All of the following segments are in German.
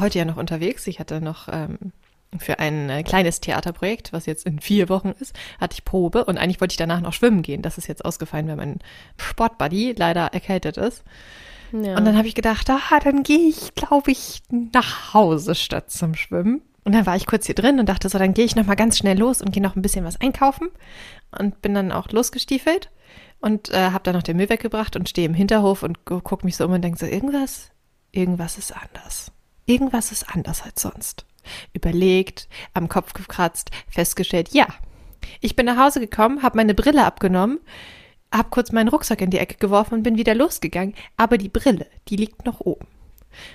war heute ja noch unterwegs. Ich hatte noch ähm, für ein äh, kleines Theaterprojekt, was jetzt in vier Wochen ist, hatte ich Probe und eigentlich wollte ich danach noch schwimmen gehen. Das ist jetzt ausgefallen, weil mein Sportbuddy leider erkältet ist. Ja. Und dann habe ich gedacht, ah, dann gehe ich, glaube ich, nach Hause statt zum Schwimmen. Und dann war ich kurz hier drin und dachte so, dann gehe ich noch mal ganz schnell los und gehe noch ein bisschen was einkaufen und bin dann auch losgestiefelt und äh, habe dann noch den Müll weggebracht und stehe im Hinterhof und gucke mich so um und denke so, irgendwas, irgendwas ist anders. Irgendwas ist anders als sonst. Überlegt, am Kopf gekratzt, festgestellt, ja. Ich bin nach Hause gekommen, habe meine Brille abgenommen, habe kurz meinen Rucksack in die Ecke geworfen und bin wieder losgegangen, aber die Brille, die liegt noch oben.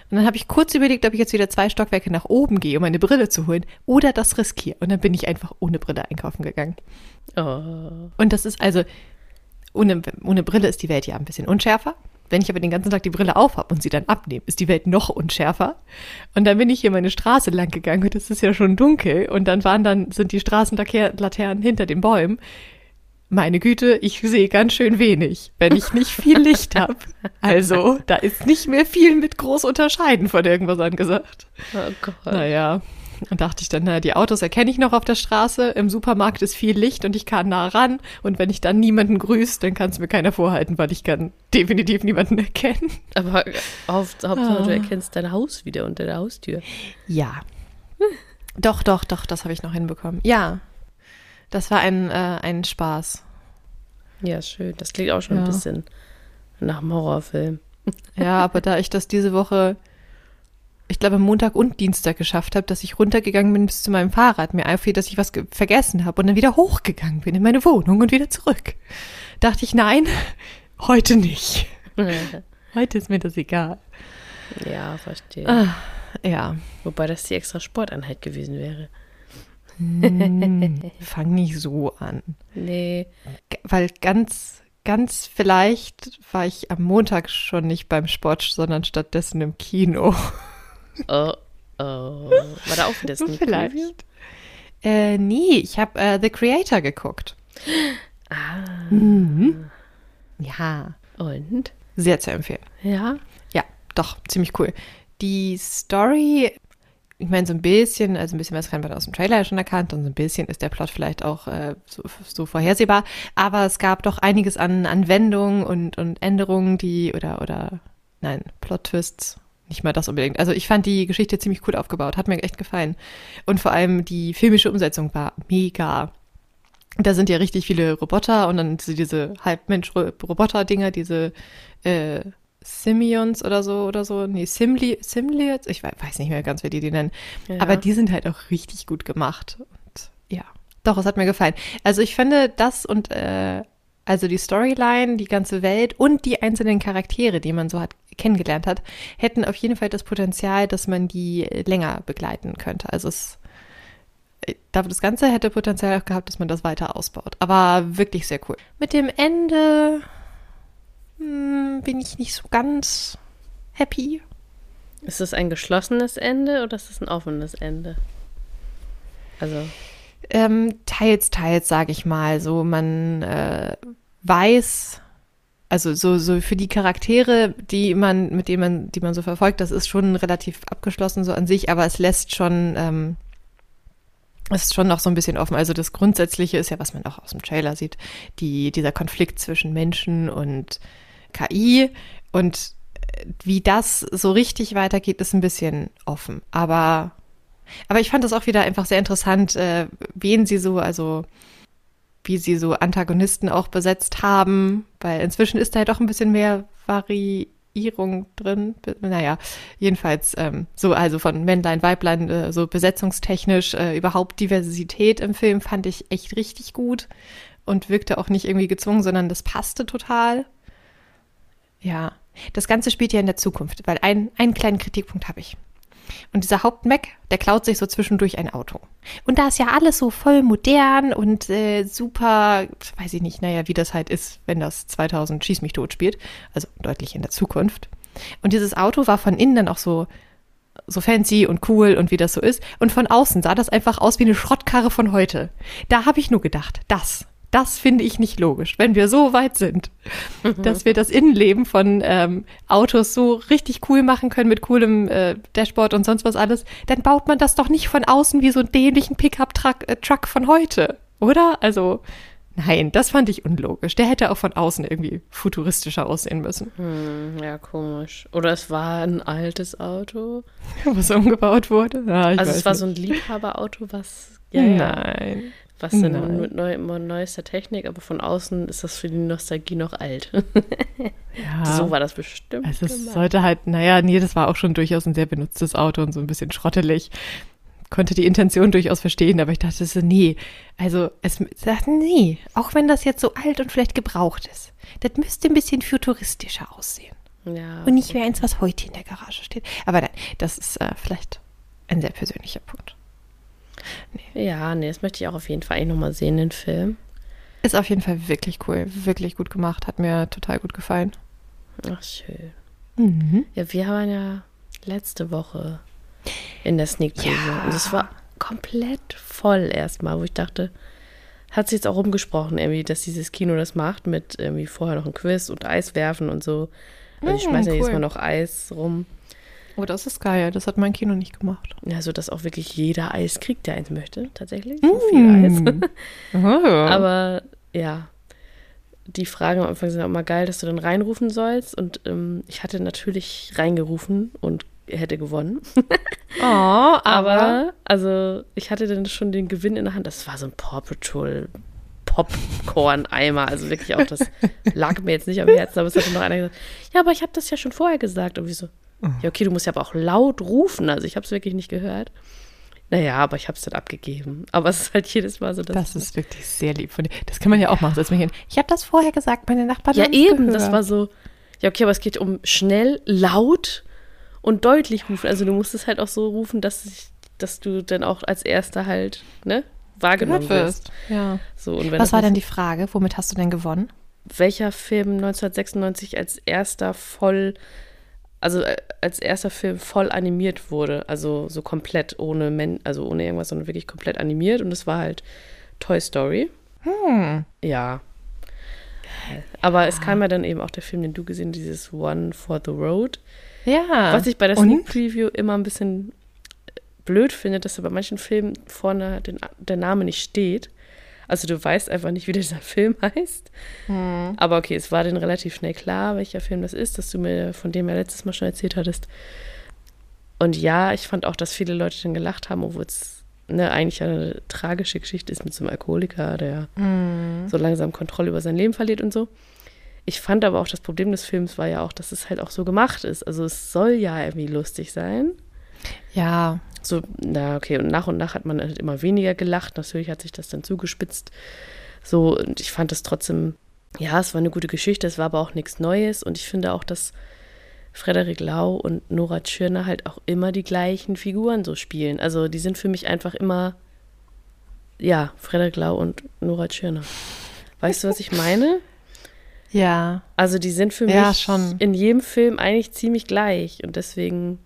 Und dann habe ich kurz überlegt, ob ich jetzt wieder zwei Stockwerke nach oben gehe, um meine Brille zu holen oder das riskiere. Und dann bin ich einfach ohne Brille einkaufen gegangen. Oh. Und das ist also, ohne, ohne Brille ist die Welt ja ein bisschen unschärfer. Wenn ich aber den ganzen Tag die Brille auf habe und sie dann abnehme, ist die Welt noch unschärfer. Und dann bin ich hier meine Straße lang gegangen und es ist ja schon dunkel. Und dann waren dann, sind die Straßenlaternen hinter den Bäumen meine Güte, ich sehe ganz schön wenig, wenn ich nicht viel Licht habe. Also, da ist nicht mehr viel mit groß unterscheiden von irgendwas angesagt. Oh Gott. Naja, und dachte ich dann, naja, die Autos erkenne ich noch auf der Straße, im Supermarkt ist viel Licht und ich kann nah ran. Und wenn ich dann niemanden grüße, dann kann es mir keiner vorhalten, weil ich kann definitiv niemanden erkennen. Aber auf, Hauptsache, ah. du erkennst dein Haus wieder unter der Haustür. Ja. Doch, doch, doch, das habe ich noch hinbekommen. Ja, das war ein, äh, ein Spaß. Ja, schön. Das klingt auch schon ja. ein bisschen nach einem Horrorfilm. Ja, aber da ich das diese Woche, ich glaube Montag und Dienstag geschafft habe, dass ich runtergegangen bin bis zu meinem Fahrrad, mir einfiel, dass ich was vergessen habe und dann wieder hochgegangen bin in meine Wohnung und wieder zurück. Dachte ich, nein, heute nicht. heute ist mir das egal. Ja, verstehe. Ah, ja. Wobei das die extra Sporteinheit gewesen wäre. Hm, fang nicht so an. Nee. Weil ganz, ganz vielleicht war ich am Montag schon nicht beim Sport, sondern stattdessen im Kino. Oh, oh. War da auch wieder Sneak Vielleicht. Äh, nee, ich habe äh, The Creator geguckt. Ah. Mhm. Ja. Und? Sehr zu empfehlen. Ja? Ja, doch, ziemlich cool. Die Story ich meine, so ein bisschen, also ein bisschen was kann man aus dem Trailer ja schon erkannt und so ein bisschen ist der Plot vielleicht auch äh, so, so, vorhersehbar. Aber es gab doch einiges an, an Wendungen und, und Änderungen, die, oder, oder, nein, Plot-Twists, nicht mal das unbedingt. Also ich fand die Geschichte ziemlich cool aufgebaut, hat mir echt gefallen. Und vor allem die filmische Umsetzung war mega. Da sind ja richtig viele Roboter und dann diese Halbmensch-Roboter-Dinger, diese äh, Simeons oder so oder so. Nee, Simli, Simliats, ich weiß nicht mehr ganz, wie die die nennen. Ja. Aber die sind halt auch richtig gut gemacht. Und ja, doch, es hat mir gefallen. Also ich finde das und äh, also die Storyline, die ganze Welt und die einzelnen Charaktere, die man so hat kennengelernt hat, hätten auf jeden Fall das Potenzial, dass man die länger begleiten könnte. Also es äh, das Ganze hätte Potenzial auch gehabt, dass man das weiter ausbaut. Aber wirklich sehr cool. Mit dem Ende hm, bin ich nicht so ganz happy. Ist es ein geschlossenes Ende oder ist es ein offenes Ende? Also. Ähm, teils, teils, sage ich mal. So, man äh, weiß, also so, so für die Charaktere, die man, mit denen man, die man so verfolgt, das ist schon relativ abgeschlossen so an sich, aber es lässt schon, ähm, es ist schon noch so ein bisschen offen. Also das Grundsätzliche ist ja, was man auch aus dem Trailer sieht, die, dieser Konflikt zwischen Menschen und KI und äh, wie das so richtig weitergeht, ist ein bisschen offen. Aber, aber ich fand das auch wieder einfach sehr interessant, äh, wen sie so, also wie sie so Antagonisten auch besetzt haben, weil inzwischen ist da ja doch ein bisschen mehr Variierung drin. Naja, jedenfalls ähm, so, also von Männlein, Weiblein, äh, so besetzungstechnisch, äh, überhaupt Diversität im Film fand ich echt richtig gut und wirkte auch nicht irgendwie gezwungen, sondern das passte total. Ja, das Ganze spielt ja in der Zukunft, weil ein, einen kleinen Kritikpunkt habe ich. Und dieser Hauptmac, der klaut sich so zwischendurch ein Auto. Und da ist ja alles so voll modern und äh, super, weiß ich nicht, naja, wie das halt ist, wenn das 2000 Schieß mich tot spielt. Also deutlich in der Zukunft. Und dieses Auto war von innen dann auch so, so fancy und cool und wie das so ist. Und von außen sah das einfach aus wie eine Schrottkarre von heute. Da habe ich nur gedacht, das, Das finde ich nicht logisch. Wenn wir so weit sind, dass wir das Innenleben von ähm, Autos so richtig cool machen können mit coolem äh, Dashboard und sonst was alles, dann baut man das doch nicht von außen wie so einen dämlichen Pickup-Truck äh, Truck von heute, oder? Also, nein, das fand ich unlogisch. Der hätte auch von außen irgendwie futuristischer aussehen müssen. Hm, ja, komisch. Oder es war ein altes Auto. Was umgebaut wurde. Ja, ich Also es war nicht. so ein Liebhaberauto, was ja, ja, Nein. was dann Nein. mit neu, immer neuester Technik, aber von außen ist das für die Nostalgie noch alt. Ja. so war das bestimmt. Also es sollte halt, naja, nee, das war auch schon durchaus ein sehr benutztes Auto und so ein bisschen schrottelig. Konnte die Intention durchaus verstehen, aber ich dachte so, nee, also es sagt nee, auch wenn das jetzt so alt und vielleicht gebraucht ist, das müsste ein bisschen futuristischer aussehen. ja, Und nicht mehr eins, was heute in der Garage steht. Aber nein, das ist äh, vielleicht ein sehr persönlicher Punkt. Ja, nee, das möchte ich auch auf jeden Fall eigentlich nochmal sehen, den Film. Ist auf jeden Fall wirklich cool, wirklich gut gemacht, hat mir total gut gefallen. Ach, schön. Mhm. Ja, wir waren ja letzte Woche in der Sneak Preview Ja. und es war komplett voll erstmal, wo ich dachte, hat sich jetzt auch rumgesprochen, irgendwie, dass dieses Kino das macht mit irgendwie vorher noch ein Quiz und Eis werfen und so. Also ich Mm, schmeiße ja jedes cool. Mal noch Eis rum. Oh, das ist geil, das hat mein Kino nicht gemacht. Ja, so dass auch wirklich jeder Eis kriegt, der eins möchte, tatsächlich. So viel Eis. Mm. Oh. Aber ja, die Fragen am Anfang sind auch mal geil, dass du dann reinrufen sollst. Und ähm, ich hatte natürlich reingerufen und hätte gewonnen. Oh, aber, Aber, also, ich hatte dann schon den Gewinn in der Hand. Das war so ein Paw Patrol Popcorn-Eimer. Also wirklich auch, das lag mir jetzt nicht am Herzen. Aber es hatte noch einer gesagt, ja, aber ich habe das ja schon vorher gesagt. Und wie so, ja, okay, du musst ja aber auch laut rufen. Also ich habe es wirklich nicht gehört. Naja, aber ich habe es dann abgegeben. Aber es ist halt jedes Mal so, dass das ist wirklich sehr lieb von dir. Das kann man ja auch machen. Ich habe das vorher gesagt, meine Nachbarn Ja, eben, gehört. das war so. Ja, okay, aber es geht um schnell, laut und deutlich rufen. Also du musst es halt auch so rufen, dass, ich, dass du dann auch als Erster halt, ne, wahrgenommen wirst. Ja. So, Was war denn die Frage? Womit hast du denn gewonnen? welcher Film 1996 als erster voll, also äh, als erster Film voll animiert wurde, also so komplett ohne Men also ohne irgendwas, sondern wirklich komplett animiert und es war halt Toy Story. Hm. Ja. Aber es kam ja dann eben auch der Film, den du gesehen hast, dieses One for the Road. Ja. Was ich bei der? Sneak Preview immer ein bisschen blöd finde, dass da bei manchen Filmen vorne den, der Name nicht steht. Also du weißt einfach nicht, wie dieser Film heißt. Hm. Aber okay, es war dann relativ schnell klar, welcher Film das ist, dass du mir von dem ja letztes Mal schon erzählt hattest. Und ja, ich fand auch, dass viele Leute dann gelacht haben, obwohl es ne, eigentlich eine tragische Geschichte ist mit so einem Alkoholiker, der Hm. so langsam Kontrolle über sein Leben verliert und so. Ich fand aber auch, das Problem des Films war ja auch, dass es halt auch so gemacht ist. Also es soll ja irgendwie lustig sein. Ja. So, na okay, und nach und nach hat man halt immer weniger gelacht. Natürlich hat sich das dann zugespitzt. So, und ich fand es trotzdem, ja, es war eine gute Geschichte, es war aber auch nichts Neues. Und ich finde auch, dass Frederik Lau und Nora Tschirner halt auch immer die gleichen Figuren so spielen. Also die sind für mich einfach immer, ja, Frederik Lau und Nora Tschirner. Weißt du, was ich meine? Ja. Also die sind für mich Ja, schon. in jedem Film eigentlich ziemlich gleich. Und deswegen.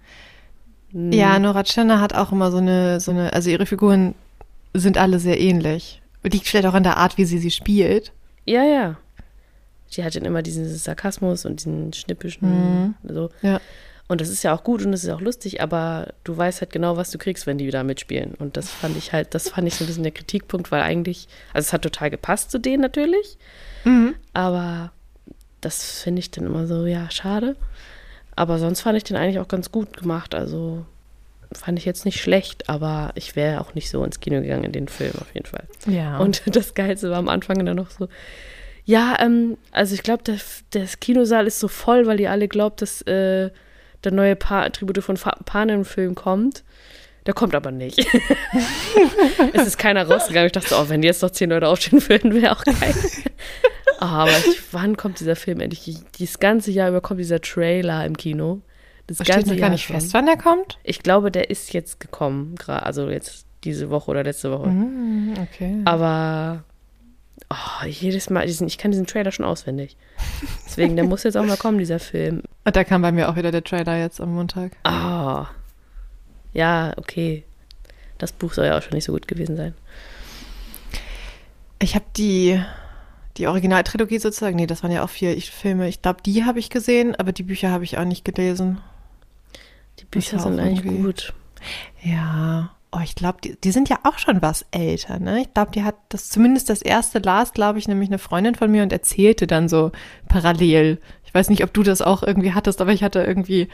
Mm, Ja, Nora Tschirner hat auch immer so eine, so eine, also ihre Figuren sind alle sehr ähnlich. Liegt vielleicht auch an der Art, wie sie sie spielt. Ja, ja. Die hat dann immer diesen Sarkasmus und diesen schnippischen. Mhm. So. Ja. Und das ist ja auch gut und das ist auch lustig, aber du weißt halt genau, was du kriegst, wenn die wieder mitspielen. Und das fand ich halt, das fand ich so ein bisschen der Kritikpunkt, weil eigentlich, also es hat total gepasst zu denen natürlich, Mhm. aber das finde ich dann immer so, ja, schade. Aber sonst fand ich den eigentlich auch ganz gut gemacht. Also fand ich jetzt nicht schlecht, aber ich wäre auch nicht so ins Kino gegangen in den Film auf jeden Fall. Ja. Und das Geilste war am Anfang dann noch so, ja, ähm, also ich glaube, der, das Kinosaal ist so voll, weil ihr alle glaubt, dass äh, der neue pa Attribute von Fa Panem-Film kommt. Der kommt aber nicht. es ist keiner rausgegangen. Ich dachte, so, oh, wenn jetzt noch zehn Leute aufstehen würden, wäre auch geil. Ah, aber ich, wann kommt dieser Film endlich? Dieses ganze Jahr über kommt dieser Trailer im Kino. Das Steht ganze Jahr gar nicht schon. fest, wann der kommt? Ich glaube, der ist jetzt gekommen, also jetzt diese Woche oder letzte Woche. Mhm, okay. Aber oh, jedes Mal, diesen, ich kann diesen Trailer schon auswendig. Deswegen, der muss jetzt auch mal kommen, dieser Film. Und da kam bei mir auch wieder der Trailer jetzt am Montag. Ah. Ja, okay. Das Buch soll ja auch schon nicht so gut gewesen sein. Ich habe die, die Originaltrilogie sozusagen, nee, das waren ja auch vier Filme. Ich glaube, die habe ich gesehen, aber die Bücher habe ich auch nicht gelesen. Die Bücher sind eigentlich gut. Ja, oh, ich glaube, die, die sind ja auch schon was älter, ne? Ich glaube, die hat das zumindest das erste las, glaube ich, nämlich eine Freundin von mir und erzählte dann so parallel. Ich weiß nicht, ob du das auch irgendwie hattest, aber ich hatte irgendwie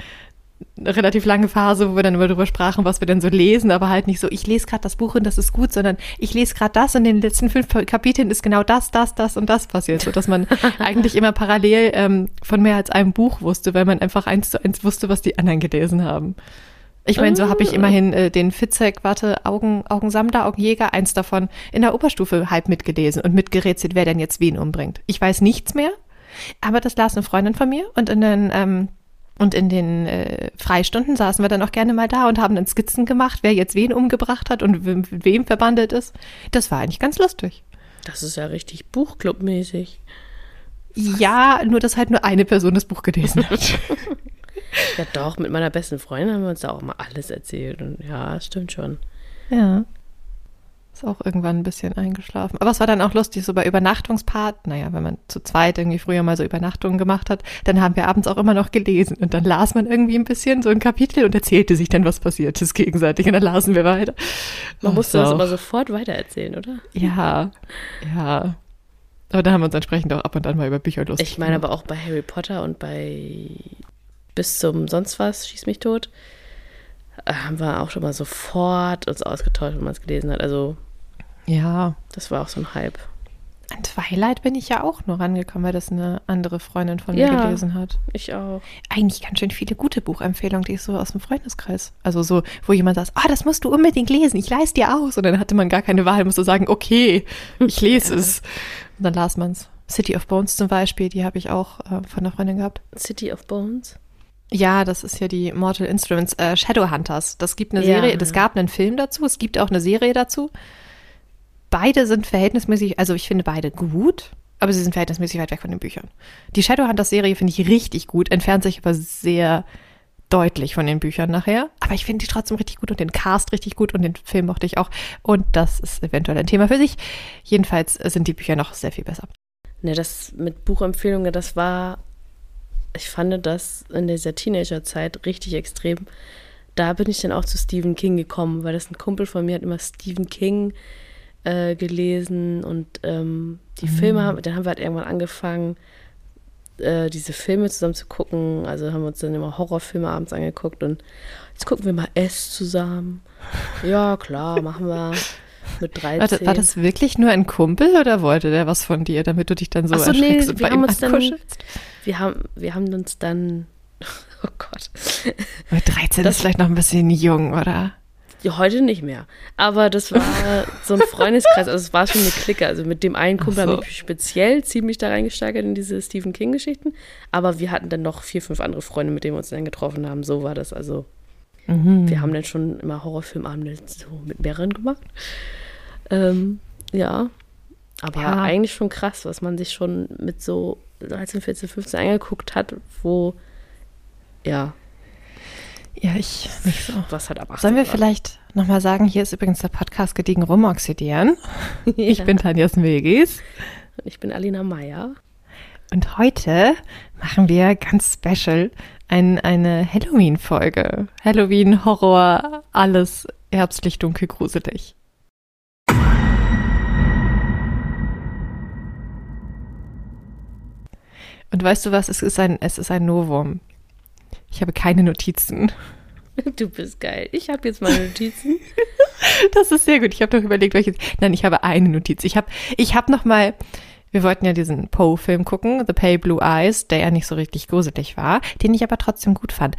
eine relativ lange Phase, wo wir dann immer darüber sprachen, was wir denn so lesen, aber halt nicht so, ich lese gerade das Buch und das ist gut, sondern ich lese gerade das und in den letzten fünf Kapiteln ist genau das, das, das und das passiert, so dass man eigentlich immer parallel ähm, von mehr als einem Buch wusste, weil man einfach eins zu eins wusste, was die anderen gelesen haben. Ich meine, so habe ich ah. immerhin äh, den Fitzek, warte, Augen, Augensammler, Augenjäger, eins davon in der Oberstufe halb mitgelesen und mitgerätselt, wer denn jetzt wen umbringt. Ich weiß nichts mehr, aber das las eine Freundin von mir und in den ähm, und in den äh, Freistunden saßen wir dann auch gerne mal da und haben dann Skizzen gemacht, wer jetzt wen umgebracht hat und mit wem verbandelt ist. Das war eigentlich ganz lustig. Das ist ja richtig Buchclub-mäßig. Ja, nur dass halt nur eine Person das Buch gelesen hat. ja, doch, mit meiner besten Freundin haben wir uns da auch mal alles erzählt. Und ja, stimmt schon. Ja. Ist auch irgendwann ein bisschen eingeschlafen. Aber es war dann auch lustig, so bei Übernachtungspart. Naja, wenn man zu zweit irgendwie früher mal so Übernachtungen gemacht hat, dann haben wir abends auch immer noch gelesen. Und dann las man irgendwie ein bisschen so ein Kapitel und erzählte sich dann, was passiert ist gegenseitig. Und dann lasen wir weiter. Man oh, musste das aber sofort weitererzählen, oder? Ja, ja. Aber da haben wir uns entsprechend auch ab und an mal über Bücher lustig Ich meine aber auch bei Harry Potter und bei bis zum sonst was, schieß mich tot, äh, haben wir auch schon mal sofort uns ausgetauscht, wenn man es gelesen hat. Also ja. Das war auch so ein Hype. An Twilight bin ich ja auch nur rangekommen, weil das eine andere Freundin von mir ja, gelesen hat. Ich auch. Eigentlich ganz schön viele gute Buchempfehlungen, die ich so aus dem Freundeskreis. Also so, wo jemand sagt, ah, oh, das musst du unbedingt lesen, ich leise dir aus. Und dann hatte man gar keine Wahl, musste sagen, okay, ich lese ja. es. Und dann las man es. City of Bones zum Beispiel, die habe ich auch äh, von einer Freundin gehabt. City of Bones? Ja, das ist ja die Mortal Instruments, äh, Shadowhunters. Das gibt eine Serie, ja. das gab einen Film dazu, es gibt auch eine Serie dazu beide sind verhältnismäßig, also ich finde beide gut, aber sie sind verhältnismäßig weit weg von den Büchern. Die Shadowhunters-Serie finde ich richtig gut, entfernt sich aber sehr deutlich von den Büchern nachher. Aber ich finde die trotzdem richtig gut und den Cast richtig gut und den Film mochte ich auch. Und das ist eventuell ein Thema für sich. Jedenfalls sind die Bücher noch sehr viel besser. Ne, das mit Buchempfehlungen, das war, ich fand das in dieser Teenagerzeit richtig extrem. Da bin ich dann auch zu Stephen King gekommen, weil das ein Kumpel von mir hat immer Stephen King äh, gelesen und ähm, die mhm. Filme haben, dann haben wir halt irgendwann angefangen, äh, diese Filme zusammen zu gucken. Also haben wir uns dann immer Horrorfilme abends angeguckt und jetzt gucken wir mal S zusammen. Ja, klar, machen wir. Mit 13. War, war das wirklich nur ein Kumpel oder wollte der was von dir, damit du dich dann so Ach so, nee, und haben uns dann, wir haben, wir haben uns dann, oh Gott. Mit 13 das, ist vielleicht noch ein bisschen jung, oder? Heute nicht mehr. Aber das war so ein Freundeskreis, also es war schon eine Clique. Also mit dem einen Kumpel so. habe ich speziell ziemlich da reingesteigert in diese Stephen King-Geschichten. Aber wir hatten dann noch vier, fünf andere Freunde, mit denen wir uns dann getroffen haben. So war das also. Mhm. Wir haben dann schon immer Horrorfilmabende so mit mehreren gemacht. Ähm, ja. Aber ja. eigentlich schon krass, was man sich schon mit so 13, 14, 15 angeguckt hat, wo ja, ja, ich nicht so. Was hat aber Sollen wir vielleicht nochmal sagen, hier ist übrigens der Podcast Gediegen Rumoxidieren. ja. Ich bin Tanja Smilgis. Und ich bin Alina Meyer. Und heute machen wir ganz special ein, eine Halloween-Folge. Halloween, Horror, alles herbstlich, dunkel, gruselig. Und weißt du was? Es ist ein, es ist ein Novum. Ich habe keine Notizen. Du bist geil. Ich habe jetzt meine Notizen. das ist sehr gut. Ich habe doch überlegt, welches. Nein, ich habe eine Notiz. Ich habe ich hab noch mal wir wollten ja diesen Poe-Film gucken, The Pale Blue Eyes, der ja nicht so richtig gruselig war, den ich aber trotzdem gut fand.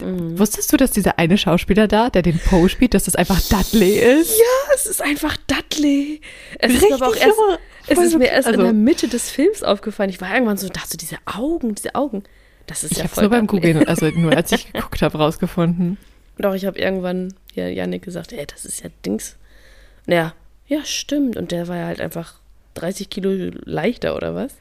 Mhm. Wusstest du, dass dieser eine Schauspieler da, der den Poe spielt, dass das einfach Dudley ist? Ja, es ist einfach Dudley. Es Richtig ist aber auch erst, es ist mir erst also, in der Mitte des Films aufgefallen. Ich war irgendwann so, dachte diese Augen, diese Augen. Das ist ich ja habe nur beim Googeln, also nur als ich geguckt habe, rausgefunden. Doch, ich habe irgendwann ja, Janik gesagt, ey, das ist ja Dings. Naja, ja, stimmt. Und der war ja halt einfach 30 Kilo leichter, oder was?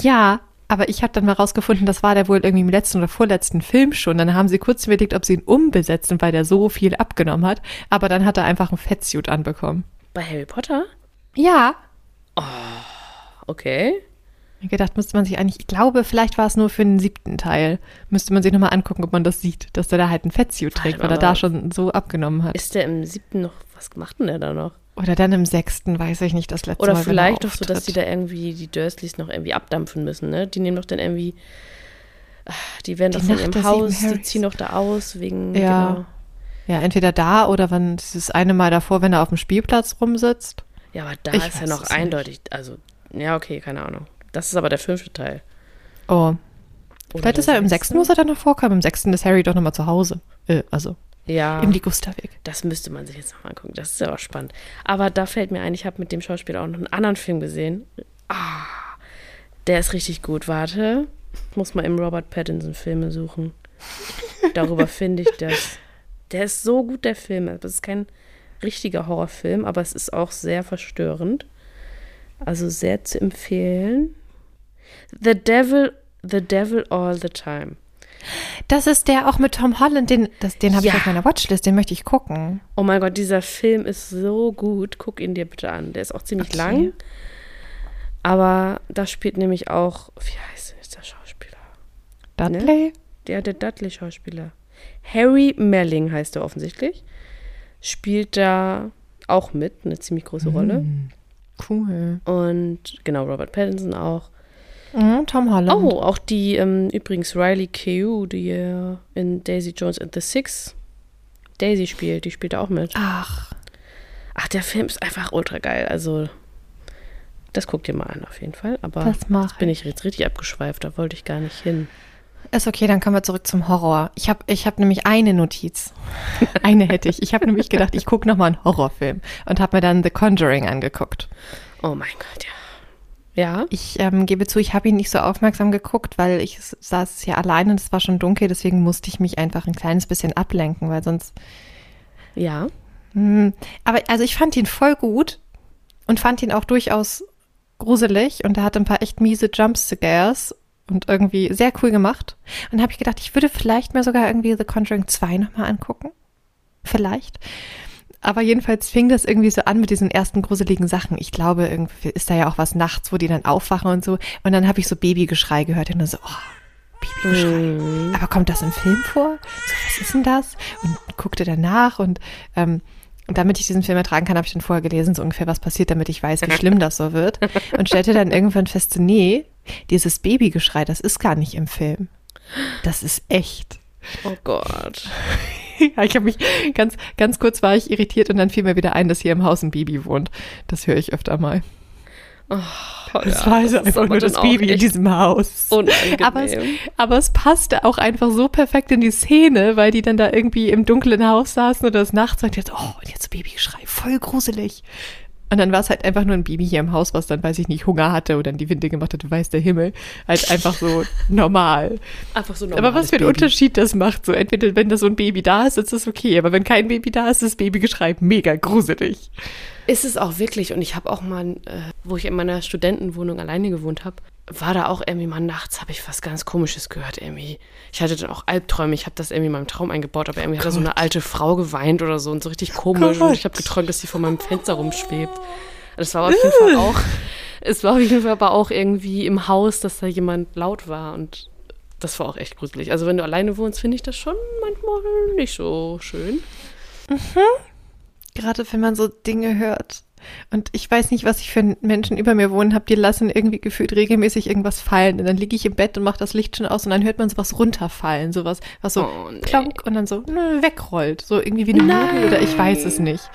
Ja, aber ich habe dann mal rausgefunden, das war der wohl irgendwie im letzten oder vorletzten Film schon. Dann haben sie kurz überlegt, ob sie ihn umbesetzen, weil der so viel abgenommen hat. Aber dann hat er einfach ein Fettsuit anbekommen. Bei Harry Potter? Ja. Okay. Gedacht, müsste man sich eigentlich, ich glaube, vielleicht war es nur für den siebten Teil. Müsste man sich nochmal angucken, ob man das sieht, dass der da halt ein Fettsuit trägt, weil er da schon so abgenommen hat. Ist der im siebten noch, was macht denn der da noch? Oder dann im sechsten, weiß ich nicht, das letzte Oder Mal. wenn er vielleicht doch so, dass die da irgendwie die Dursleys noch irgendwie abdampfen müssen, ne? Die nehmen doch dann irgendwie, ah, die werden Die doch von Nacht ihrem Haus, die ziehen doch da aus wegen, Ja. genau. Ja, entweder da oder wenn dieses eine Mal davor, wenn er auf dem Spielplatz rumsitzt. Ja, aber da Ich ist ja noch es nicht. eindeutig, also, ja, okay, keine Ahnung. Das ist aber der fünfte Teil. Oh, Oder vielleicht ist er im sechste? sechsten, muss er dann noch vorkommen. Im sechsten ist Harry doch nochmal zu Hause. Äh, also Ja. im Ligusterweg. Das müsste man sich jetzt nochmal angucken. Das ist ja auch spannend. Aber da fällt mir ein, ich habe mit dem Schauspieler auch noch einen anderen Film gesehen. Ah, der ist richtig gut. Warte, ich muss mal im Robert Pattinson Filme suchen. Darüber finde ich das. Der ist so gut, der Film. Das ist kein richtiger Horrorfilm, aber es ist auch sehr verstörend. Also sehr zu empfehlen. The Devil, The Devil All the Time. Das ist der auch mit Tom Holland, den, das, den habe Ja. ich auf meiner Watchlist, den möchte ich gucken. Oh mein Gott, dieser Film ist so gut. Guck ihn dir bitte an. Der ist auch ziemlich Okay. lang. Aber da spielt nämlich auch, wie heißt denn jetzt der Schauspieler? Dudley? Der, der Dudley-Schauspieler. Harry Melling heißt er offensichtlich. Spielt da auch mit, eine ziemlich große Rolle. Hm, Cool. Und genau, Robert Pattinson auch. Mhm, Tom Holland. Oh, auch die, ähm, übrigens Riley Keough, die äh, in Daisy Jones and the Six Daisy spielt, die spielt auch mit. Ach, Ach, der Film ist einfach ultra geil. Also, das guckt ihr mal an, auf jeden Fall. Aber das mache bin ich jetzt richtig abgeschweift, da wollte ich gar nicht hin. Ist okay, dann kommen wir zurück zum Horror. Ich habe ich hab nämlich eine Notiz. Eine hätte ich. Ich habe nämlich gedacht, ich gucke nochmal einen Horrorfilm und habe mir dann The Conjuring angeguckt. Oh mein Gott, ja. Ja? Ich ähm, gebe zu, ich habe ihn nicht so aufmerksam geguckt, weil ich saß hier alleine und es war schon dunkel, deswegen musste ich mich einfach ein kleines bisschen ablenken, weil sonst. Ja. Hm, aber also ich fand ihn voll gut und fand ihn auch durchaus gruselig und er hatte ein paar echt miese Jumpscares und irgendwie sehr cool gemacht. Und habe ich gedacht, ich würde vielleicht mal sogar irgendwie The Conjuring 2 nochmal angucken. Vielleicht. Aber jedenfalls fing das irgendwie so an mit diesen ersten gruseligen Sachen. Ich glaube, irgendwie ist da ja auch was nachts, wo die dann aufwachen und so. Und dann habe ich so Babygeschrei gehört und dann so, oh, Babygeschrei. Mhm. Aber kommt das im Film vor? So, was ist denn das? Und guckte danach und ähm, und damit ich diesen Film ertragen kann, habe ich dann vorher gelesen, so ungefähr, was passiert, damit ich weiß, wie schlimm das so wird. Und stellte dann irgendwann fest, nee, dieses Babygeschrei, das ist gar nicht im Film. Das ist echt. Oh Gott. Ja, ich habe mich ganz, ganz kurz war ich irritiert und dann fiel mir wieder ein, dass hier im Haus ein Baby wohnt. Das höre ich öfter mal. Oh, Das ja, war also das einfach nur das Baby in diesem Haus. Aber es, aber es passte auch einfach so perfekt in die Szene, weil die dann da irgendwie im dunklen Haus saßen oder es nachts und jetzt, oh, und jetzt Babygeschrei, voll gruselig. Und dann war es halt einfach nur ein Baby hier im Haus, was dann, weiß ich nicht, Hunger hatte oder in die Winde gemacht hatte, weiß der Himmel. Halt einfach so normal. Einfach so Aber was für ein Baby. Unterschied das macht. So, entweder wenn da so ein Baby da ist, ist das okay. Aber wenn kein Baby da ist, ist das Babygeschrei mega gruselig. Ist es auch wirklich. Und ich habe auch mal, äh, wo ich in meiner Studentenwohnung alleine gewohnt habe, war da auch irgendwie mal nachts, habe ich was ganz Komisches gehört irgendwie. Ich hatte dann auch Albträume, ich habe das irgendwie in meinem Traum eingebaut, aber irgendwie hat da so eine alte Frau geweint oder so und so richtig komisch. Gott. Und ich habe geträumt, dass sie vor meinem Fenster rumschwebt. Das war auf jeden Fall auch, es war auf jeden Fall aber auch irgendwie im Haus, dass da jemand laut war und das war auch echt gruselig. Also wenn du alleine wohnst, finde ich das schon manchmal nicht so schön. Gerade wenn man so Dinge hört. Und ich weiß nicht, was ich für Menschen über mir wohnen habe, die lassen irgendwie gefühlt regelmäßig irgendwas fallen. Und dann liege ich im Bett und mache das Licht schon aus und dann hört man sowas runterfallen. Sowas, was so Oh, nee. klonk und dann so nö, wegrollt. So irgendwie wie eine. Möbel oder ich weiß es nicht.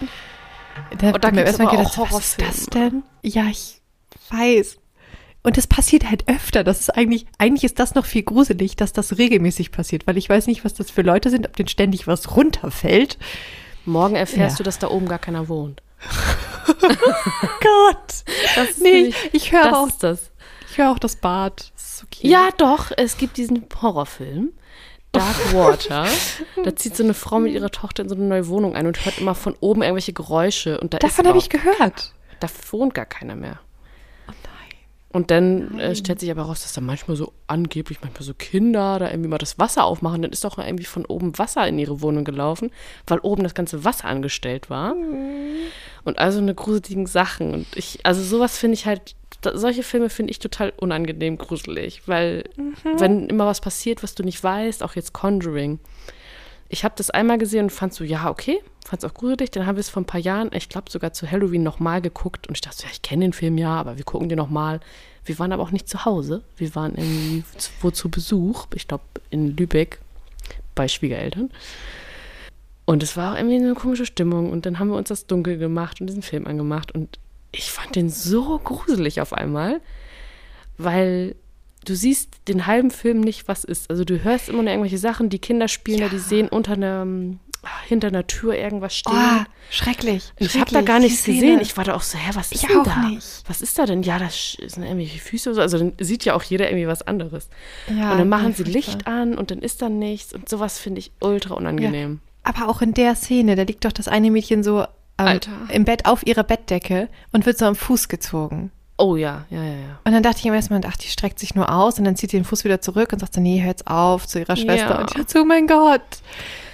Da Und da hab ich mir erstmal gedacht, was ist das denn? Ja, ich weiß. Und das passiert halt öfter. Das ist eigentlich, eigentlich ist das noch viel gruselig, dass das regelmäßig passiert, weil ich weiß nicht, was das für Leute sind, ob denen ständig was runterfällt. Morgen erfährst Ja. du, dass da oben gar keiner wohnt. Gott. Das Nee, nämlich- ich höre auch, das. ich höre auch das Bad. Das okay. Ja, doch, es gibt diesen Horrorfilm. Dark Water. da zieht so eine Frau mit ihrer Tochter in so eine neue Wohnung ein und hört immer von oben irgendwelche Geräusche. Und da Davon habe ich gehört. Da wohnt gar keiner mehr. Und dann äh, stellt sich aber raus, dass da manchmal so angeblich, manchmal so Kinder da irgendwie mal das Wasser aufmachen. Dann ist doch irgendwie von oben Wasser in ihre Wohnung gelaufen, weil oben das ganze Wasser angestellt war. Und also eine gruseligen Sachen. Und ich, also sowas finde ich halt, da, solche Filme finde ich total unangenehm gruselig, weil wenn immer was passiert, was du nicht weißt, auch jetzt Conjuring. Ich habe das einmal gesehen und fand so, ja, okay, fand es auch gruselig. Dann haben wir es vor ein paar Jahren, ich glaube sogar zu Halloween nochmal geguckt und ich dachte so, ja, ich kenne den Film ja, aber wir gucken den nochmal. Wir waren aber auch nicht zu Hause. Wir waren irgendwie wo zu Besuch, ich glaube in Lübeck bei Schwiegereltern. Und es war auch irgendwie eine komische Stimmung. Und dann haben wir uns das dunkel gemacht und diesen Film angemacht. Und ich fand den so gruselig auf einmal, weil du siehst den halben Film nicht, was ist. Also du hörst immer nur irgendwelche Sachen, die Kinder spielen, da, die sehen unter einer, hinter einer Tür irgendwas stehen. Oh, schrecklich. Ich habe da gar nichts gesehen. Ich war da auch so, hä, was ist Ich denn da? nicht. Was ist da denn? Ja, das sind irgendwelche Füße oder so. Also dann sieht ja auch jeder irgendwie was anderes. Ja, und dann machen ja, sie. Licht an und dann ist da nichts. Und sowas finde ich ultra unangenehm. Aber auch in der Szene, da liegt doch das eine Mädchen so ähm, im Bett auf ihrer Bettdecke und wird so am Fuß gezogen. Oh ja, ja, ja, ja. Und dann dachte ich im ersten Moment, ach, die streckt sich nur aus und dann zieht sie den Fuß wieder zurück und sagt so, nee, hör jetzt auf zu ihrer Schwester. Ja. Und ich dachte, oh mein Gott.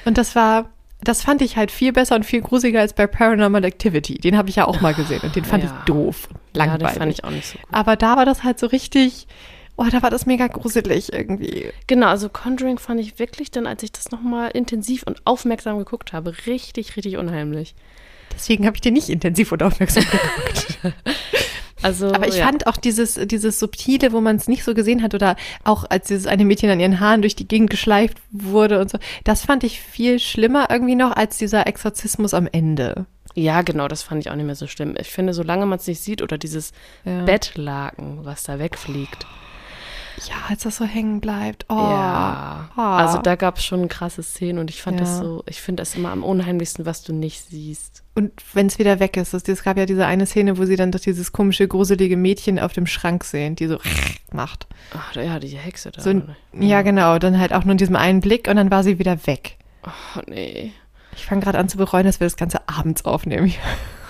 Und das war, das fand ich halt viel besser und viel gruseliger als bei Paranormal Activity. Den habe ich ja auch mal gesehen und den fand Ja. ich doof und Ja, langweilig. den fand ich auch nicht so gut. Aber da war das halt so richtig, oh, da war das mega gruselig irgendwie. Genau, also Conjuring fand ich wirklich dann, als ich das nochmal intensiv und aufmerksam geguckt habe, richtig, richtig unheimlich. Deswegen habe ich den nicht intensiv und aufmerksam geguckt. Also, Aber ich ja. fand auch dieses, dieses Subtile, wo man es nicht so gesehen hat, oder auch als dieses eine Mädchen an ihren Haaren durch die Gegend geschleift wurde und so, das fand ich viel schlimmer irgendwie noch als dieser Exorzismus am Ende. Ja, genau, das fand ich auch nicht mehr so schlimm. Ich finde, solange man es nicht sieht oder dieses Ja. Bettlaken, was da wegfliegt. Ja, als das so hängen bleibt. Oh. Ja. Oh. Also da gab es schon krasse Szenen und ich fand das Ja. so, ich finde das immer am unheimlichsten, was du nicht siehst. Und wenn es wieder weg ist, das, es gab ja diese eine Szene, wo sie dann doch dieses komische, gruselige Mädchen auf dem Schrank sehen, die so macht. Ach, ja, diese Hexe da. So, oder? ja, genau. Dann halt auch nur in diesem einen Blick und dann war sie wieder weg. Oh, nee. Ich fange gerade an zu bereuen, dass wir das Ganze abends aufnehmen.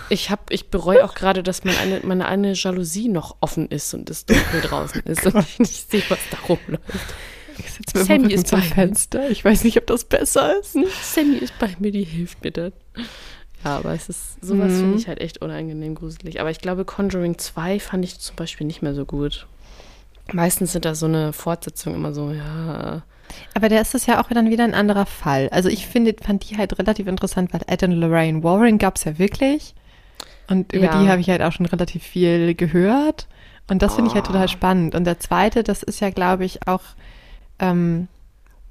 Ich hab, ich bereue auch gerade, dass mein eine, meine eine Jalousie noch offen ist und es dunkel draußen ist und ich nicht sehe, was da rumläuft. Ich sitze mit Sammy ist zum bei mir. Fenster. Ich weiß nicht, ob das besser ist. Sammy ist bei mir, die hilft mir dann. Ja, aber es ist, sowas Mhm. finde ich halt echt unangenehm gruselig. Aber ich glaube, Conjuring 2 fand ich zum Beispiel nicht mehr so gut. Meistens sind da so eine Fortsetzung immer so, ja. Aber da ist es ja auch dann wieder ein anderer Fall. Also ich finde, fand die halt relativ interessant, weil Ed und Lorraine Warren gab es ja wirklich. Und über Ja. die habe ich halt auch schon relativ viel gehört. Und das finde ich halt Oh. total spannend. Und der zweite, das ist ja, glaube ich, auch ähm,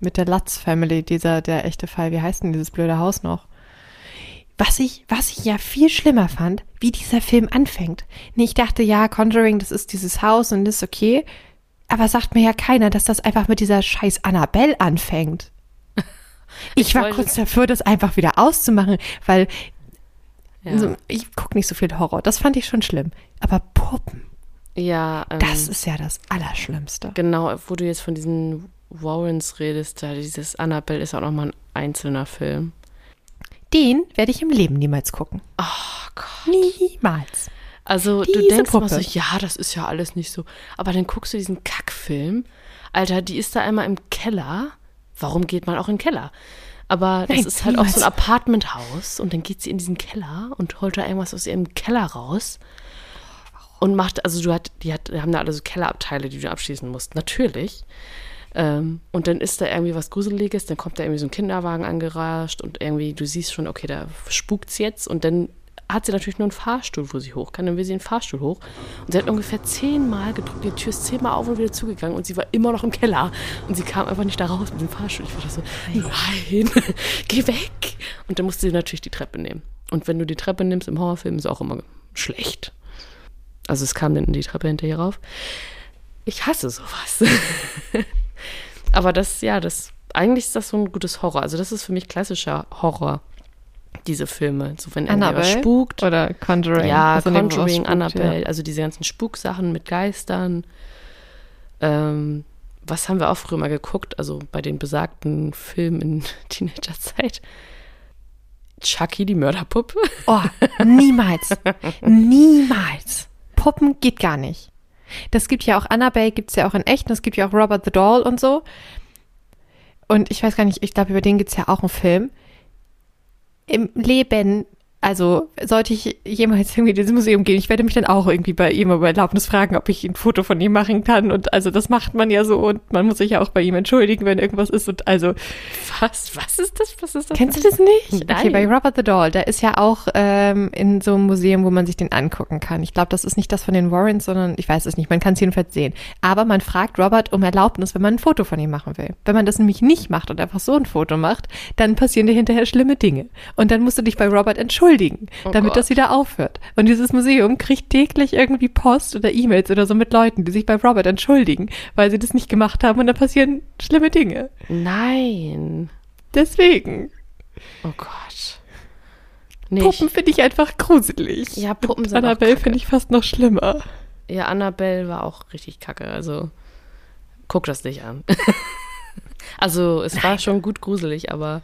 mit der Lutz Family, dieser, der echte Fall. Wie heißt denn dieses blöde Haus noch? Was ich, was ich ja viel schlimmer fand, wie dieser Film anfängt. Nee, ich dachte, ja, Conjuring, das ist dieses Haus und das ist okay. Aber sagt mir ja keiner, dass das einfach mit dieser scheiß Annabelle anfängt. Ich, Ich war kurz dafür, das einfach wieder auszumachen, weil Ja, so, ich gucke nicht so viel Horror. Das fand ich schon schlimm. Aber Puppen, ja ähm, das ist ja das Allerschlimmste. genau, wo du jetzt von diesen Warrens redest, da dieses Annabelle ist auch nochmal ein einzelner Film. Den werde ich im Leben niemals gucken. Oh Gott. Niemals. Also du Diese denkst immer so, Puppe. ja, das ist ja alles nicht so. Aber dann guckst du diesen Kackfilm. Alter, die ist da einmal im Keller. Warum geht man auch in den Keller? Aber das Nein, ist halt auch so ein. Apartmenthaus und dann geht sie in diesen Keller und holt da irgendwas aus ihrem Keller raus und macht, also du hat, die hat, die haben da alle so Kellerabteile, die du abschließen musst. Natürlich. Ähm, und dann ist da irgendwie was Gruseliges, dann kommt da irgendwie so ein Kinderwagen angerascht und irgendwie, du siehst schon, okay, da spukt's jetzt und dann hat sie natürlich nur einen Fahrstuhl, wo sie hoch kann. Dann will sie den Fahrstuhl hoch. Und sie hat ungefähr zehnmal gedrückt, die Tür ist zehnmal auf und wieder zugegangen und sie war immer noch im Keller. Und sie kam einfach nicht da raus mit dem Fahrstuhl. Ich war da so, nein, geh weg. Und dann musste sie natürlich die Treppe nehmen. Und wenn du die Treppe nimmst im Horrorfilm, ist es auch immer schlecht. Also es kam dann die Treppe hinterher rauf. Ich hasse sowas. Aber das, ja, das, eigentlich ist das so ein gutes Horror. Also das ist für mich klassischer Horror, diese Filme. So wenn irgendwas Annabelle? spukt. Oder Conjuring. Ja, Also Conjuring, spukt, Annabelle, also diese ganzen Spuksachen mit Geistern. Ähm, was haben wir auch früher mal geguckt, also bei den besagten Filmen in Teenagerzeit? Chucky, die Mörderpuppe. Oh, niemals. niemals. Puppen geht gar nicht. Das gibt ja auch Annabelle, gibt es ja auch in echt. Und es gibt ja auch Robert the Doll und so. Und ich weiß gar nicht, ich glaube, über den gibt es ja auch einen Film. Im Leben also sollte ich jemals irgendwie in dieses Museum gehen, ich werde mich dann auch irgendwie bei ihm um Erlaubnis fragen, ob ich ein Foto von ihm machen kann. Und also das macht man ja so und man muss sich ja auch bei ihm entschuldigen, wenn irgendwas ist. Und also was, was ist das? Was ist das? Kennst du das nicht? Nein. Okay, bei Robert the Doll, da ist ja auch ähm, in so einem Museum, wo man sich den angucken kann. Ich glaube, das ist nicht das von den Warrens, sondern ich weiß es nicht. Man kann es jedenfalls sehen. Aber man fragt Robert um Erlaubnis, wenn man ein Foto von ihm machen will. Wenn man das nämlich nicht macht und einfach so ein Foto macht, dann passieren dir hinterher schlimme Dinge. Und dann musst du dich bei Robert entschuldigen entschuldigen, Oh damit Gott. das wieder aufhört. Und dieses Museum kriegt täglich irgendwie Post oder E-Mails oder so mit Leuten, die sich bei Robert entschuldigen, weil sie das nicht gemacht haben und dann passieren schlimme Dinge. Nein. Deswegen. Oh Gott. Nee, Puppen finde ich einfach gruselig. Ja, Puppen Und sind Annabelle finde ich fast noch schlimmer. ja, Annabelle war auch richtig kacke. Also, guck das nicht an. also, es war schon gut gruselig, aber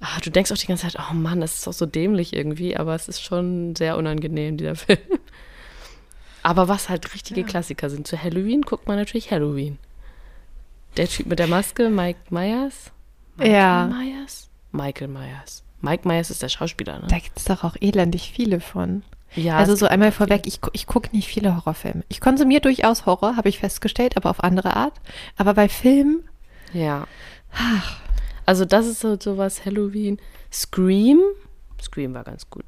ah, du denkst auch die ganze Zeit, oh Mann, das ist doch so dämlich irgendwie, aber es ist schon sehr unangenehm, dieser Film. Aber was halt richtige Klassiker sind, zu Halloween guckt man natürlich Halloween. Der Typ mit der Maske, Mike Myers? Michael Ja. Myers? Michael Myers. Mike Myers ist der Schauspieler, ne? Da gibt es doch auch elendig viele von. Ja, also so einmal vorweg, ich, ich gucke nicht viele Horrorfilme. Ich konsumiere durchaus Horror, habe ich festgestellt, aber auf andere Art. Aber bei Filmen, Ja. Also das ist so sowas Halloween. Scream. Scream war ganz gut.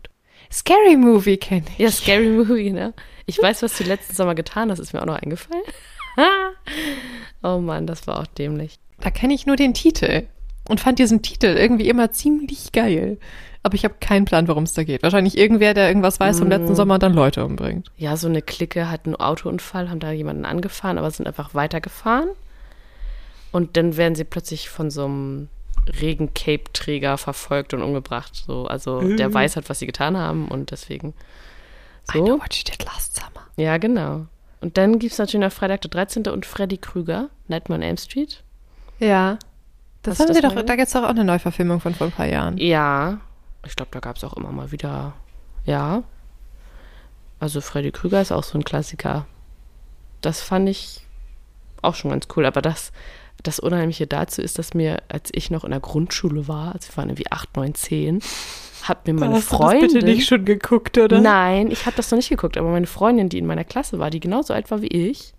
Scary Movie kenne ich. Ja, Scary Movie, ne? Ich weiß, was du letzten Sommer getan hast, ist mir auch noch eingefallen. oh Mann, das war auch dämlich. Da kenne ich nur den Titel und fand diesen Titel irgendwie immer ziemlich geil. Aber ich habe keinen Plan, worum es da geht. Wahrscheinlich irgendwer, der irgendwas weiß vom letzten Sommer und dann Leute umbringt. Ja, so eine Clique hat einen Autounfall, haben da jemanden angefahren, aber sind einfach weitergefahren. Und dann werden sie plötzlich von so einem Regen-Cape-Träger verfolgt und umgebracht. So, also der weiß halt, was sie getan haben und deswegen. I know So. what you did last summer. Ja, genau. Und dann gibt es natürlich noch Freitag der 13. und Freddy Krüger, Nightmare on Elm Street. Ja. Das haben sie doch, mal da gibt es doch auch eine Neuverfilmung von vor ein paar Jahren. Ja, ich glaube, da gab es auch immer mal wieder. Ja. Also Freddy Krüger ist auch so ein Klassiker. Das fand ich auch schon ganz cool. Aber das, das Unheimliche dazu ist, dass mir, als ich noch in der Grundschule war, also wir waren irgendwie 8, 9, 10, hat mir meine Hast du Freundin. das bitte nicht schon geguckt, oder? Nein, ich habe das noch nicht geguckt, aber meine Freundin, die in meiner Klasse war, die genauso alt war wie ich,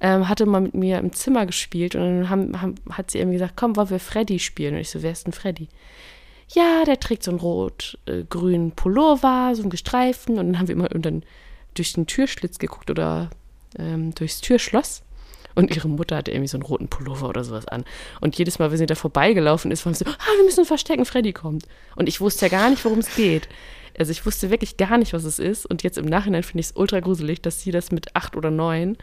ähm, hatte mal mit mir im Zimmer gespielt und dann haben, haben, hat sie irgendwie gesagt, komm, wollen wir Freddy spielen? Und ich so, wer ist denn Freddy? Ja, der trägt so einen rot-grünen Pullover, so einen gestreiften und dann haben wir immer dann durch den Türschlitz geguckt oder ähm, durchs Türschloss. Und ihre Mutter hatte irgendwie so einen roten Pullover oder sowas an. Und jedes Mal, wenn sie da vorbeigelaufen ist, waren sie so, ah, wir müssen verstecken, Freddy kommt. Und ich wusste ja gar nicht, worum es geht. Also ich wusste wirklich gar nicht, was es ist. Und jetzt im Nachhinein finde ich es ultra gruselig, dass sie das mit acht oder neun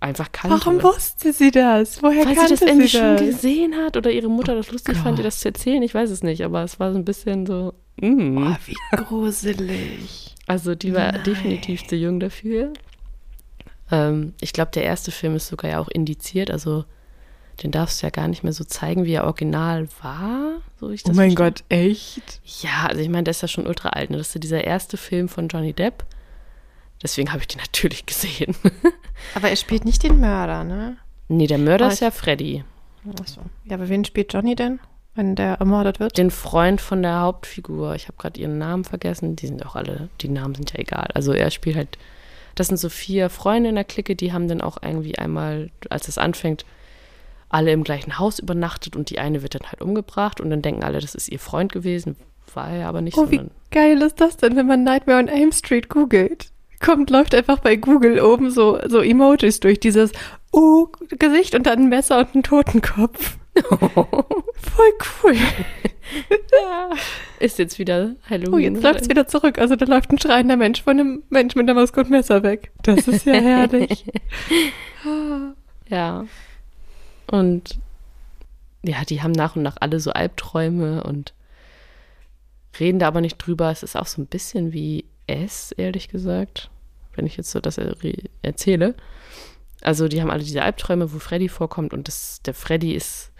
einfach kannte. Warum wusste sie das? Woher Weil sie kannte das irgendwie sie schon das? gesehen hat oder ihre Mutter das lustig fand, ihr das zu erzählen. Ich weiß es nicht, aber es war so ein bisschen so. Mm. Oh, wie gruselig. Also die war Nein. definitiv zu jung dafür. Ähm, ich glaube, der erste Film ist sogar ja auch indiziert, also den darfst du ja gar nicht mehr so zeigen, wie er original war, so ich Oh das mein verstehe. Gott, echt? Ja, also ich meine, der ist ja schon ultra alt. Ne? Das ist ja dieser erste Film von Johnny Depp. Deswegen habe ich den natürlich gesehen. Aber er spielt nicht den Mörder, ne? nee, der Mörder Aber ist ja Freddy. Achso. Ja, aber wen spielt Johnny denn, wenn der ermordet wird? Den Freund von der Hauptfigur. Ich habe gerade ihren Namen vergessen. Die sind auch alle, die Namen sind ja egal. Also er spielt halt, das sind so vier Freunde in der Clique, die haben dann auch irgendwie einmal, als es anfängt, alle im gleichen Haus übernachtet und die eine wird dann halt umgebracht und dann denken alle, das ist ihr Freund gewesen. War er aber nicht, Oh, wie geil ist das denn, wenn man Nightmare on Elm Street googelt? Kommt, läuft einfach bei Google oben so, so Emojis durch dieses Oh, Gesicht und dann ein Messer und einen Totenkopf. Voll cool. ist jetzt wieder Halloween. Oh, jetzt läuft es wieder zurück. Also da läuft ein schreiender Mensch von einem Mensch mit einer Maske und Messer weg. Das ist ja herrlich. Ja. Und ja, die haben nach und nach alle so Albträume und reden da aber nicht drüber. Es ist auch so ein bisschen wie S, ehrlich gesagt, wenn ich jetzt so das er erzähle. Also die haben alle diese Albträume, wo Freddy vorkommt und das, der Freddy ist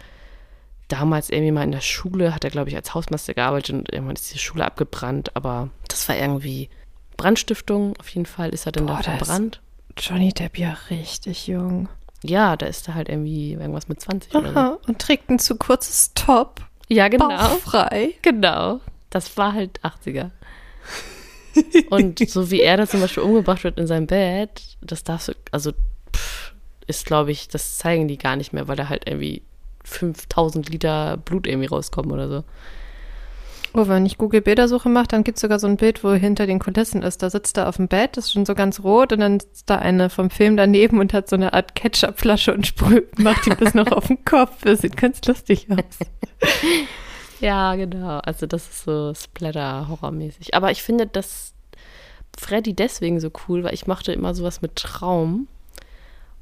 damals irgendwie mal in der Schule, hat er, glaube ich, als Hausmeister gearbeitet und irgendwann ist die Schule abgebrannt, aber das war irgendwie Brandstiftung. Auf jeden Fall ist er dann Boah, da verbrannt. Johnny Depp ja richtig jung. Ja, da ist er halt irgendwie irgendwas mit 20 oder so. Aha, und trägt ein zu kurzes Top. Ja, genau. Bauchfrei. Genau. Das war halt 80er. Und so wie er da zum Beispiel umgebracht wird in seinem Bett, das darfst du, also pff, ist, glaube ich, das zeigen die gar nicht mehr, weil da halt irgendwie 5000 Liter Blut irgendwie rauskommen oder so. Oh, wenn ich Google-Bildersuche mache, dann gibt es sogar so ein Bild, wo hinter den Kulissen ist. Da sitzt er auf dem Bett, ist schon so ganz rot und dann sitzt da eine vom Film daneben und hat so eine Art Ketchupflasche und sprüht, macht ihm das noch auf den Kopf. Das sieht ganz lustig aus. Ja, genau. Also das ist so Splatter-Horror-mäßig. Aber ich finde das Freddy deswegen so cool, weil ich mochte immer sowas mit Traum.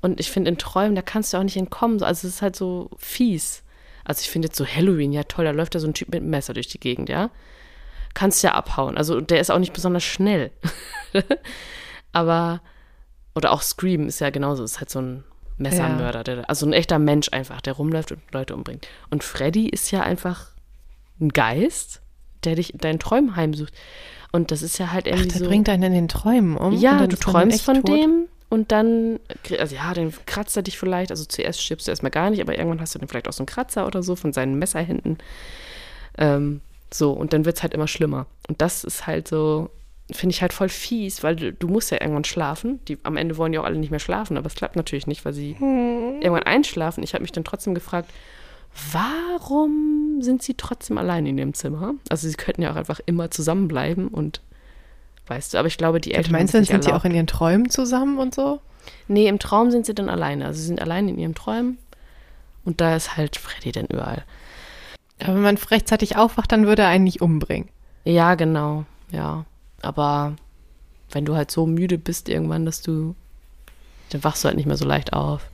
Und ich finde in Träumen, da kannst du auch nicht entkommen. Also es ist halt so fies. Also ich finde jetzt so Halloween, ja toll, da läuft da so ein Typ mit einem Messer durch die Gegend, ja. Kannst ja abhauen. Also der ist auch nicht besonders schnell. Aber, oder auch Scream ist ja genauso, ist halt so ein Messermörder, der, also ein echter Mensch einfach, der rumläuft und Leute umbringt. Und Freddy ist ja einfach ein Geist, der dich in deinen Träumen heimsucht. Und das ist ja halt Ach, irgendwie der so. bringt einen in den Träumen um. Ja, du träumst von tot. dem und dann, also ja, dann kratzt er dich vielleicht, also zuerst stirbst du erstmal gar nicht, aber irgendwann hast du dann vielleicht auch so einen Kratzer oder so von seinen Messerhänden. Ähm, so, und dann wird es halt immer schlimmer. Und das ist halt so, finde ich halt voll fies, weil du, du musst ja irgendwann schlafen. Die, am Ende wollen ja auch alle nicht mehr schlafen, aber es klappt natürlich nicht, weil sie irgendwann einschlafen. Ich habe mich dann trotzdem gefragt, warum sind sie trotzdem allein in ihrem Zimmer? Also sie könnten ja auch einfach immer zusammenbleiben und weißt du, aber ich glaube, die Du Eltern meinst, dann es sind nicht die erlaubt. auch in ihren Träumen zusammen und so? Nee, im Traum sind sie dann alleine. Also sie sind allein in ihren Träumen. Und da ist halt Freddy dann überall. Aber wenn man rechtzeitig aufwacht, dann würde er einen nicht umbringen. Ja, genau. Ja. Aber wenn du halt so müde bist irgendwann, dass du, dann wachst du halt nicht mehr so leicht auf.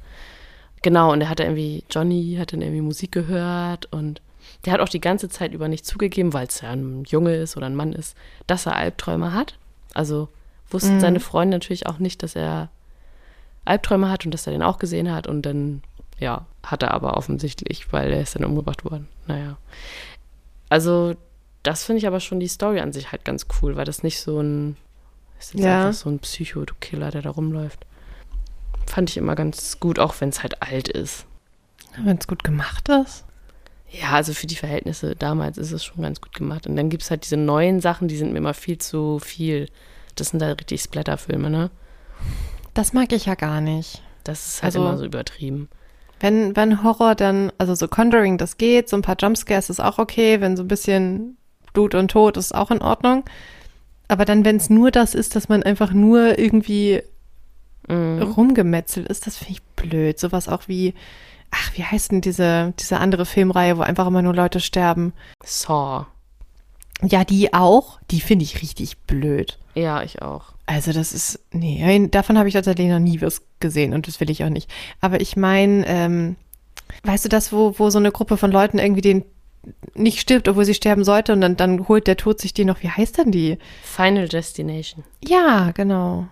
Genau, und er hat irgendwie, Johnny hat dann irgendwie Musik gehört und der hat auch die ganze Zeit über nicht zugegeben, weil es ja ein Junge ist oder ein Mann ist, dass er Albträume hat. Also wussten Mhm. seine Freunde natürlich auch nicht, dass er Albträume hat und dass er den auch gesehen hat und dann, ja, hat er aber offensichtlich, weil er ist dann umgebracht worden. Naja. Also, das finde ich aber schon die Story an sich halt ganz cool, weil das nicht so ein, ist jetzt Ja. einfach so ein Psycho-Killer, der da rumläuft. Fand ich immer ganz gut, auch wenn es halt alt ist. Wenn es gut gemacht ist. Ja, also für die Verhältnisse damals ist es schon ganz gut gemacht. Und dann gibt es halt diese neuen Sachen, die sind mir immer viel zu viel. Das sind da richtig Splatterfilme, ne? Das mag ich ja gar nicht. Das ist halt Also- immer so übertrieben. Wenn, wenn Horror dann, also so Conjuring, das geht, so ein paar Jumpscares ist auch okay, wenn so ein bisschen Blut und Tod ist auch in Ordnung. Aber dann, wenn es nur das ist, dass man einfach nur irgendwie Mhm. rumgemetzelt ist, das finde ich blöd. Sowas auch wie, ach, wie heißt denn diese, diese andere Filmreihe, wo einfach immer nur Leute sterben? Saw. Ja, die auch. Die finde ich richtig blöd. Ja, ich auch. Also das ist, nee, davon habe ich tatsächlich noch nie was gesehen und das will ich auch nicht. Aber ich meine, ähm, weißt du das, wo, wo so eine Gruppe von Leuten irgendwie den nicht stirbt, obwohl sie sterben sollte und dann, dann holt der Tod sich die noch, wie heißt denn die? Final Destination. Ja, genau.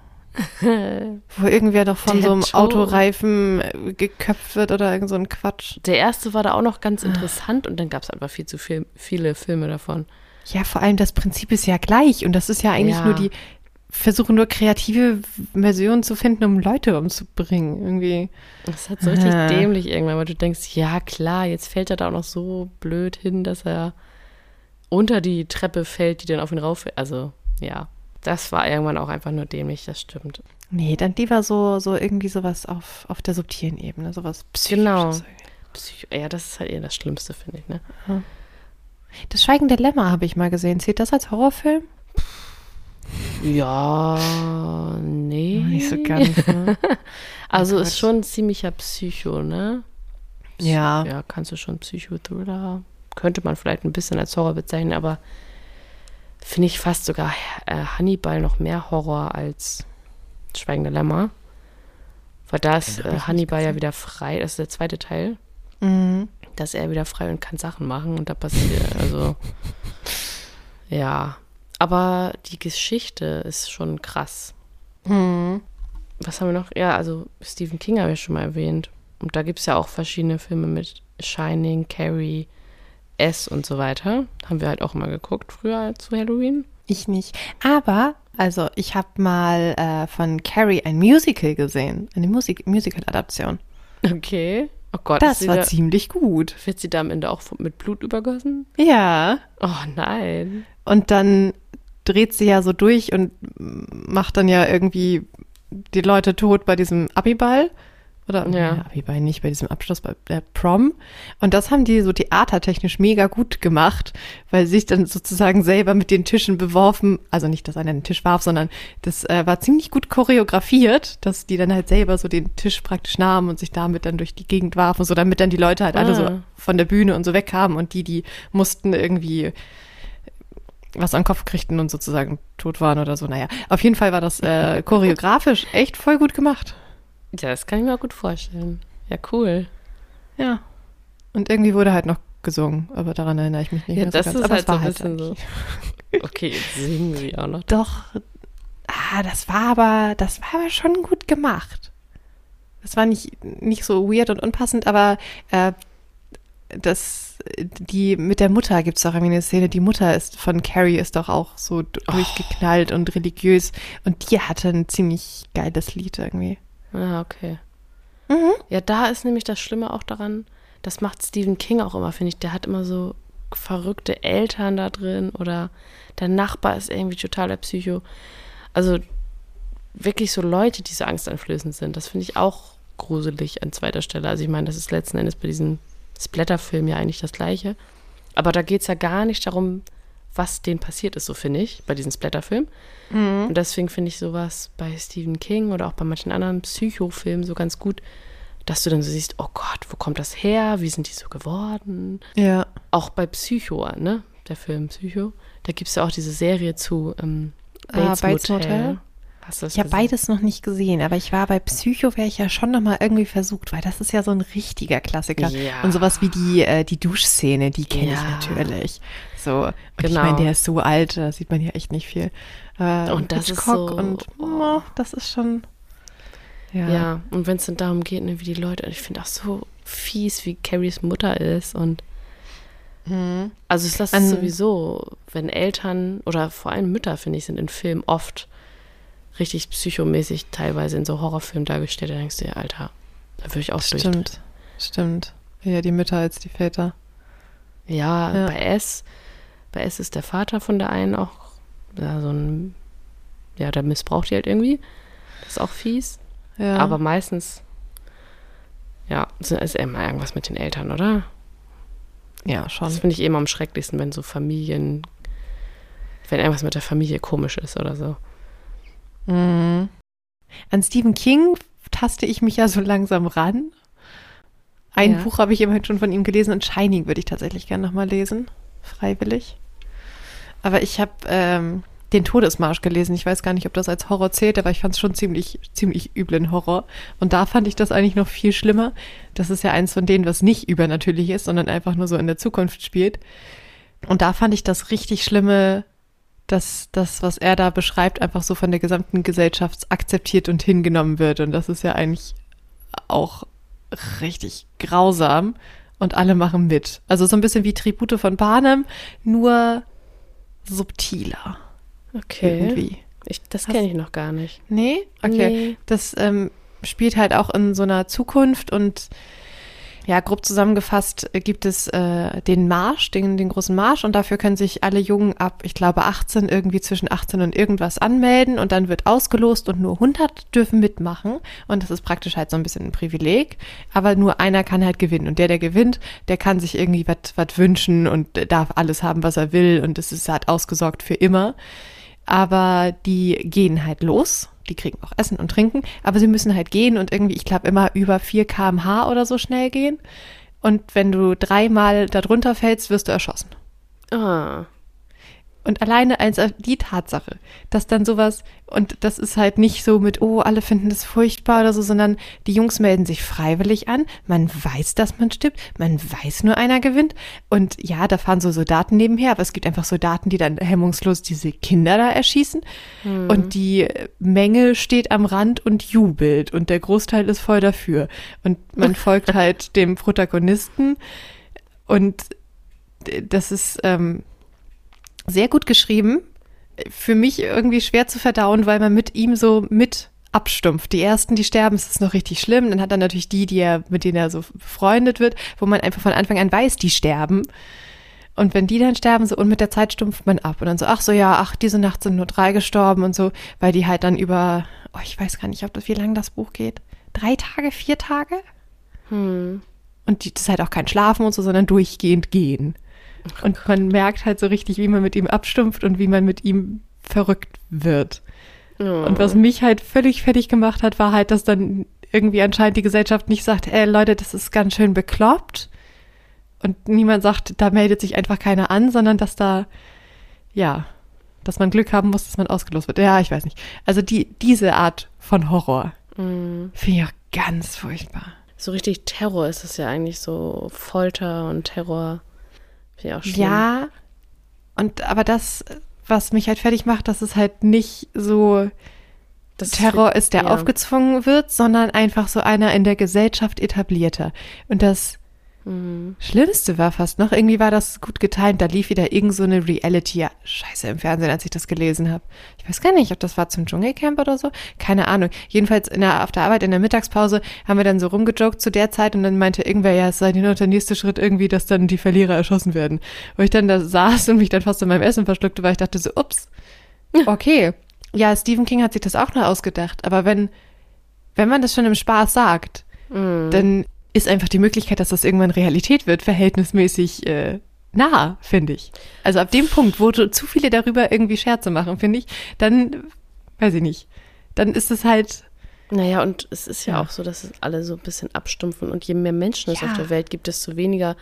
Wo irgendwer doch von Der so einem Tod. Autoreifen äh, geköpft wird oder irgend so ein Quatsch. Der erste war da auch noch ganz interessant und dann gab es einfach viel zu viel, viele Filme davon. Ja, vor allem das Prinzip ist ja gleich und das ist ja eigentlich Ja. nur die, versuchen nur kreative Versionen zu finden, um Leute umzubringen. Irgendwie. Das ist halt so richtig Ah. dämlich irgendwann, weil du denkst, ja klar, jetzt fällt er da auch noch so blöd hin, dass er unter die Treppe fällt, die dann auf ihn rauf. Also, ja. Das war irgendwann auch einfach nur dämlich, das stimmt. Nee, dann lieber so, so irgendwie sowas auf, auf der subtilen Ebene, sowas Genau. Psychisches. Psycho ja, das ist halt eher das Schlimmste, finde ich, ne? Das Schweigen der Lämmer habe ich mal gesehen. Zählt das als Horrorfilm? Ja, nee. Nicht so ganz, ne? Also Oh ist schon ein ziemlicher Psycho, ne? Ja. Ja, kannst du schon Psychothriller. Könnte man vielleicht ein bisschen als Horror bezeichnen, aber finde ich fast sogar äh, Hannibal noch mehr Horror als Schweigende Lämmer. Weil da ist äh, Hannibal ja wieder frei, das ist der zweite Teil. Mhm. Da ist er wieder frei und kann Sachen machen und da passiert, also ja. Aber die Geschichte ist schon krass. Mhm. Was haben wir noch? Ja, also Stephen King habe ich schon mal erwähnt. Und da gibt es ja auch verschiedene Filme mit Shining, Carrie, S und so weiter. Haben wir halt auch mal geguckt früher zu Halloween. Ich nicht. Aber Also ich habe mal äh, von Carrie ein Musical gesehen, eine Musik Musical-Adaption. Okay. Oh Gott. Das war da, ziemlich gut. wird sie da am Ende auch mit Blut übergossen? Ja. Oh nein. Und dann dreht sie ja so durch und macht dann ja irgendwie die Leute tot bei diesem Abiball. Oder Ja. nee, Abiball nicht, bei diesem Abschluss, bei der Prom. Und das haben die so theatertechnisch mega gut gemacht, weil sie sich dann sozusagen selber mit den Tischen beworfen, also nicht, dass einer den Tisch warf, sondern das äh, war ziemlich gut choreografiert, dass die dann halt selber so den Tisch praktisch nahmen und sich damit dann durch die Gegend warfen, so damit dann die Leute halt alle so Ah. von der Bühne und so wegkamen und die, die mussten irgendwie was an den Kopf kriegten und sozusagen tot waren oder so. Naja, auf jeden Fall war das äh, choreografisch echt voll gut gemacht. Ja, das kann ich mir auch gut vorstellen. Ja, cool. Ja. Und irgendwie wurde halt noch gesungen, aber daran erinnere ich mich nicht Ja, mehr das so ganz. ist aber halt es war so ein halt bisschen so. Okay, jetzt singen sie auch noch. Doch, ah, das war aber, das war aber schon gut gemacht. Das war nicht, nicht so weird und unpassend, aber äh, das, die mit der Mutter gibt es doch irgendwie eine Szene. Die Mutter ist von Carrie ist doch auch so d- durchgeknallt und religiös und die hatte ein ziemlich geiles Lied irgendwie. Ah, okay. Mhm. Ja, da ist nämlich das Schlimme auch daran, das macht Stephen King auch immer, finde ich. Der hat immer so verrückte Eltern da drin oder der Nachbar ist irgendwie totaler Psycho. Also wirklich so Leute, die so angsteinflößend sind. Das finde ich auch gruselig an zweiter Stelle. Also ich meine, das ist letzten Endes bei diesem Splatter-Film ja eigentlich das Gleiche. Aber da geht es ja gar nicht darum, was denen passiert ist, so finde ich, bei diesem Splatter-Film. Und deswegen finde ich sowas bei Stephen King oder auch bei manchen anderen Psychofilmen so ganz gut, dass du dann so siehst, oh Gott, wo kommt das her? Wie sind die so geworden? Ja. Auch bei Psycho, ne? Der Film Psycho. Da gibt es ja auch diese Serie zu ähm, Ah, Bates, Bates Motel. Motel? Hast du das Ich habe beides noch nicht gesehen, aber ich war bei Psycho, wäre ich ja schon noch mal irgendwie versucht, weil das ist ja so ein richtiger Klassiker. Ja. Und sowas wie die, äh, die Duschszene, die kenne Ja. ich natürlich. So, und ich Genau. meine, der ist so alt, da sieht man ja echt nicht viel. Äh, Und das ist Hitchcock so- und oh, das ist schon. Ja. Ja, und wenn es dann darum geht, ne, wie die Leute, ich finde auch so fies, wie Carries Mutter ist und Mhm. Also es lässt es sowieso, wenn Eltern oder vor allem Mütter, finde ich, sind in Filmen oft richtig psychomäßig teilweise in so Horrorfilmen dargestellt. Da denkst du dir, Alter, da würde ich auch. Stimmt, stimmt. Eher die Mütter als die Väter. Ja, Ja. bei S, bei S ist der Vater von der einen auch ja, so ein, ja, der missbraucht die halt irgendwie. Das ist auch fies. Ja. Aber meistens, ja, ist immer irgendwas mit den Eltern, oder? ja, schon. Das finde ich immer am schrecklichsten, wenn so Familien, wenn irgendwas mit der Familie komisch ist oder so. Mhm. An Stephen King taste ich mich ja so langsam ran. Ein Ja. Buch habe ich immerhin schon von ihm gelesen und Shining würde ich tatsächlich gerne nochmal lesen. Freiwillig. Aber ich habe ähm, den Todesmarsch gelesen. Ich weiß gar nicht, ob das als Horror zählt, aber ich fand es schon ziemlich, ziemlich üblen Horror. Und da fand ich das eigentlich noch viel schlimmer. Das ist ja eins von denen, was nicht übernatürlich ist, sondern einfach nur so in der Zukunft spielt. Und da fand ich das richtig Schlimme, dass das, was er da beschreibt, einfach so von der gesamten Gesellschaft akzeptiert und hingenommen wird. Und das ist ja eigentlich auch richtig grausam. Und alle machen mit. Also so ein bisschen wie Tribute von Panem, nur subtiler Okay. irgendwie. Ich, das kenne ich noch gar nicht. Nee? Okay. Nee. Das ähm, spielt halt auch in so einer Zukunft und ja, grob zusammengefasst äh, gibt es äh, den Marsch, den, den großen Marsch und dafür können sich alle Jungen ab, ich glaube 18, irgendwie zwischen 18 und irgendwas anmelden und dann wird ausgelost und nur 100 dürfen mitmachen und das ist praktisch halt so ein bisschen ein Privileg, aber nur einer kann halt gewinnen und der, der gewinnt, der kann sich irgendwie was wünschen und darf alles haben, was er will und es ist halt ausgesorgt für immer aber die gehen halt los. Die kriegen auch Essen und Trinken, aber sie müssen halt gehen und irgendwie, ich glaube, immer über 4 km/h oder so schnell gehen. Und wenn du dreimal darunter fällst, wirst du erschossen. Ah. Und alleine als die Tatsache, dass dann sowas, und das ist halt nicht so mit, oh, alle finden das furchtbar oder so, sondern die Jungs melden sich freiwillig an. Man weiß, dass man stirbt. Man weiß nur, einer gewinnt. Und ja, da fahren so Soldaten nebenher, aber es gibt einfach Soldaten, die dann hemmungslos diese Kinder da erschießen. Und die Menge steht am Rand und jubelt. Und der Großteil ist voll dafür. Und man folgt halt dem Protagonisten. Und das ist, ähm, sehr gut geschrieben. für mich irgendwie schwer zu verdauen, weil man mit ihm so mit abstumpft. Die ersten, die sterben, ist es noch richtig schlimm. Dann hat er natürlich die, die er, mit denen er so befreundet wird, wo man einfach von Anfang an weiß, die sterben. Und wenn die dann sterben, so und mit der Zeit stumpft man ab. Und dann so, ach so, ja, ach, diese Nacht sind nur drei gestorben und so, weil die halt dann über, oh, ich weiß gar nicht, ob das, wie lange das Buch geht. Drei Tage, vier Tage? Hm. Und die, das ist halt auch kein Schlafen und so, sondern durchgehend gehen. Und man merkt halt so richtig, wie man mit ihm abstumpft und wie man mit ihm verrückt wird. Oh. Und was mich halt völlig fertig gemacht hat, war halt, dass dann irgendwie anscheinend die Gesellschaft nicht sagt, ey Leute, das ist ganz schön bekloppt. Und niemand sagt, da meldet sich einfach keiner an, sondern dass da, ja, dass man Glück haben muss, dass man ausgelost wird. Ja, ich weiß nicht. Also die, diese Art von Horror Hm. finde ich auch ganz furchtbar. So richtig Terror ist es ja eigentlich so Folter und Terror. Finde ich auch schlimm. Ja, und aber das, was mich halt fertig macht, dass es halt nicht so das Terror ist, der ja. aufgezwungen wird, sondern einfach so einer in der Gesellschaft etablierter. Und das Mhm. Schlimmste war fast noch, irgendwie war das gut getimt, da lief wieder irgend so eine Reality-Scheiße im Fernsehen, als ich das gelesen habe. Ich weiß gar nicht, ob das war zum Dschungelcamp oder so, keine Ahnung. Jedenfalls in der, auf der Arbeit in der Mittagspause haben wir dann so rumgejoked zu der Zeit und dann meinte irgendwer, ja, es sei nur der nächste Schritt irgendwie, dass dann die Verlierer erschossen werden. Wo ich dann da saß und mich dann fast in meinem Essen verschluckte, weil ich dachte so, ups, okay. Ja, Stephen King hat sich das auch noch ausgedacht, aber wenn, wenn man das schon im Spaß sagt, Mhm. dann ist einfach die Möglichkeit, dass das irgendwann Realität wird, verhältnismäßig äh, nah, finde ich. Also ab dem Punkt, wo du zu viele darüber irgendwie Scherze machen, finde ich, dann, weiß ich nicht, dann ist es halt, Naja, und es ist ja, Ja. auch so, dass es alle so ein bisschen abstumpfen und je mehr Menschen es Ja. auf der Welt gibt, desto weniger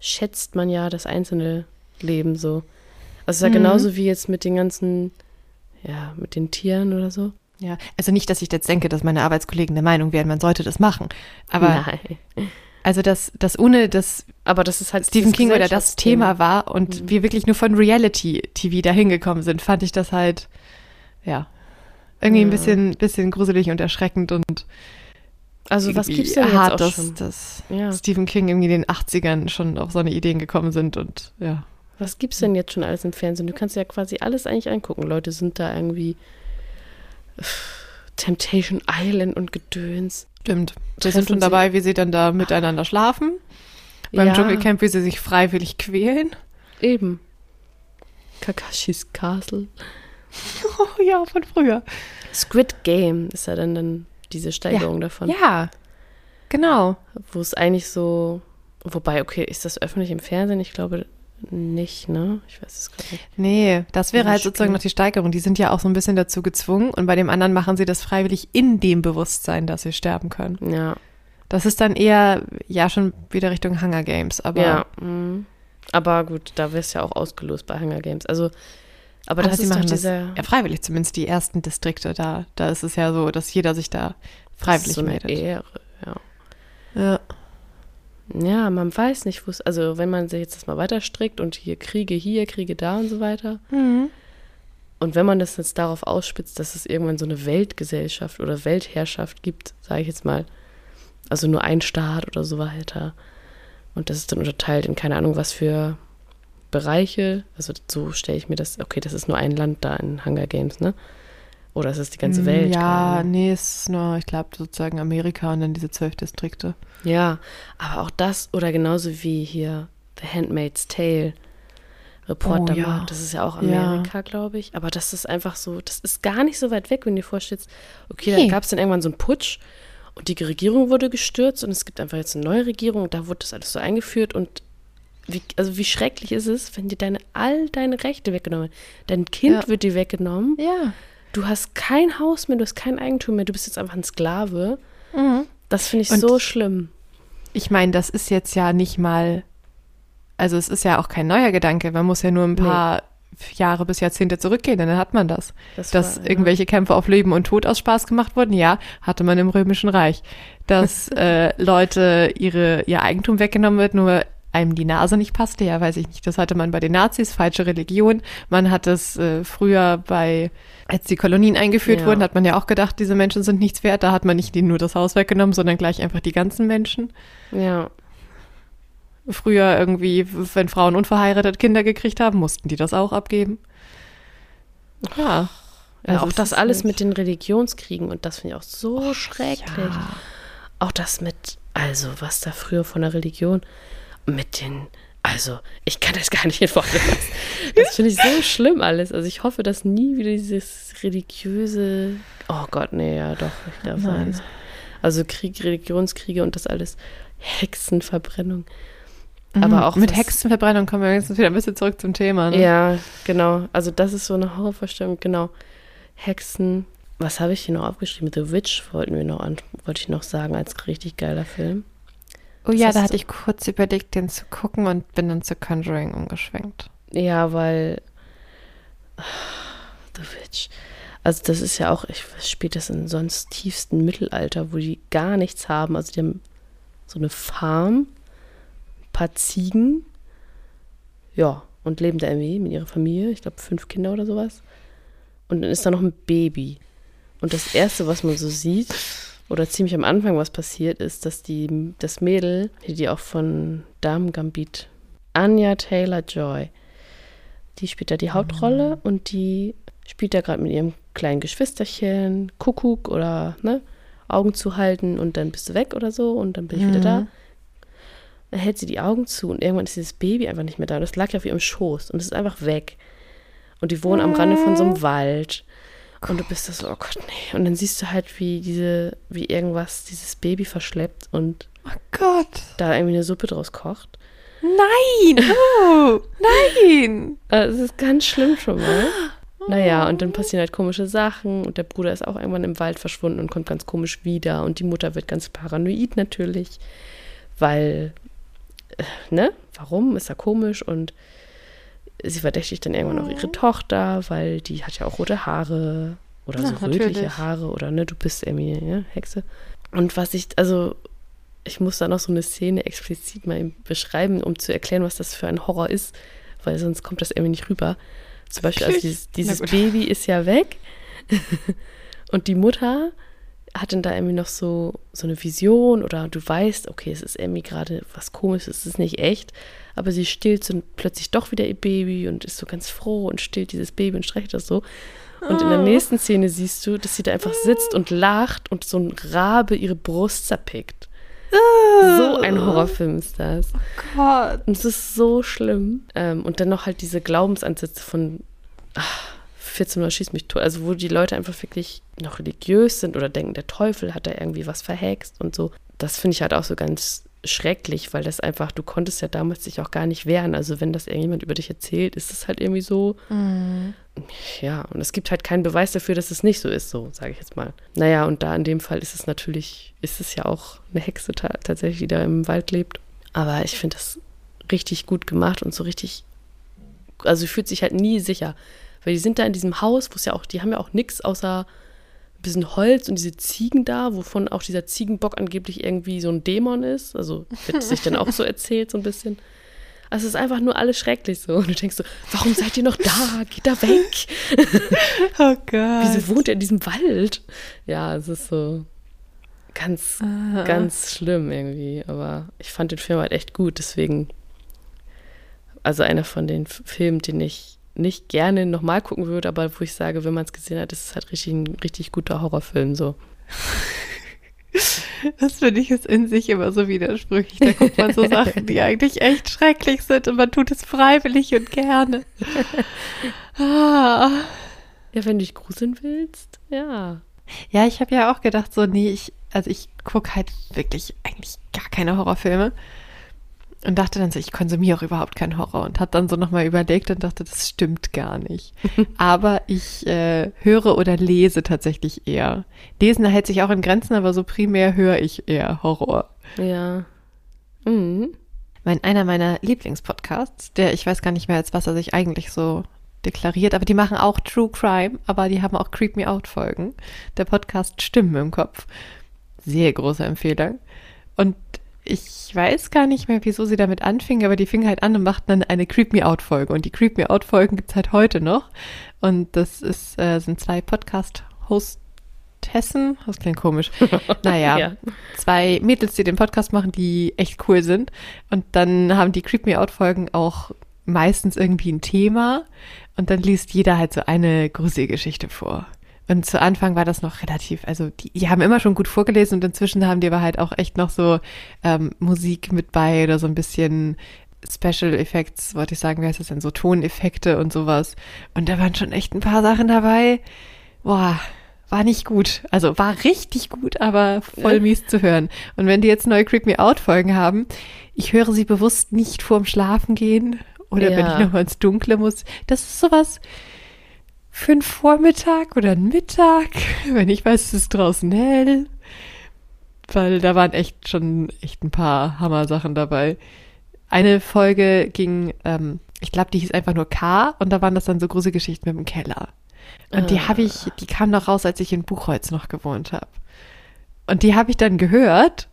schätzt man ja das einzelne Leben so. Also es ist ja Mhm. genauso wie jetzt mit den ganzen, ja, mit den Tieren oder so. Ja, also nicht, dass ich jetzt denke, dass meine Arbeitskollegen der Meinung wären, man sollte das machen, aber Nein. also das, das ohne, dass Aber das ist halt Stephen King oder das. Thema war und wir wirklich nur von Reality-TV dahin gekommen sind, fand ich das halt, ja, irgendwie ein Ja. bisschen, bisschen gruselig und erschreckend und Also was irgendwie gibt's denn jetzt hart, auch dass, schon? dass Ja. Stephen King irgendwie in den 80ern schon auf so eine Ideen gekommen sind und ja. Was gibt's denn jetzt schon alles im Fernsehen? Du kannst ja quasi alles eigentlich angucken. Leute sind da irgendwie Temptation Island und Gedöns. Stimmt. Wir Treffen sind schon dabei, wie sie dann da miteinander schlafen. Beim Ja. Dschungelcamp, wie sie sich freiwillig quälen. Eben. Kakashis Castle. Oh ja, von früher. Squid Game ist ja dann, dann diese Steigerung davon. Ja, genau. Wo es eigentlich so. Wobei, okay, ist das öffentlich im Fernsehen? Ich glaube nicht, ne? Ich weiß es gerade nicht. Nee, das wäre halt sozusagen stimmt. noch die Steigerung. Die sind ja auch so ein bisschen dazu gezwungen und bei dem anderen machen sie das freiwillig in dem Bewusstsein, dass sie sterben können. Ja. Das ist dann eher, ja, schon wieder Richtung Hunger Games, aber, ja. mhm. Aber gut, da wirst ja auch ausgelost bei Hunger Games. Also, aber, aber das ist machen das ja freiwillig, zumindest die ersten Distrikte da. Da ist es ja so, dass jeder sich da freiwillig das ist so eine meldet. Ehre, ja. Ja. Ja, man weiß nicht, wo es, also wenn man sich jetzt das mal weiter strickt und hier Kriege hier, Kriege da und so weiter. Mhm. Und wenn man das jetzt darauf ausspitzt, dass es irgendwann so eine Weltgesellschaft oder Weltherrschaft gibt, sage ich jetzt mal, also nur ein Staat oder so weiter. Und das ist dann unterteilt in keine Ahnung was für Bereiche. Also so stelle ich mir das, okay, das ist nur ein Land da in Hunger Games, ne? Oder es ist die ganze Welt. Mm, Ja, keine Ahnung. nee, es ist nur, ich glaube, sozusagen Amerika und dann diese zwölf Distrikte. Ja, aber auch das oder genauso wie hier The Handmaid's Tale Reporter, Oh, ja. das ist ja auch Ja. Amerika, glaube ich. Aber das ist einfach so, das ist gar nicht so weit weg, wenn du dir vorstellst, okay, Nee. da gab es dann irgendwann so einen Putsch und die Regierung wurde gestürzt und es gibt einfach jetzt eine neue Regierung und da wurde das alles so eingeführt und wie, also wie schrecklich ist es, wenn dir deine all deine Rechte weggenommen werden. Dein Kind Ja. wird dir weggenommen, Ja. Du hast kein Haus mehr, du hast kein Eigentum mehr, du bist jetzt einfach ein Sklave. Mhm. Das finde ich Und- so schlimm. Ich meine, das ist jetzt ja nicht mal, also es ist ja auch kein neuer Gedanke. Man muss ja nur ein paar Jahre bis Jahrzehnte zurückgehen, dann hat man das. Das Dass war, ja. irgendwelche Kämpfe auf Leben und Tod aus Spaß gemacht wurden, ja, hatte man im Römischen Reich. Dass äh, Leute ihre, ihr Eigentum weggenommen wird, nur einem die Nase nicht passte, ja, weiß ich nicht. Das hatte man bei den Nazis, falsche Religion. Man hat es äh, früher bei, als die Kolonien eingeführt Ja. wurden, hat man ja auch gedacht, diese Menschen sind nichts wert. Da hat man nicht nur das Haus weggenommen, sondern gleich einfach die ganzen Menschen. Ja, Früher irgendwie, wenn Frauen unverheiratet Kinder gekriegt haben, mussten die das auch abgeben. Ja. Ja, Also auch das alles halt- mit den Religionskriegen und das finde ich auch so schrecklich. Ja. Auch das mit, also was da früher von der Religion mit den, also ich kann das gar nicht in Worte fassen. Das finde ich so schlimm alles. Also ich hoffe, dass nie wieder dieses religiöse, oh Gott, nee, ja doch, ich glaube, Nein. also Krieg, Religionskriege und das alles, Hexenverbrennung. Mhm. Aber auch mit Hexenverbrennung kommen wir jetzt wieder ein bisschen zurück zum Thema. Ne? Ja, genau. Also das ist so eine Horrorvorstellung, genau. Hexen. Was habe ich hier noch aufgeschrieben? The Witch wollten wir noch an, wollte ich noch sagen, als richtig geiler Film. Oh ja, da hatte ich kurz überlegt, den zu gucken und bin dann zu Conjuring umgeschwenkt. Ja, weil The Witch. Also das ist ja auch, ich spielt das in sonst tiefsten Mittelalter, wo die gar nichts haben. Also die haben so eine Farm, ein paar Ziegen, ja, und leben da irgendwie mit ihrer Familie. Ich glaube fünf Kinder oder sowas. Und dann ist da noch ein Baby. Und das Erste, was man so sieht, oder ziemlich am Anfang, was passiert, ist, dass die, das Mädel, die auch von Dame Gambit, Anya Taylor-Joy, die spielt da die Hauptrolle und die spielt da gerade mit ihrem kleinen Geschwisterchen, Kuckuck oder ne, Augen zu halten und dann bist du weg oder so und dann bin ich wieder Mhm. da. Dann hält sie die Augen zu und irgendwann ist dieses Baby einfach nicht mehr da. Das lag ja auf ihrem Schoß und es ist einfach weg. Und die wohnen am Rande von so einem Wald. Und du bist da so, oh Gott, nee. Und dann siehst du halt, wie diese, wie irgendwas dieses Baby verschleppt und Oh Gott. da irgendwie eine Suppe draus kocht. Nein. Oh, nein. Äh, Es ist ganz schlimm schon mal. Naja, und dann passieren halt komische Sachen und der Bruder ist auch irgendwann im Wald verschwunden und kommt ganz komisch wieder und die Mutter wird ganz paranoid natürlich, weil, äh, ne, warum, ist ja komisch und sie verdächtigt dann irgendwann auch ihre Tochter, weil die hat ja auch rote Haare oder Ja, so rötliche natürlich. Haare oder ne, du bist irgendwie ja, Hexe. Und was ich, also ich muss da noch so eine Szene explizit mal beschreiben, um zu erklären, was das für ein Horror ist, weil sonst kommt das irgendwie nicht rüber. Zum Beispiel, also dieses, dieses. Baby ist ja weg und die Mutter hat dann da irgendwie noch so, so eine Vision oder du weißt, okay, es ist irgendwie gerade was komisches, es ist nicht echt, aber sie stillt so plötzlich doch wieder ihr Baby und ist so ganz froh und stillt dieses Baby und streicht das so. Und in der Oh. nächsten Szene siehst du, dass sie da einfach sitzt und lacht und so ein Rabe ihre Brust zerpickt. So ein Horrorfilm ist das. Gott. Und es ist so schlimm. Ähm, und dann noch halt diese Glaubensansätze von ach, 14 Uhr schießt mich tot. Also wo die Leute einfach wirklich noch religiös sind oder denken, der Teufel hat da irgendwie was verhext und so. Das finde ich halt auch so ganz schrecklich, weil das einfach, du konntest ja damals dich auch gar nicht wehren. Also wenn das irgendjemand über dich erzählt, ist es halt irgendwie so, Mhm. ja, und es gibt halt keinen Beweis dafür, dass es nicht so ist, so sage ich jetzt mal. Naja, und da in dem Fall ist es natürlich, ist es ja auch eine Hexe ta tatsächlich, die da im Wald lebt. Aber ich finde das richtig gut gemacht und so richtig, also sie fühlt sich halt nie sicher. Weil die sind da in diesem Haus, wo es ja auch, die haben ja auch nichts außer bisschen Holz und diese Ziegen da, wovon auch dieser Ziegenbock angeblich irgendwie so ein Dämon ist. Also wird sich dann auch so erzählt, so ein bisschen. Also es ist einfach nur alles schrecklich so. Und du denkst so, warum seid ihr noch da? Geht da weg. Oh Gott. Wieso wohnt ihr in diesem Wald? Ja, es ist so ganz, Aha. ganz schlimm irgendwie. Aber ich fand den Film halt echt gut. Deswegen, also einer von den Filmen, den ich nicht gerne nochmal gucken würde, aber wo ich sage, wenn man es gesehen hat, ist es halt richtig, ein richtig guter Horrorfilm. So. Das finde ich ist in sich immer so widersprüchlich. Da guckt man so Sachen, die eigentlich echt schrecklich sind und man tut es freiwillig und gerne. Ah. Ja, wenn du dich gruseln willst, ja. Ja, ich habe ja auch gedacht, so, nee, ich, also ich gucke halt wirklich eigentlich gar keine Horrorfilme. Und dachte dann so, ich konsumiere auch überhaupt keinen Horror und hat dann so nochmal überlegt und dachte, das stimmt gar nicht. aber ich äh, höre oder lese tatsächlich eher. Lesen hält sich auch in Grenzen, aber so primär höre ich eher Horror. Ja. Mhm. Mein, einer meiner Lieblingspodcasts, der ich weiß gar nicht mehr, als was er sich eigentlich so deklariert, aber die machen auch True Crime, aber die haben auch Creep Me Out Folgen. Der Podcast Stimmen im Kopf. Sehr große Empfehlung. Und ich weiß gar nicht mehr, wieso sie damit anfing, aber die fing halt an und machten dann eine Creep Me Out Folge. Und die Creep Me Out Folgen gibt's halt heute noch. Und das ist, äh, sind zwei Podcast-Hostessen. Das klingt komisch. Naja, Ja. zwei Mädels, die den Podcast machen, die echt cool sind. Und dann haben die Creep Me Out Folgen auch meistens irgendwie ein Thema und dann liest jeder halt so eine Gruselgeschichte vor. Und zu Anfang war das noch relativ, also die, die haben immer schon gut vorgelesen und inzwischen haben die aber halt auch echt noch so ähm, Musik mit bei oder so ein bisschen Special Effects, wollte ich sagen, wie heißt das denn, so Toneffekte und sowas. Und da waren schon echt ein paar Sachen dabei. Boah, war nicht gut. Also war richtig gut, aber voll mies zu hören. Und wenn die jetzt neue Creep Me Out Folgen haben, ich höre sie bewusst nicht vorm Schlafen gehen oder Ja. wenn ich nochmal ins Dunkle muss. Das ist sowas für einen Vormittag oder einen Mittag, wenn ich weiß, es ist draußen hell. Weil da waren echt schon echt ein paar Hammer-Sachen dabei. Eine Folge ging, ähm, ich glaube, die hieß einfach nur K und da waren das dann so große Geschichten mit dem Keller. Und die habe ich, die kam noch raus, als ich in Buchholz noch gewohnt habe. Und die habe ich dann gehört,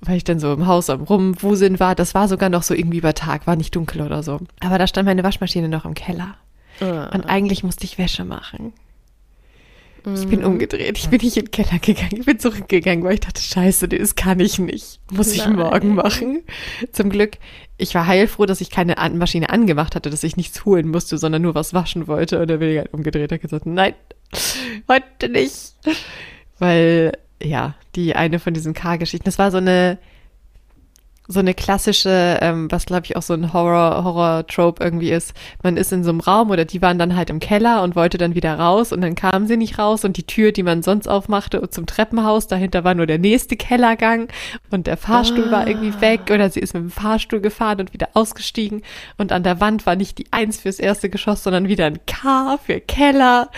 weil ich dann so im Haus am Rumwuseln war. Das war sogar noch so irgendwie über Tag, war nicht dunkel oder so. Aber da stand meine Waschmaschine noch im Keller. Ah. Und eigentlich musste ich Wäsche machen. Ich bin umgedreht. Ich bin nicht in den Keller gegangen. Ich bin zurückgegangen, weil ich dachte, scheiße, das kann ich nicht. Muss ich Nein. morgen machen. Zum Glück, ich war heilfroh, dass ich keine Maschine angemacht hatte, dass ich nichts holen musste, sondern nur was waschen wollte. Und dann bin ich halt umgedreht und gesagt, nein, heute nicht. Weil, ja, die eine von diesen K-Geschichten, das war so eine, so eine klassische, ähm, was glaube ich auch so ein Horror, Horror-Trope irgendwie ist. Man ist in so einem Raum oder die waren dann halt im Keller und wollte dann wieder raus und dann kamen sie nicht raus und die Tür, die man sonst aufmachte zum Treppenhaus, dahinter war nur der nächste Kellergang und der Fahrstuhl war irgendwie weg oder sie ist mit dem Fahrstuhl gefahren und wieder ausgestiegen und an der Wand war nicht die Eins fürs erste Geschoss, sondern wieder ein K für Keller.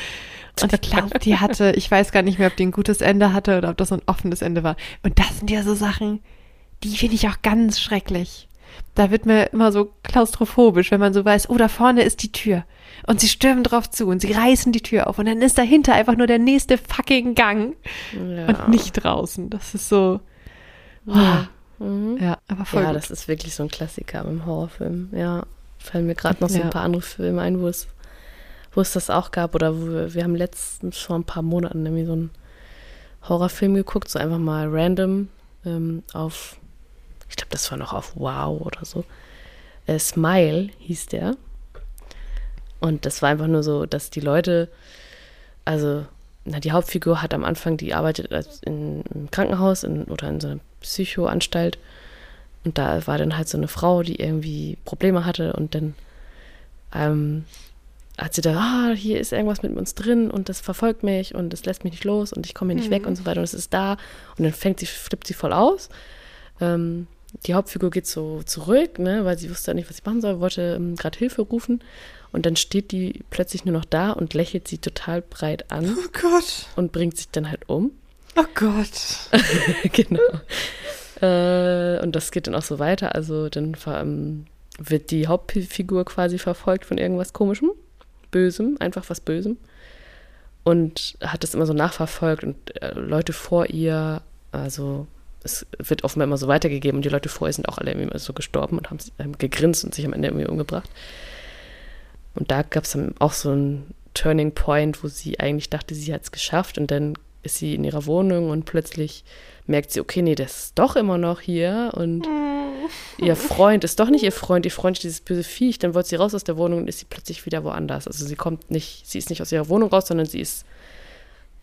Und ich glaube, die hatte, ich weiß gar nicht mehr, ob die ein gutes Ende hatte oder ob das so ein offenes Ende war. Und das sind ja so Sachen, die finde ich auch ganz schrecklich. Da wird mir immer so klaustrophobisch, wenn man so weiß, oh, da vorne ist die Tür. Und sie stürmen drauf zu und sie reißen die Tür auf und dann ist dahinter einfach nur der nächste fucking Gang Ja. und nicht draußen. Das ist so, Ja. Mhm. ja, aber voll Ja, gut. das ist wirklich so ein Klassiker im Horrorfilm. Ja, fallen mir gerade noch so Ja. ein paar andere Filme ein, wo es, wo es das auch gab. Oder wo wir, wir haben letztens vor ein paar Monaten irgendwie so einen Horrorfilm geguckt, so einfach mal random ähm, auf, ich glaube, das war noch auf Wow oder so. Äh, Smile hieß der. Und das war einfach nur so, dass die Leute, also, na, die Hauptfigur hat am Anfang, die arbeitet als in, im Krankenhaus in, oder in so einer Psychoanstalt. Und da war dann halt so eine Frau, die irgendwie Probleme hatte und dann ähm, hat sie da, ah, hier ist irgendwas mit uns drin und das verfolgt mich und das lässt mich nicht los und ich komme hier nicht weg und so weiter und es ist da. Und dann fängt sie, flippt sie voll aus. Ähm, die Hauptfigur geht so zurück, ne, weil sie wusste nicht, was sie machen soll, wollte ähm, gerade Hilfe rufen. Und dann steht die plötzlich nur noch da und lächelt sie total breit an Oh Gott, und bringt sich dann halt um. oh Gott. genau. Äh, und das geht dann auch so weiter. Also dann ähm, wird die Hauptfigur quasi verfolgt von irgendwas Komischem, Bösem, einfach was Bösem. Und hat das immer so nachverfolgt und äh, Leute vor ihr, also es wird offenbar immer so weitergegeben und die Leute vor ihr sind auch alle irgendwie so gestorben und haben ähm, gegrinst und sich am Ende irgendwie umgebracht. Und da gab es dann auch so einen Turning Point, wo sie eigentlich dachte, sie hat es geschafft und dann ist sie in ihrer Wohnung und plötzlich merkt sie, okay, nee, der ist doch immer noch hier und ihr Freund ist doch nicht ihr Freund, ihr Freund ist dieses böse Viech, dann wollte sie raus aus der Wohnung und ist sie plötzlich wieder woanders. Also sie kommt nicht, sie ist nicht aus ihrer Wohnung raus, sondern sie ist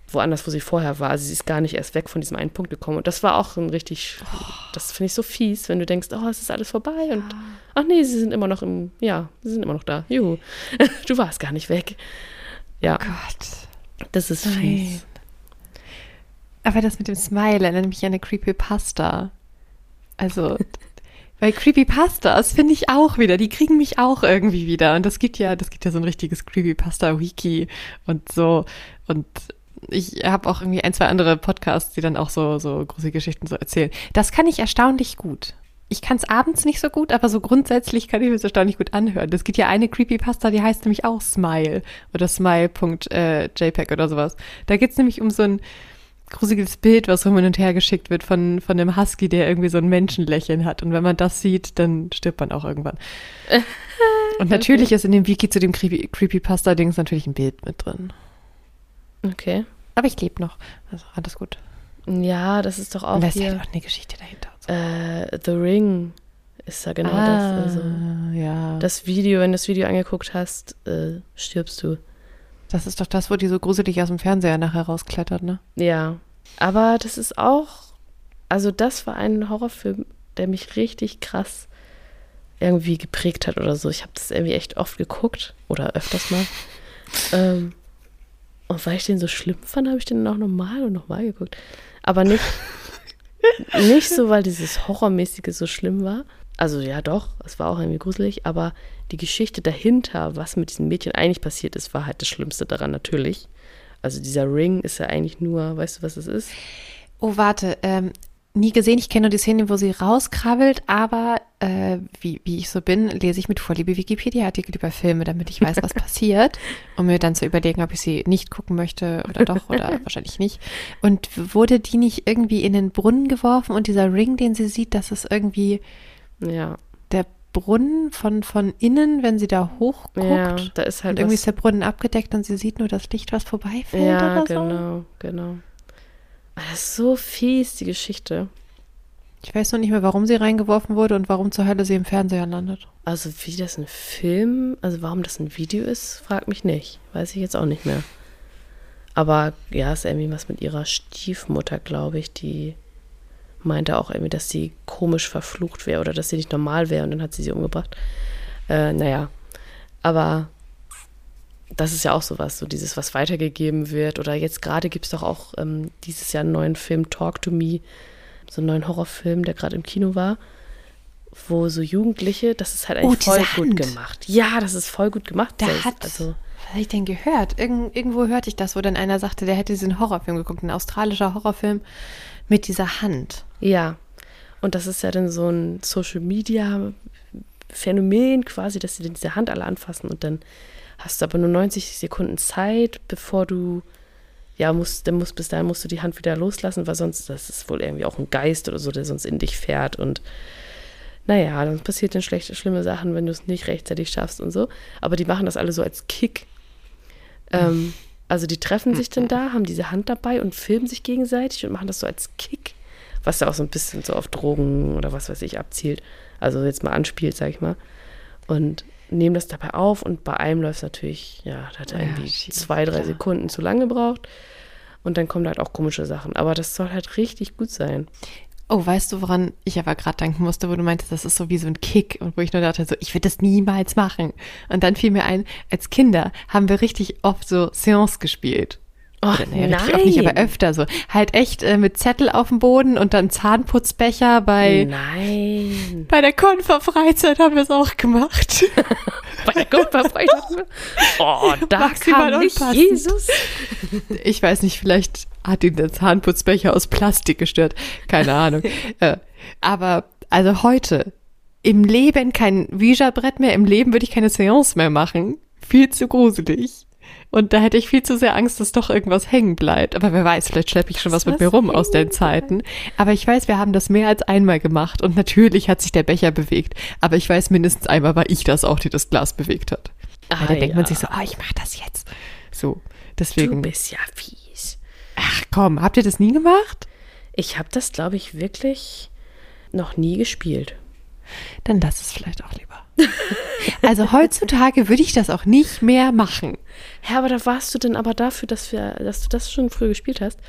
woanders, wo sie vorher war. Also sie ist gar nicht erst weg von diesem einen Punkt gekommen. Und das war auch ein richtig, das finde ich so fies, wenn du denkst, oh, es ist alles vorbei und ach nee, sie sind immer noch im, ja, sie sind immer noch da. Juhu. du warst gar nicht weg. Ja, Gott. das ist Nein. fies. Aber das mit dem Smile erinnert mich an eine Creepypasta. Also, weil Creepypastas finde ich auch wieder, die kriegen mich auch irgendwie wieder. Und das gibt ja, das gibt ja so ein richtiges Creepypasta-Wiki und so. Und ich habe auch irgendwie ein, zwei andere Podcasts, die dann auch so, so große Geschichten so erzählen. Das kann ich erstaunlich gut. Ich kann es abends nicht so gut, aber so grundsätzlich kann ich mir das erstaunlich gut anhören. Das gibt ja eine Creepypasta, die heißt nämlich auch Smile oder Smile.jpg oder sowas. Da geht es nämlich um so ein gruseliges Bild, was rum und her geschickt wird von, von einem Husky, der irgendwie so ein Menschenlächeln hat. Und wenn man das sieht, dann stirbt man auch irgendwann. Und natürlich ist in dem Wiki zu dem Creepy, Creepypasta-Dings natürlich ein Bild mit drin. Okay. Aber ich lebe noch. Also alles gut. Ja, das ist doch Und auch da ist hier. halt auch eine Geschichte dahinter. Und so. Äh, The Ring ist ja genau ah, das. Also, ja. Das Video, wenn du das Video angeguckt hast, äh, stirbst du. Das ist doch das, wo die so gruselig aus dem Fernseher nachher rausklettert, ne? Ja. Aber das ist auch, also das war ein Horrorfilm, der mich richtig krass irgendwie geprägt hat oder so. Ich habe das irgendwie echt oft geguckt oder öfters mal. ähm, und weil ich den so schlimm fand, habe ich den auch nochmal und nochmal geguckt. Aber nicht, nicht so, weil dieses Horrormäßige so schlimm war. Also ja, doch, es war auch irgendwie gruselig, aber die Geschichte dahinter, was mit diesem Mädchen eigentlich passiert ist, war halt das Schlimmste daran natürlich. Also dieser Ring ist ja eigentlich nur, weißt du, was es ist? Oh, warte, ähm, nie gesehen. Ich kenne nur die Szene, wo sie rauskrabbelt, aber äh, wie, wie ich so bin, lese ich mit Vorliebe Wikipedia-Artikel über Filme, damit ich weiß, was passiert, um mir dann zu überlegen, ob ich sie nicht gucken möchte oder doch oder wahrscheinlich nicht. Und wurde die nicht irgendwie in den Brunnen geworfen und dieser Ring, den sie sieht, das ist irgendwie Ja. der Brunnen von, von innen, wenn sie da hochguckt. Ja, da ist halt und irgendwie ist der Brunnen abgedeckt und sie sieht nur das Licht, was vorbeifällt Ja, oder so. genau, genau. Ah, Das ist so fies, die Geschichte. Ich weiß noch nicht mehr, warum sie reingeworfen wurde und warum zur Hölle sie im Fernseher landet. Also wie das ein Film, also warum das ein Video ist, frag mich nicht. Weiß ich jetzt auch nicht mehr. Aber ja, ist irgendwie was mit ihrer Stiefmutter, glaube ich, die meinte auch irgendwie, dass sie komisch verflucht wäre oder dass sie nicht normal wäre und dann hat sie sie umgebracht. Äh, naja, aber das ist ja auch sowas, so dieses, was weitergegeben wird. Oder jetzt gerade gibt es doch auch ähm, dieses Jahr einen neuen Film, Talk to Me, so einen neuen Horrorfilm, der gerade im Kino war, wo so Jugendliche, das ist halt Oh, eigentlich voll diese gut Hand. gemacht. Ja, das ist voll gut gemacht. Da selbst. hat, also, was habe ich denn gehört? Irgend, irgendwo hörte ich das, wo dann einer sagte, der hätte diesen Horrorfilm geguckt, ein australischer Horrorfilm mit dieser Hand. ja. Und das ist ja dann so ein Social Media Phänomen quasi, dass sie dann diese Hand alle anfassen und dann hast du aber nur 90 Sekunden Zeit, bevor du ja, musst, dann musst, bis dahin musst du die Hand wieder loslassen, weil sonst, das ist wohl irgendwie auch ein Geist oder so, der sonst in dich fährt und naja, dann passiert dann schlechte, schlimme Sachen, wenn du es nicht rechtzeitig schaffst und so. Aber die machen das alle so als Kick. Ähm, also die treffen sich dann da, haben diese Hand dabei und filmen sich gegenseitig und machen das so als Kick, was da auch so ein bisschen so auf Drogen oder was weiß ich abzielt. Also jetzt mal anspielt, sag ich mal. Und nehmen das dabei auf und bei einem läuft es natürlich, ja, da hat er Ja, irgendwie schief, zwei, drei klar. Sekunden zu lang gebraucht. Und dann kommen halt auch komische Sachen. Aber das soll halt richtig gut sein. Oh, weißt du, woran ich aber gerade denken musste, wo du meintest, das ist so wie so ein Kick und wo ich nur dachte, so, ich würde das niemals machen. Und dann fiel mir ein, als Kinder haben wir richtig oft so Seance gespielt. Oh, Oder, naja, richtig oft nicht, aber nein. öfter so. Halt echt äh, mit Zettel auf dem Boden und dann Zahnputzbecher bei, Nein. bei der Konferfreizeit haben wir es auch gemacht. Bei der Kupferfreizeit. Oh, da Maximal kam nicht unpassend. Jesus. Ich weiß nicht, vielleicht hat ihn der Zahnputzbecher aus Plastik gestört. Keine Ahnung. äh, aber also heute im Leben kein Ouija-Brett mehr, im Leben würde ich keine Seance mehr machen. Viel zu gruselig. Und da hätte ich viel zu sehr Angst, dass doch irgendwas hängen bleibt. Aber wer weiß, vielleicht schleppe ich schon was, Was mit mir rum aus den Zeiten. Aber ich weiß, wir haben das mehr als einmal gemacht. Und natürlich hat sich der Becher bewegt. Aber ich weiß, mindestens einmal war ich das auch, die das Glas bewegt hat. Weil da Ah, denkt man ja. sich so, ah, ich mach das jetzt. So, Du deswegen. bist ja fies. Ach komm, habt ihr das nie gemacht? Ich habe das, glaube ich, wirklich noch nie gespielt. Dann lass es vielleicht auch lieber. Also heutzutage würde ich das auch nicht mehr machen. Ja, aber da warst du denn aber dafür, dass wir, dass du das schon früh gespielt hast.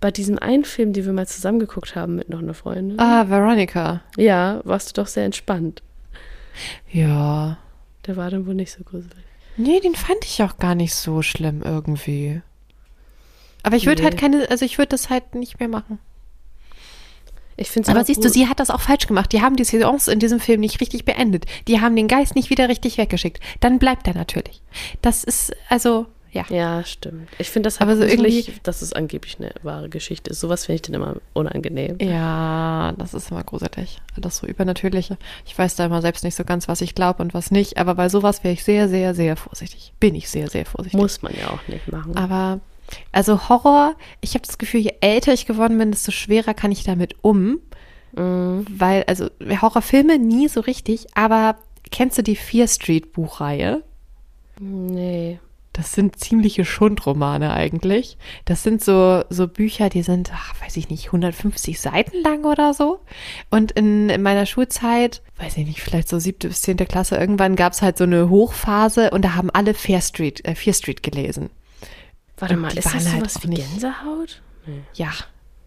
Bei diesem einen Film, den wir mal zusammen geguckt haben mit noch einer Freundin. Ah, Veronica. Ja, warst du doch sehr entspannt. Ja. Der war dann wohl nicht so gruselig. Nee, den fand ich auch gar nicht so schlimm irgendwie. Aber ich würde Nee. halt keine, also ich würde das halt nicht mehr machen. Ich finde Aber siehst du, sie hat das auch falsch gemacht. Die haben die Seance in diesem Film nicht richtig beendet. Die haben den Geist nicht wieder richtig weggeschickt. Dann bleibt er natürlich. Das ist, also, ja. Ja, stimmt. Ich finde das halt Aber so irgendwie- dass es angeblich eine wahre Geschichte ist. Sowas finde ich dann immer unangenehm. Ja, das ist immer gruselig. Alles so Übernatürliche. Ich weiß da immer selbst nicht so ganz, was ich glaube und was nicht. Aber bei sowas wäre ich sehr, sehr, sehr vorsichtig. Bin ich sehr, sehr vorsichtig. Muss man ja auch nicht machen. Aber, also Horror, ich habe das Gefühl, je älter ich geworden bin, desto schwerer kann ich damit um. Mhm. Weil, also Horrorfilme nie so richtig, aber kennst du die Fear Street Buchreihe? Nee. Das sind ziemliche Schundromane eigentlich. Das sind so, so Bücher, die sind, ach, weiß ich nicht, 150 Seiten lang oder so. Und in, in meiner Schulzeit, weiß ich nicht, vielleicht so siebte bis zehnte Klasse, irgendwann gab es halt so eine Hochphase und da haben alle Fair Street, äh, Fear Street gelesen. Warte mal, ist das halt sowas auch wie nicht- Gänsehaut? Ja,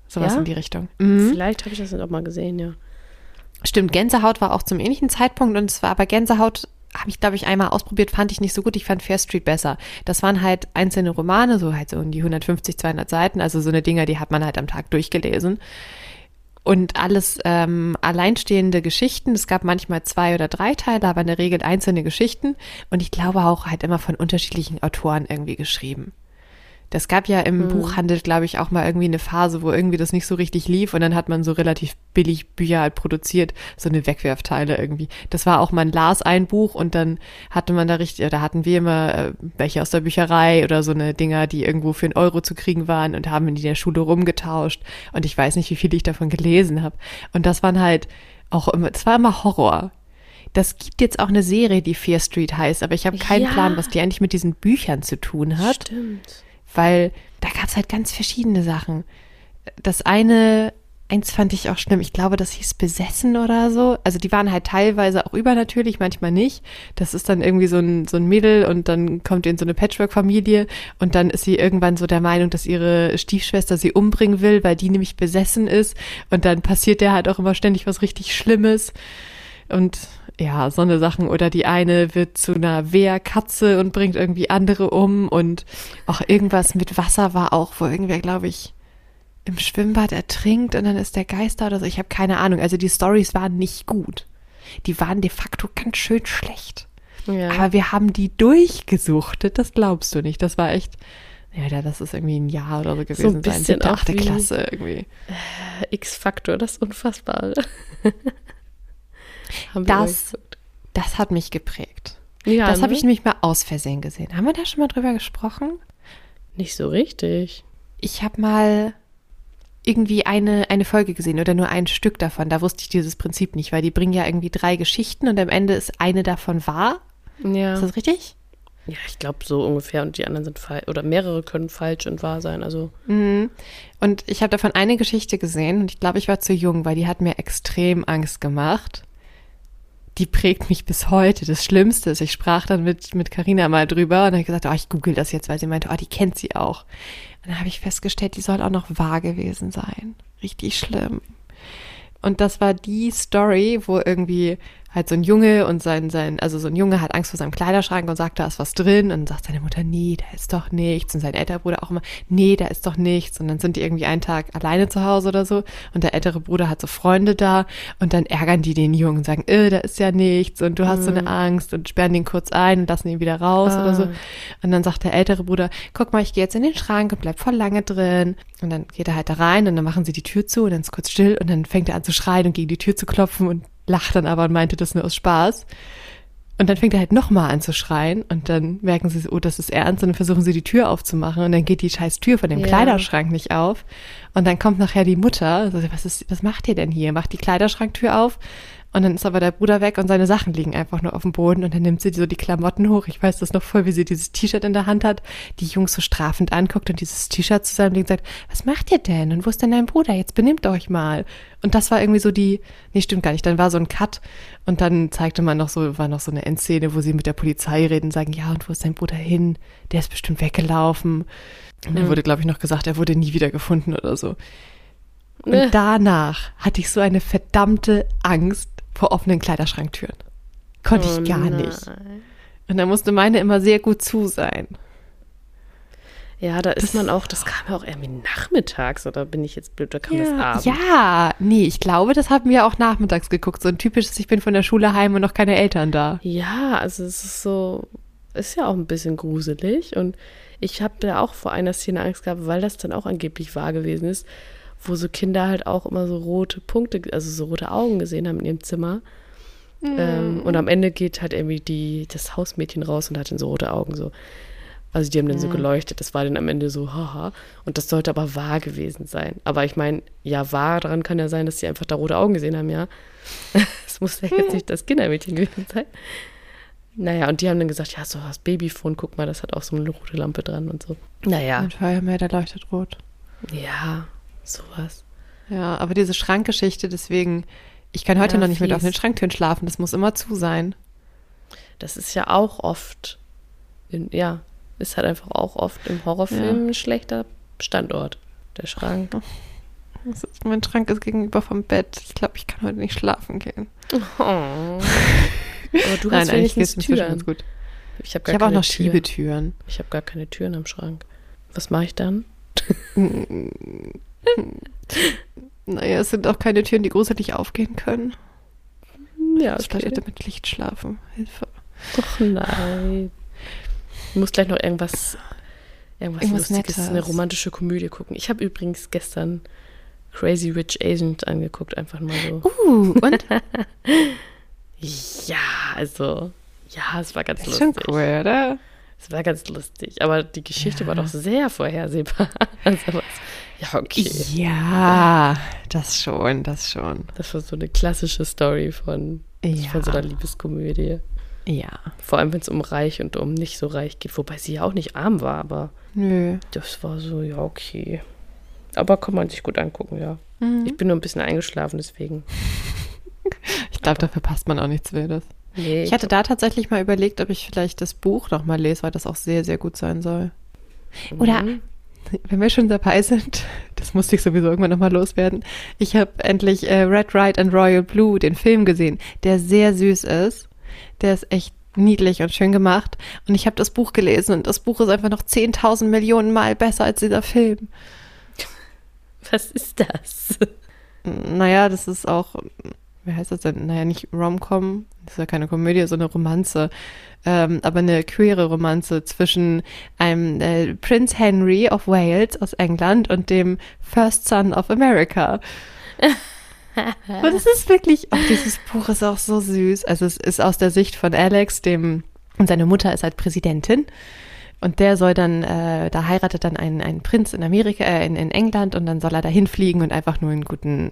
sowas Ja? in die Richtung. Mhm. Vielleicht habe ich das auch mal gesehen, ja. Stimmt, Gänsehaut war auch zum ähnlichen Zeitpunkt und es war aber Gänsehaut habe ich, glaube ich, einmal ausprobiert, fand ich nicht so gut. Ich fand Fair Street besser. Das waren halt einzelne Romane, so halt so um die 150, 200 Seiten, also so eine Dinger, die hat man halt am Tag durchgelesen. Und alles ähm, alleinstehende Geschichten. Es gab manchmal zwei oder drei Teile, aber in der Regel einzelne Geschichten. Und ich glaube auch halt immer von unterschiedlichen Autoren irgendwie geschrieben. Das gab ja im Buchhandel, glaube ich, auch mal irgendwie eine Phase, wo irgendwie das nicht so richtig lief und dann hat man so relativ billig Bücher halt produziert, so eine Wegwerfteile irgendwie. Das war auch, man las ein Buch und dann hatte man da richtig, oder hatten wir immer äh, welche aus der Bücherei oder so eine Dinger, die irgendwo für einen Euro zu kriegen waren und haben in der Schule rumgetauscht und ich weiß nicht, wie viel ich davon gelesen habe. Und das waren halt auch immer, das war immer Horror. Das gibt jetzt auch eine Serie, die Fear Street heißt, aber ich habe keinen Ja. Plan, was die eigentlich mit diesen Büchern zu tun hat Stimmt. Weil da gab es halt ganz verschiedene Sachen. Das eine, eins fand ich auch schlimm, ich glaube, das hieß Besessen oder so. Also die waren halt teilweise auch übernatürlich, manchmal nicht. Das ist dann irgendwie so ein, so ein Mädel und dann kommt die in so eine Patchwork-Familie und dann ist sie irgendwann so der Meinung, dass ihre Stiefschwester sie umbringen will, weil die nämlich besessen ist. Und dann passiert der halt auch immer ständig was richtig Schlimmes. Und ja, so eine Sachen. Oder die eine wird zu einer Wehrkatze und bringt irgendwie andere um. Und auch irgendwas mit Wasser war auch, wo irgendwer, glaube ich, im Schwimmbad ertrinkt und dann ist der Geist da oder so. Ich habe keine Ahnung. Also die Stories waren nicht gut. Die waren de facto ganz schön schlecht. Ja. Aber wir haben die durchgesuchtet, das glaubst du nicht. Das war echt, ja, das ist irgendwie ein Jahr oder so gewesen sein. bisschen Siebte, auch achte Klasse irgendwie. X-Faktor, das ist unfassbar. Haben wir Das, das hat mich geprägt. ja, das habe ne? ich nämlich mal aus Versehen gesehen. Haben wir da schon mal drüber gesprochen? nicht so richtig. Ich habe mal irgendwie eine, eine Folge gesehen oder nur ein Stück davon. Da wusste ich dieses Prinzip nicht, weil die bringen ja irgendwie drei Geschichten und am Ende ist eine davon wahr. Ja. Ist das richtig? Ja, ich glaube so ungefähr und die anderen sind falsch oder mehrere können falsch und wahr sein. Also Mhm. Und ich habe davon eine Geschichte gesehen und ich glaube, ich war zu jung, weil die hat mir extrem Angst gemacht. Die prägt mich bis heute. Das Schlimmste ist, ich sprach dann mit mit Carina mal drüber und habe gesagt, oh, ich google das jetzt, weil sie meinte, oh, die kennt sie auch. Und dann habe ich festgestellt, die soll auch noch wahr gewesen sein. Richtig schlimm. Und das war die Story, wo irgendwie halt so ein Junge und sein, sein, also so ein Junge hat Angst vor seinem Kleiderschrank und sagt, da ist was drin. Und sagt seine Mutter, nee, da ist doch nichts. Und sein älterer Bruder auch immer, nee, da ist doch nichts. Und dann sind die irgendwie einen Tag alleine zu Hause oder so. Und der ältere Bruder hat so Freunde da. Und dann ärgern die den Jungen und sagen, äh, da ist ja nichts. Und du hast so eine Angst und sperren den kurz ein und lassen ihn wieder raus oder so. Ah. Und dann sagt der ältere Bruder, guck mal, ich gehe jetzt in den Schrank und bleib voll lange drin. Und dann geht er halt da rein und dann machen sie die Tür zu und dann ist kurz still und dann fängt er an zu schreien und gegen die Tür zu klopfen und lacht dann aber und meinte das nur aus Spaß. Und dann fängt er halt nochmal an zu schreien und dann merken sie, oh, das ist ernst und dann versuchen sie die Tür aufzumachen und dann geht die scheiß Tür von dem Ja. Kleiderschrank nicht auf. Und dann kommt nachher die Mutter, so, was ist, was macht ihr denn hier? Macht die Kleiderschranktür auf und dann ist aber der Bruder weg und seine Sachen liegen einfach nur auf dem Boden und dann nimmt sie so die Klamotten hoch. Ich weiß das noch voll, wie sie dieses T-Shirt in der Hand hat, die Jungs so strafend anguckt und dieses T-Shirt zusammenlegt und sagt, was macht ihr denn? Und wo ist denn dein Bruder? Jetzt benimmt euch mal. Und das war irgendwie so die, nee, stimmt gar nicht, dann war so ein Cut und dann zeigte man noch so, war noch so eine Endszene, wo sie mit der Polizei reden und sagen, ja, und wo ist dein Bruder hin? Der ist bestimmt weggelaufen. Und dann wurde, glaube ich, noch gesagt, er wurde nie wieder gefunden oder so. Und danach hatte ich so eine verdammte Angst vor offenen Kleiderschranktüren. Konnte Oh ich gar nein. nicht. Und da musste meine immer sehr gut zu sein. Ja, da ist man auch, das kam ja auch irgendwie nachmittags oder bin ich jetzt blöd, da kam das abends. ja, nee, ich glaube, das haben wir auch nachmittags geguckt. So ein typisches, ich bin von der Schule heim und noch keine Eltern da. Ja, also es ist so, ist ja auch ein bisschen gruselig und ich habe da auch vor einer Szene Angst gehabt, weil das dann auch angeblich wahr gewesen ist, wo so Kinder halt auch immer so rote Punkte, also so rote Augen gesehen haben in ihrem Zimmer. Ähm, und am Ende geht halt irgendwie die, das Hausmädchen raus und hat dann so rote Augen so. Also die haben dann so geleuchtet, das war dann am Ende so, haha. Und das sollte aber wahr gewesen sein. Aber ich meine, ja, wahr daran kann ja sein, dass sie einfach da rote Augen gesehen haben, ja. Es muss ja jetzt nicht das Kindermädchen gewesen sein. Naja, und die haben dann gesagt, ja, so das Babyphone, guck mal, das hat auch so eine rote Lampe dran und so. Naja, Ein Feuermelder leuchtet rot. ja, sowas. Ja, aber diese Schrankgeschichte, deswegen, ich kann heute Ja, noch nicht mit fies. offenen Schranktüren schlafen. Das muss immer zu sein. Das ist ja auch oft, in, ja, ist halt einfach auch oft im Horrorfilm ein schlechter Standort. Der Schrank. Ist, mein Schrank ist gegenüber vom Bett. Ich glaube, ich kann heute nicht schlafen gehen. Oh. Aber du Nein, hast eigentlich wenigstens geht es inzwischen Türen. ganz gut. Ich habe habe auch noch Tür. Schiebetüren. Ich habe gar keine Türen am Schrank. Was mache ich dann? Naja, es sind auch keine Türen, die gruselig aufgehen können. Ja, Ich vielleicht heute mit Licht schlafen. Hilfe. Doch nein. Du musst gleich noch irgendwas, irgendwas, Irgendwas Lustiges, Nettes. eine romantische Komödie gucken. Ich habe übrigens gestern Crazy Rich Asians angeguckt, einfach mal so. Uh, und? Ja, also, ja, es war ganz Das ist schon lustig. cool, oder? Es war ganz lustig, aber die Geschichte Ja. war doch sehr vorhersehbar. Also, was- ja, okay. Ja, das schon, das schon. Das war so eine klassische Story von, Ja. von so einer Liebeskomödie. Ja. Vor allem, wenn es um reich und um nicht so reich geht, wobei sie ja auch nicht arm war, aber Nö. das war so, ja, okay. Aber kann man sich gut angucken, ja. Mhm. Ich bin nur ein bisschen eingeschlafen, deswegen. Ich glaube, da verpasst man auch nichts Wildes. Nee, Ich hatte da tatsächlich mal überlegt, ob ich vielleicht das Buch noch mal lese, weil das auch sehr, sehr gut sein soll. oder- Mhm. Wenn wir schon dabei sind, das musste ich sowieso irgendwann noch mal loswerden. Ich habe endlich äh, Red, Right and Royal Blue, den Film gesehen, der sehr süß ist. Der ist echt niedlich und schön gemacht. Und ich habe das Buch gelesen und das Buch ist einfach noch 10.000 Millionen Mal besser als dieser Film. Was ist das? Naja, das ist auch, wie heißt das denn? Naja, nicht Rom-Com, das ist ja keine Komödie, so eine Romanze. Ähm, aber eine queere Romanze zwischen einem äh, Prince Henry of Wales aus England und dem First Son of America. und es ist wirklich, oh, dieses Buch ist auch so süß. Also es ist aus der Sicht von Alex, dem, und seine Mutter ist halt Präsidentin. Und der soll dann, äh, da heiratet dann ein, ein Prinz in Amerika, äh, in, in England und dann soll er da hinfliegen und einfach nur einen guten,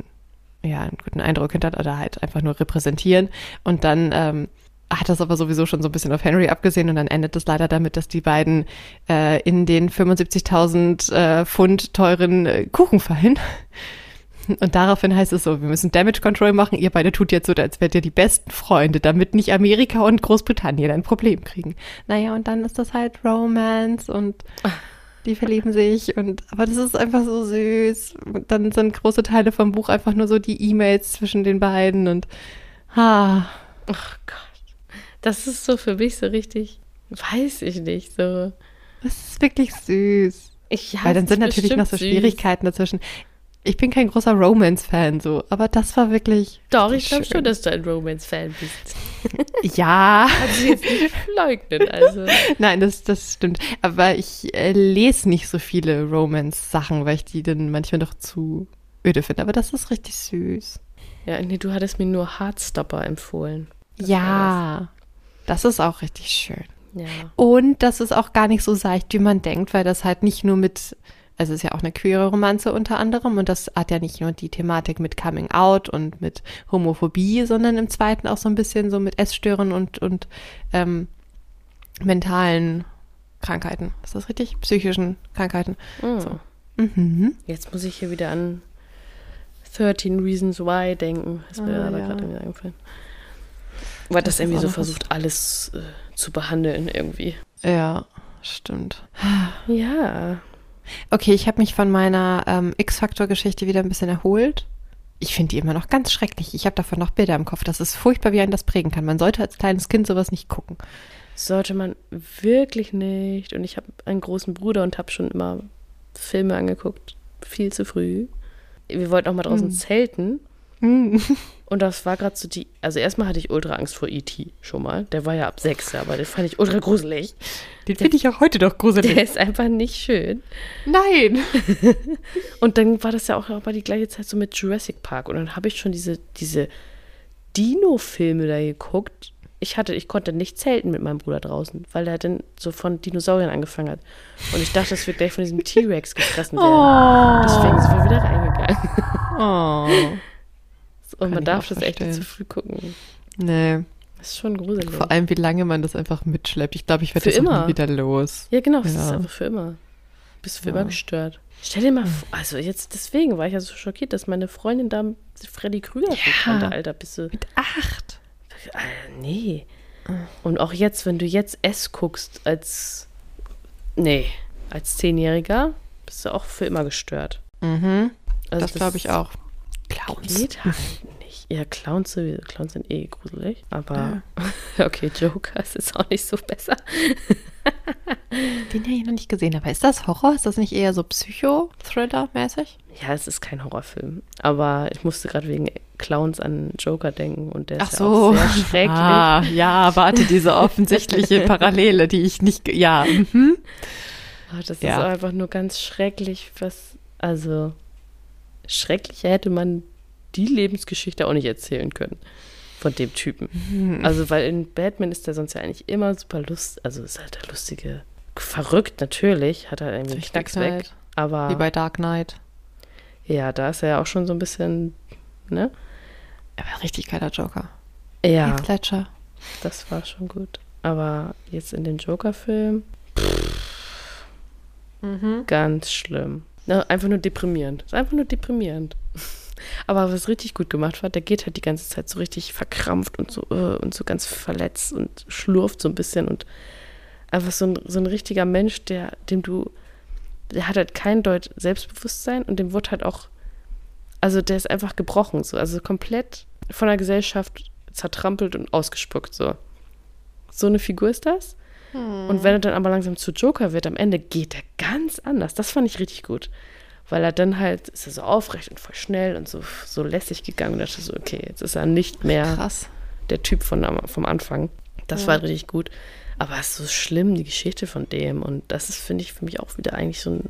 ja, einen guten Eindruck hinter oder halt einfach nur repräsentieren. Und dann ähm, hat das aber sowieso schon so ein bisschen auf Henry abgesehen und dann endet es leider damit, dass die beiden äh, in den 75.000 äh, Pfund teuren äh, Kuchen fallen. Und daraufhin heißt es so, wir müssen Damage Control machen, ihr beide tut jetzt so, als wärt ihr die besten Freunde, damit nicht Amerika und Großbritannien ein Problem kriegen. Naja, und dann ist das halt Romance und die verlieben sich und aber das ist einfach so süß. Und dann sind große Teile vom Buch einfach nur so die E-Mails zwischen den beiden und ha, Ach Gott. Das ist so für mich so richtig, weiß ich nicht, so. das ist wirklich süß. Ich, ja, Weil dann sind natürlich noch so bestimmt süß. Schwierigkeiten dazwischen. Ich bin kein großer Romance-Fan so, aber das war wirklich. Doch, ich glaube schon, dass du ein Romance-Fan bist. Ja. Kannst du jetzt nicht leugnen, also. Nein, das, das stimmt. Aber ich äh, lese nicht so viele Romance-Sachen, weil ich die dann manchmal doch zu öde finde. Aber das ist richtig süß. Ja, nee, du hattest mir nur Heartstopper empfohlen. Das ja, das ist auch richtig schön. Ja. Und das ist auch gar nicht so seicht, wie man denkt, weil das halt nicht nur mit, also es ist ja auch eine queere Romanze unter anderem und das hat ja nicht nur die Thematik mit Coming Out und mit Homophobie, sondern im zweiten auch so ein bisschen so mit Essstörungen und, und ähm, mentalen Krankheiten. Ist das richtig? Psychischen Krankheiten. Mm. So. Mhm. Jetzt muss ich hier wieder an 13 Reasons Why denken. Ist mir Ah, aber ja. gerade irgendwie eingefallen. Weil das, Das irgendwie so versucht, alles äh, zu behandeln irgendwie. Ja, stimmt. Ja. Okay, ich habe mich von meiner ähm, X-Faktor-Geschichte wieder ein bisschen erholt. Ich finde die immer noch ganz schrecklich. Ich habe davon noch Bilder im Kopf. Das ist furchtbar, wie einen das prägen kann. Man sollte als kleines Kind sowas nicht gucken. Sollte man wirklich nicht. Und ich habe einen großen Bruder und habe schon immer Filme angeguckt. Viel zu früh. Wir wollten auch mal draußen Hm. zelten. Mm. Und das war gerade so die. Also, erstmal hatte ich ultra Angst vor E.T. schon mal. Der war ja ab sechs, aber den fand ich ultra gruselig. Den finde ich auch heute doch gruselig. Der ist einfach nicht schön. Nein. Und dann war das ja auch mal die gleiche Zeit so mit Jurassic Park. Und dann habe ich schon diese, diese Dino-Filme da geguckt. Ich hatte, ich konnte nicht zelten mit meinem Bruder draußen, weil er dann so von Dinosauriern angefangen hat. Und ich dachte, dass wir gleich von diesem T-Rex gefressen werden. Oh. Deswegen sind wir wieder reingegangen. oh. Und man darf das echt nicht verstehen. zu früh gucken. Nee. Das ist schon gruselig. Vor allem, wie lange man das einfach mitschleppt. Ich glaube, ich werde das auch immer. wieder los. Ja, genau, das Ja. ist einfach für immer. Bist du für Ja. immer gestört. Stell dir mal vor, also jetzt deswegen war ich ja so schockiert, dass meine Freundin da Freddy Krüger Ja. kannte, Alter, bist du. Mit acht. Äh, nee. Und auch jetzt, wenn du jetzt S guckst als. Nee, als Zehnjähriger, bist du auch für immer gestört. Mhm. Also das glaube ich auch. Clowns. Geht halt nicht. Ja, Clowns. Clowns sind eh gruselig. Aber okay, Joker ist jetzt auch nicht so besser. Den habe ich noch nicht gesehen. Aber ist das Horror? Ist das nicht eher so Psycho-Thriller-mäßig? Ja, es ist kein Horrorfilm. Aber ich musste gerade wegen Clowns an Joker denken und der Ach ist so. ja auch sehr schrecklich. Ah, ja, warte, diese offensichtliche Parallele, die ich nicht. Ja. Mhm. Oh, das Ja. ist einfach nur ganz schrecklich, was. Also, schrecklicher hätte man die Lebensgeschichte auch nicht erzählen können. Von dem Typen. Hm. Also, weil in Batman ist der sonst ja eigentlich immer super lustig. Also, ist halt der lustige. Verrückt natürlich, hat er irgendwie einen Richtig Knacks halt. weg. Aber Wie bei Dark Knight. ja, da ist er ja auch schon so ein bisschen. Ne? Er war ein richtig geiler Joker. Ja, Heath Ledger. das war schon gut. Aber jetzt in den Joker-Film, Mhm. ganz schlimm. Na, einfach nur deprimierend. Ist einfach nur deprimierend. Aber was richtig gut gemacht war, der geht halt die ganze Zeit so richtig verkrampft und so äh, und so ganz verletzt und schlurft so ein bisschen und einfach so ein, so ein richtiger Mensch, der, dem du, der hat halt kein Deut Selbstbewusstsein und dem wird halt auch, also der ist einfach gebrochen, so, also komplett von der Gesellschaft zertrampelt und ausgespuckt, so. So eine Figur ist das. Und wenn er dann aber langsam zu Joker wird, am Ende geht er ganz anders. Das fand ich richtig gut. Weil er dann halt, ist er so aufrecht und voll schnell und so, so lässig gegangen und dachte so, okay, jetzt ist er nicht mehr Krass. der Typ von, vom Anfang. Das Ja. war richtig gut. Aber es ist so schlimm, die Geschichte von dem. Und das ist, finde ich, für mich auch wieder eigentlich so eine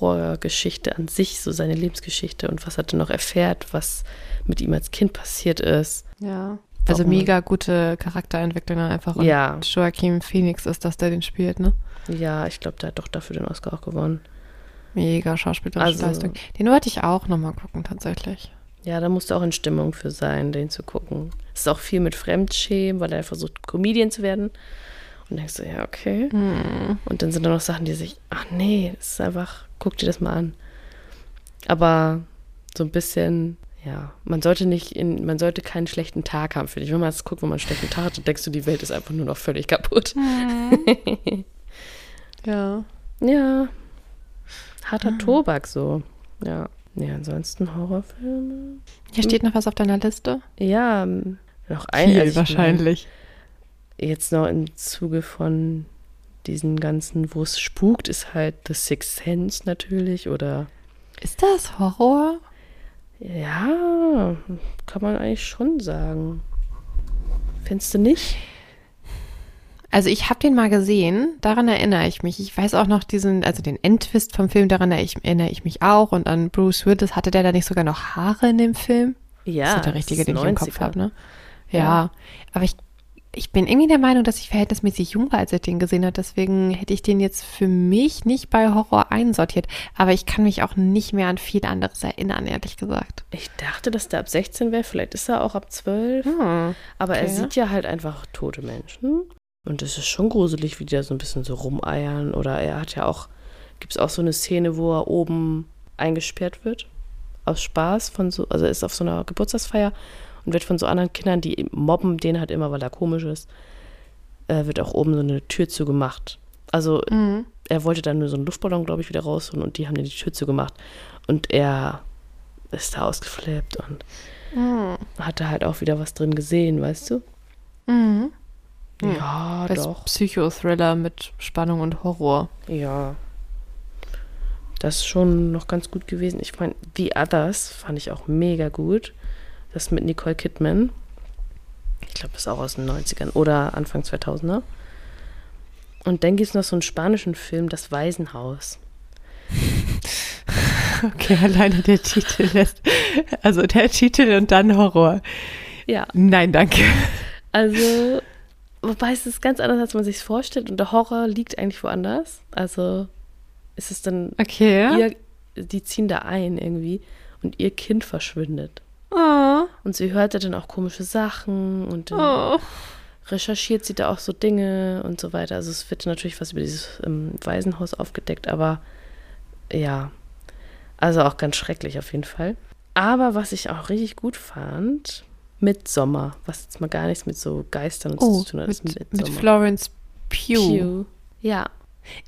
Horrorgeschichte an sich, so seine Lebensgeschichte und was er dann noch erfährt, was mit ihm als Kind passiert ist. Ja. Also mega gute Charakterentwicklung dann einfach. Und Ja. Joaquin Phoenix ist das, der den spielt, ne? Ja, ich glaube, der hat doch dafür den Oscar auch gewonnen. Mega schauspielerische Also- Leistung. Den wollte ich auch nochmal gucken, tatsächlich. Ja, da musst du auch in Stimmung für sein, den zu gucken. Es ist auch viel mit Fremdschämen, weil er versucht, Comedian zu werden. Und denkst du, ja, okay. Hm. Und dann sind da noch Sachen, die sich, ach nee, das ist einfach, guck dir das mal an. Aber so ein bisschen, ja, man sollte nicht in, man sollte keinen schlechten Tag haben, finde ich. Wenn man das guckt, wenn man einen schlechten Tag hat, dann denkst du, die Welt ist einfach nur noch völlig kaputt. Ja. Ja. Harter Ah. Tobak so. Ja. Nee, ansonsten Horrorfilme. Hier steht noch was auf deiner Liste? Ja, ähm, noch ein. Viel also ich wahrscheinlich. Jetzt noch im Zuge von diesen ganzen, wo es spukt, ist halt The Sixth Sense natürlich oder Ist das Horror? Ja, kann man eigentlich schon sagen. Findest du nicht? Also ich habe den mal gesehen, daran erinnere ich mich. Ich weiß auch noch diesen, also den Endtwist vom Film, daran erinnere ich, mich auch. Und an Bruce Willis, hatte der da nicht sogar noch Haare in dem Film? Ja. das ist der richtige, den ich im Kopf 90er. habe, ne? Ja. Ja. Aber ich, ich bin irgendwie der Meinung, dass ich verhältnismäßig jung war, als ich den gesehen habe. Deswegen hätte ich den jetzt für mich nicht bei Horror einsortiert. Aber ich kann mich auch nicht mehr an viel anderes erinnern, ehrlich gesagt. Ich dachte, dass der ab 16 wäre, vielleicht ist er auch ab 12. Hm. Aber er Okay. sieht ja halt einfach tote Menschen. Und es ist schon gruselig, wie die da so ein bisschen so rumeiern. Oder er hat ja auch, gibt es auch so eine Szene, wo er oben eingesperrt wird. Aus Spaß von so, also er ist auf so einer Geburtstagsfeier und wird von so anderen Kindern, die mobben den halt immer, weil er komisch ist, äh, wird auch oben so eine Tür zugemacht. Also Mhm. er wollte dann nur so einen Luftballon, glaube ich, wieder rausholen und die haben dann die Tür zugemacht. Und er ist da ausgeflippt und Mhm. hat da halt auch wieder was drin gesehen, weißt du? Mhm. Hm. Ja, Das doch. Psychothriller mit Spannung und Horror. Ja. Das ist schon noch ganz gut gewesen. Ich meine, The Others fand ich auch mega gut. Das mit Nicole Kidman. Ich glaube, das ist auch aus den 90ern oder Anfang 2000er. Und dann gibt es noch so einen spanischen Film, Das Waisenhaus. Okay, alleine der Titel lässt. Also der Titel und dann Horror. Ja. Nein, danke. Also, wobei es ist ganz anders, als man sich vorstellt. Und der Horror liegt eigentlich woanders. Also ist es dann, Okay. ihr, die ziehen da ein irgendwie und ihr Kind verschwindet. Oh. Und sie hörte dann auch komische Sachen und dann, Oh. recherchiert sie da auch so Dinge und so weiter. Also es wird natürlich was über dieses ähm, Waisenhaus aufgedeckt, aber ja, also auch ganz schrecklich auf jeden Fall. Aber was ich auch richtig gut fand, Midsommar, was jetzt mal gar nichts mit so Geistern und Oh, zu tun hat, mit, mit Midsommar. Florence Pugh. Pugh. Ja,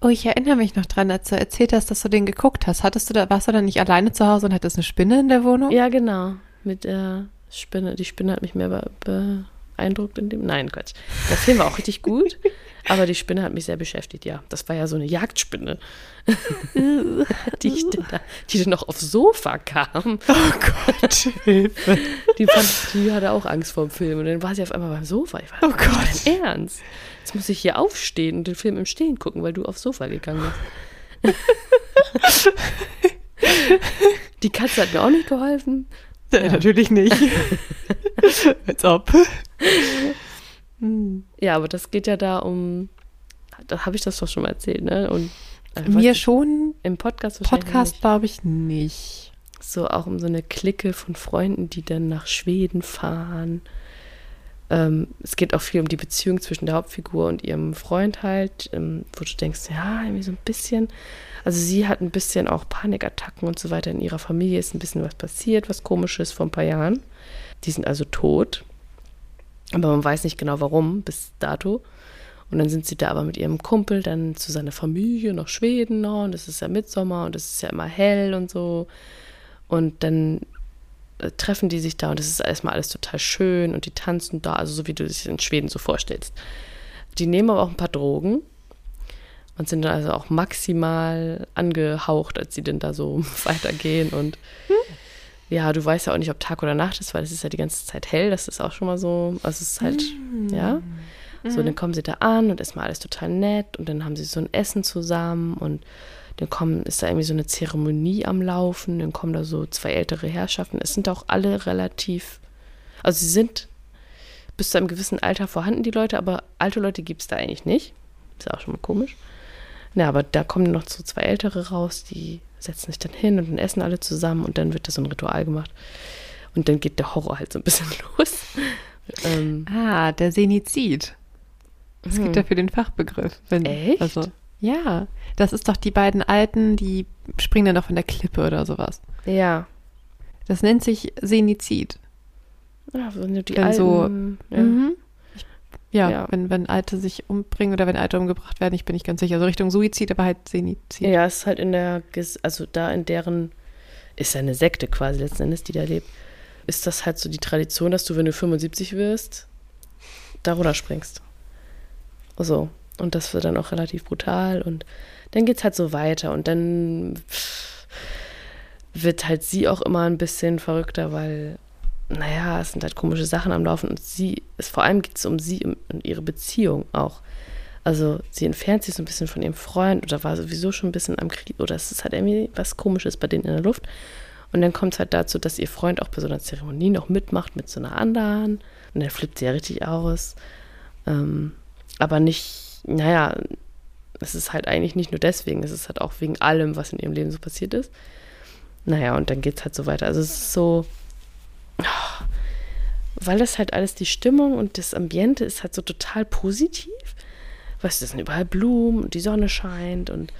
Oh, ich erinnere mich noch dran, als du erzählt hast, dass du den geguckt hast. Hattest du da, warst du da nicht alleine zu Hause und hattest eine Spinne in der Wohnung? ja, genau. Mit der Spinne. Die Spinne hat mich mehr be beeindruckt in dem. Nein, Quatsch. Der Film war auch richtig gut, aber die Spinne hat mich sehr beschäftigt, ja. Das war ja so eine Jagdspinne, die, ich dann da, die dann noch aufs Sofa kam. Oh Gott, Hilfe. Die, fand, die hatte auch Angst vor dem Film. Und dann war sie auf einmal beim Sofa. Ich war, Oh Gott. dein Ernst. Jetzt muss ich hier aufstehen und den Film im Stehen gucken, weil du aufs Sofa gegangen bist. die Katze hat mir auch nicht geholfen. Ja. Natürlich nicht. Als ob. Hm. Ja, aber das geht ja da um. Da habe ich das doch schon mal erzählt, ne? Und äh, Mir schon, im Podcast wahrscheinlich Podcast glaube ich nicht. So auch um so eine Clique von Freunden, die dann nach Schweden fahren. Ähm, es geht auch viel um die Beziehung zwischen der Hauptfigur und ihrem Freund halt, ähm, wo du denkst, ja, irgendwie so ein bisschen. Also sie hat ein bisschen auch Panikattacken und so weiter. In ihrer Familie ist ein bisschen was passiert, was komisches vor ein paar Jahren. Die sind also tot. Aber man weiß nicht genau warum bis dato. Und dann sind sie da aber mit ihrem Kumpel dann zu seiner Familie nach Schweden noch. Und es ist ja Mitsommer und es ist ja immer hell und so. Und dann treffen die sich da und es ist erstmal alles total schön und die tanzen da, also so wie du dich in Schweden so vorstellst. Die nehmen aber auch ein paar Drogen und sind dann also auch maximal angehaucht, als sie denn da so weitergehen. Und ja, du weißt ja auch nicht, ob Tag oder Nacht ist, weil es ist ja die ganze Zeit hell. Das ist auch schon mal so, also es ist halt, ja. So, dann kommen sie da an und erstmal alles total nett und dann haben sie so ein Essen zusammen und dann kommen, ist da irgendwie so eine Zeremonie am Laufen, dann kommen da so zwei ältere Herrschaften. Es sind auch alle relativ, also sie sind bis zu einem gewissen Alter vorhanden, die Leute, aber alte Leute gibt es da eigentlich nicht. Ist ja auch schon mal komisch. Ja, aber da kommen noch so zwei Ältere raus, die setzen sich dann hin und dann essen alle zusammen und dann wird da so ein Ritual gemacht. Und dann geht der Horror halt so ein bisschen los. ähm, Ah, der Senizid. Es gibt dafür den Fachbegriff. Wenn, Echt? Also, ja, das ist doch die beiden Alten, die springen dann doch von der Klippe oder sowas. ja. Das nennt sich Senizid. Ja, wenn du die Wenn so- alten, ja. Mhm. Ich, ja, Ja. Wenn, wenn Alte sich umbringen oder wenn Alte umgebracht werden, ich bin nicht ganz sicher. So Richtung Suizid, aber halt Senizid. Ja, es ist halt in der, also da in deren, ist ja eine Sekte quasi letzten Endes, die da lebt, ist das halt so die Tradition, dass du, wenn du 75 wirst, da runterspringst. So. Und das wird dann auch relativ brutal und dann geht's halt so weiter und dann wird halt sie auch immer ein bisschen verrückter, weil, naja, es sind halt komische Sachen am Laufen und sie, es vor allem geht es um sie und ihre Beziehung auch. Also sie entfernt sich so ein bisschen von ihrem Freund oder war sowieso schon ein bisschen am Krieg oder es ist halt irgendwie was Komisches bei denen in der Luft. Und dann kommt es halt dazu, dass ihr Freund auch bei so einer Zeremonie noch mitmacht mit so einer anderen. Und dann flippt sie ja richtig aus. Ähm, aber nicht, naja, es ist halt eigentlich nicht nur deswegen, es ist halt auch wegen allem, was in ihrem Leben so passiert ist. Naja, und dann geht es halt so weiter. Also es ist so, ah, weil das halt alles die Stimmung und das Ambiente ist halt so total positiv. Weißt du, es sind überall Blumen und die Sonne scheint und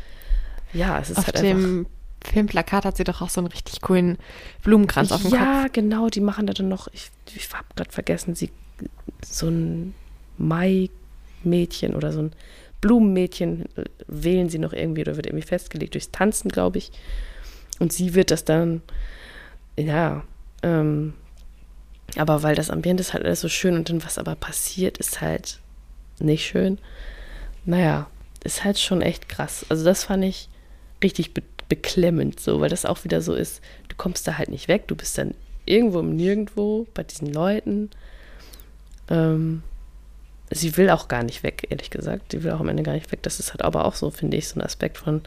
ja, es ist Auf halt einfach. dem Filmplakat hat sie doch auch so einen richtig coolen Blumenkranz auf dem ja, Kopf. genau, die machen da dann noch, ich, ich habe gerade vergessen, sie so ein Mai-Mädchen oder so ein Blumenmädchen äh, wählen sie noch irgendwie oder wird irgendwie festgelegt durchs Tanzen, glaube ich. Und sie wird das dann, ja, ähm, aber weil das Ambiente ist halt alles so schön und dann was aber passiert, ist halt nicht schön. Naja, ist halt schon echt krass. Also das fand ich richtig be beklemmend so, weil das auch wieder so ist, du kommst da halt nicht weg, du bist dann irgendwo im Nirgendwo bei diesen Leuten. Ähm, sie will auch gar nicht weg, ehrlich gesagt. Sie will auch am Ende gar nicht weg. Das ist halt aber auch so, finde ich, so ein Aspekt von,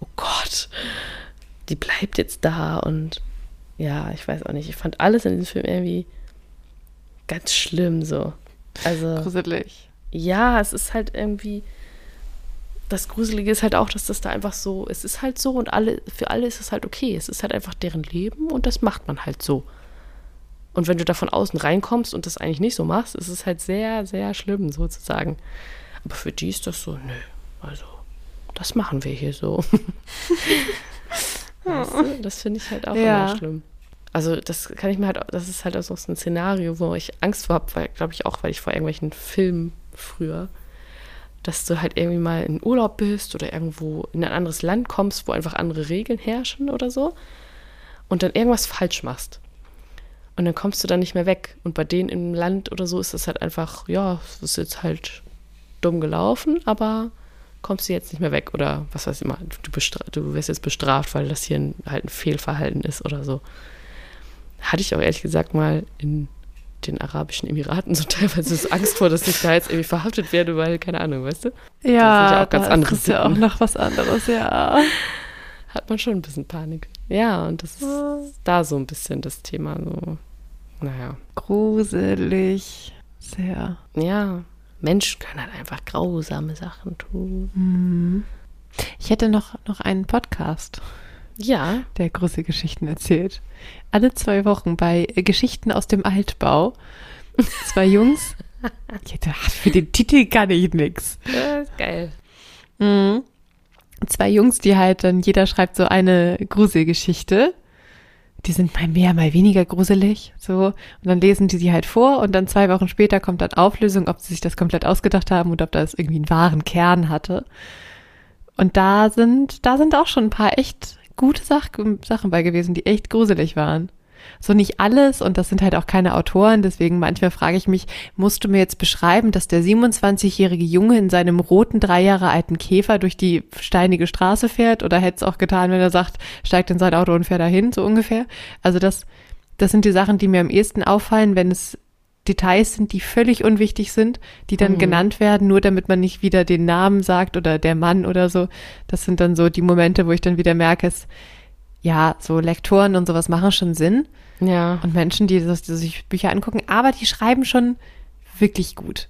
oh Gott, die bleibt jetzt da und ja, ich weiß auch nicht. Ich fand alles in diesem Film irgendwie ganz schlimm so. Also. Gruselig. Ja, es ist halt irgendwie. Das Gruselige ist halt auch, dass das da einfach so, es ist halt so und alle, für alle ist es halt okay. Es ist halt einfach deren Leben und das macht man halt so. Und wenn du da von außen reinkommst und das eigentlich nicht so machst, ist es halt sehr, sehr schlimm sozusagen. Aber für die ist das so, nö, also das machen wir hier so. weißt du, das finde ich halt auch Ja. immer schlimm. Also das kann ich mir halt, das ist halt auch so ein Szenario, wo ich Angst vor habe, weil, glaube ich auch, weil ich vor irgendwelchen Filmen früher, dass du halt irgendwie mal in Urlaub bist oder irgendwo in ein anderes Land kommst, wo einfach andere Regeln herrschen oder so und dann irgendwas falsch machst. Und dann kommst du dann nicht mehr weg. Und bei denen im Land oder so ist das halt einfach, ja, es ist jetzt halt dumm gelaufen, aber kommst du jetzt nicht mehr weg. Oder was weiß ich mal, du, du wirst jetzt bestraft, weil das hier ein, halt ein Fehlverhalten ist oder so. Hatte ich auch ehrlich gesagt mal in den Arabischen Emiraten so teilweise so Angst vor, dass ich da jetzt irgendwie verhaftet werde, weil, keine Ahnung, weißt du? Ja, sind ja auch ganz da andere ist ja auch noch was anderes, ja. Hat man schon ein bisschen Panik. Ja, und das ist da so ein bisschen das Thema. So, naja. Gruselig. Sehr. Ja, Menschen können halt einfach grausame Sachen tun. Mhm. Ich hätte noch, noch einen Podcast, Ja, der große Geschichten erzählt. Alle zwei Wochen bei Geschichten aus dem Altbau. Zwei Jungs. Ich hätte, ach, für den Titel kann ich nix. äh, geil. Mhm. Zwei Jungs, die halt dann, jeder schreibt so eine Gruselgeschichte. Die sind mal mehr, mal weniger gruselig, so. Und dann lesen die sie halt vor und dann zwei Wochen später kommt dann Auflösung, ob sie sich das komplett ausgedacht haben oder ob das irgendwie einen wahren Kern hatte. Und da sind, da sind auch schon ein paar echt gute Sach Sachen bei gewesen, die echt gruselig waren. So nicht alles und das sind halt auch keine Autoren, deswegen manchmal frage ich mich, musst du mir jetzt beschreiben, dass der 27-jährige Junge in seinem roten, drei Jahre alten Käfer durch die steinige Straße fährt oder hätte es auch getan, wenn er sagt, steigt in sein Auto und fährt dahin, so ungefähr. Also das, das sind die Sachen, die mir am ehesten auffallen, wenn es Details sind, die völlig unwichtig sind, die dann Mhm. genannt werden, nur damit man nicht wieder den Namen sagt oder der Mann oder so. Das sind dann so die Momente, wo ich dann wieder merke, es, ja, so Lektoren und sowas machen schon Sinn Ja. und Menschen, die, das, die sich Bücher angucken, aber die schreiben schon wirklich gut.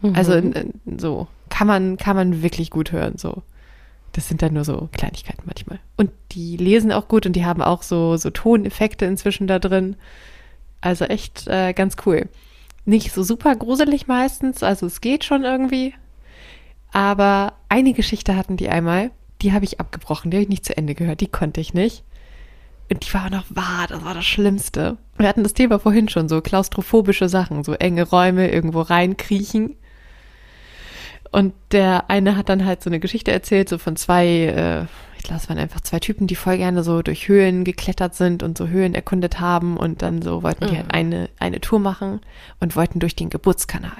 Mhm. Also in, in, so kann man kann man wirklich gut hören so. Das sind dann nur so Kleinigkeiten manchmal. Und die lesen auch gut und die haben auch so so Toneffekte inzwischen da drin. Also echt äh, ganz cool. Nicht so super gruselig meistens, also es geht schon irgendwie. Aber eine Geschichte hatten die einmal, die habe ich abgebrochen, die habe ich nicht zu Ende gehört, die konnte ich nicht. Und die war auch noch wahr, das war das Schlimmste. Wir hatten das Thema vorhin schon, so klaustrophobische Sachen, so enge Räume, irgendwo reinkriechen. Und der eine hat dann halt so eine Geschichte erzählt, so von zwei, äh, ich glaube, es waren einfach zwei Typen, die voll gerne so durch Höhlen geklettert sind und so Höhlen erkundet haben und dann so wollten die Mhm. halt eine, eine Tour machen und wollten durch den Geburtskanal.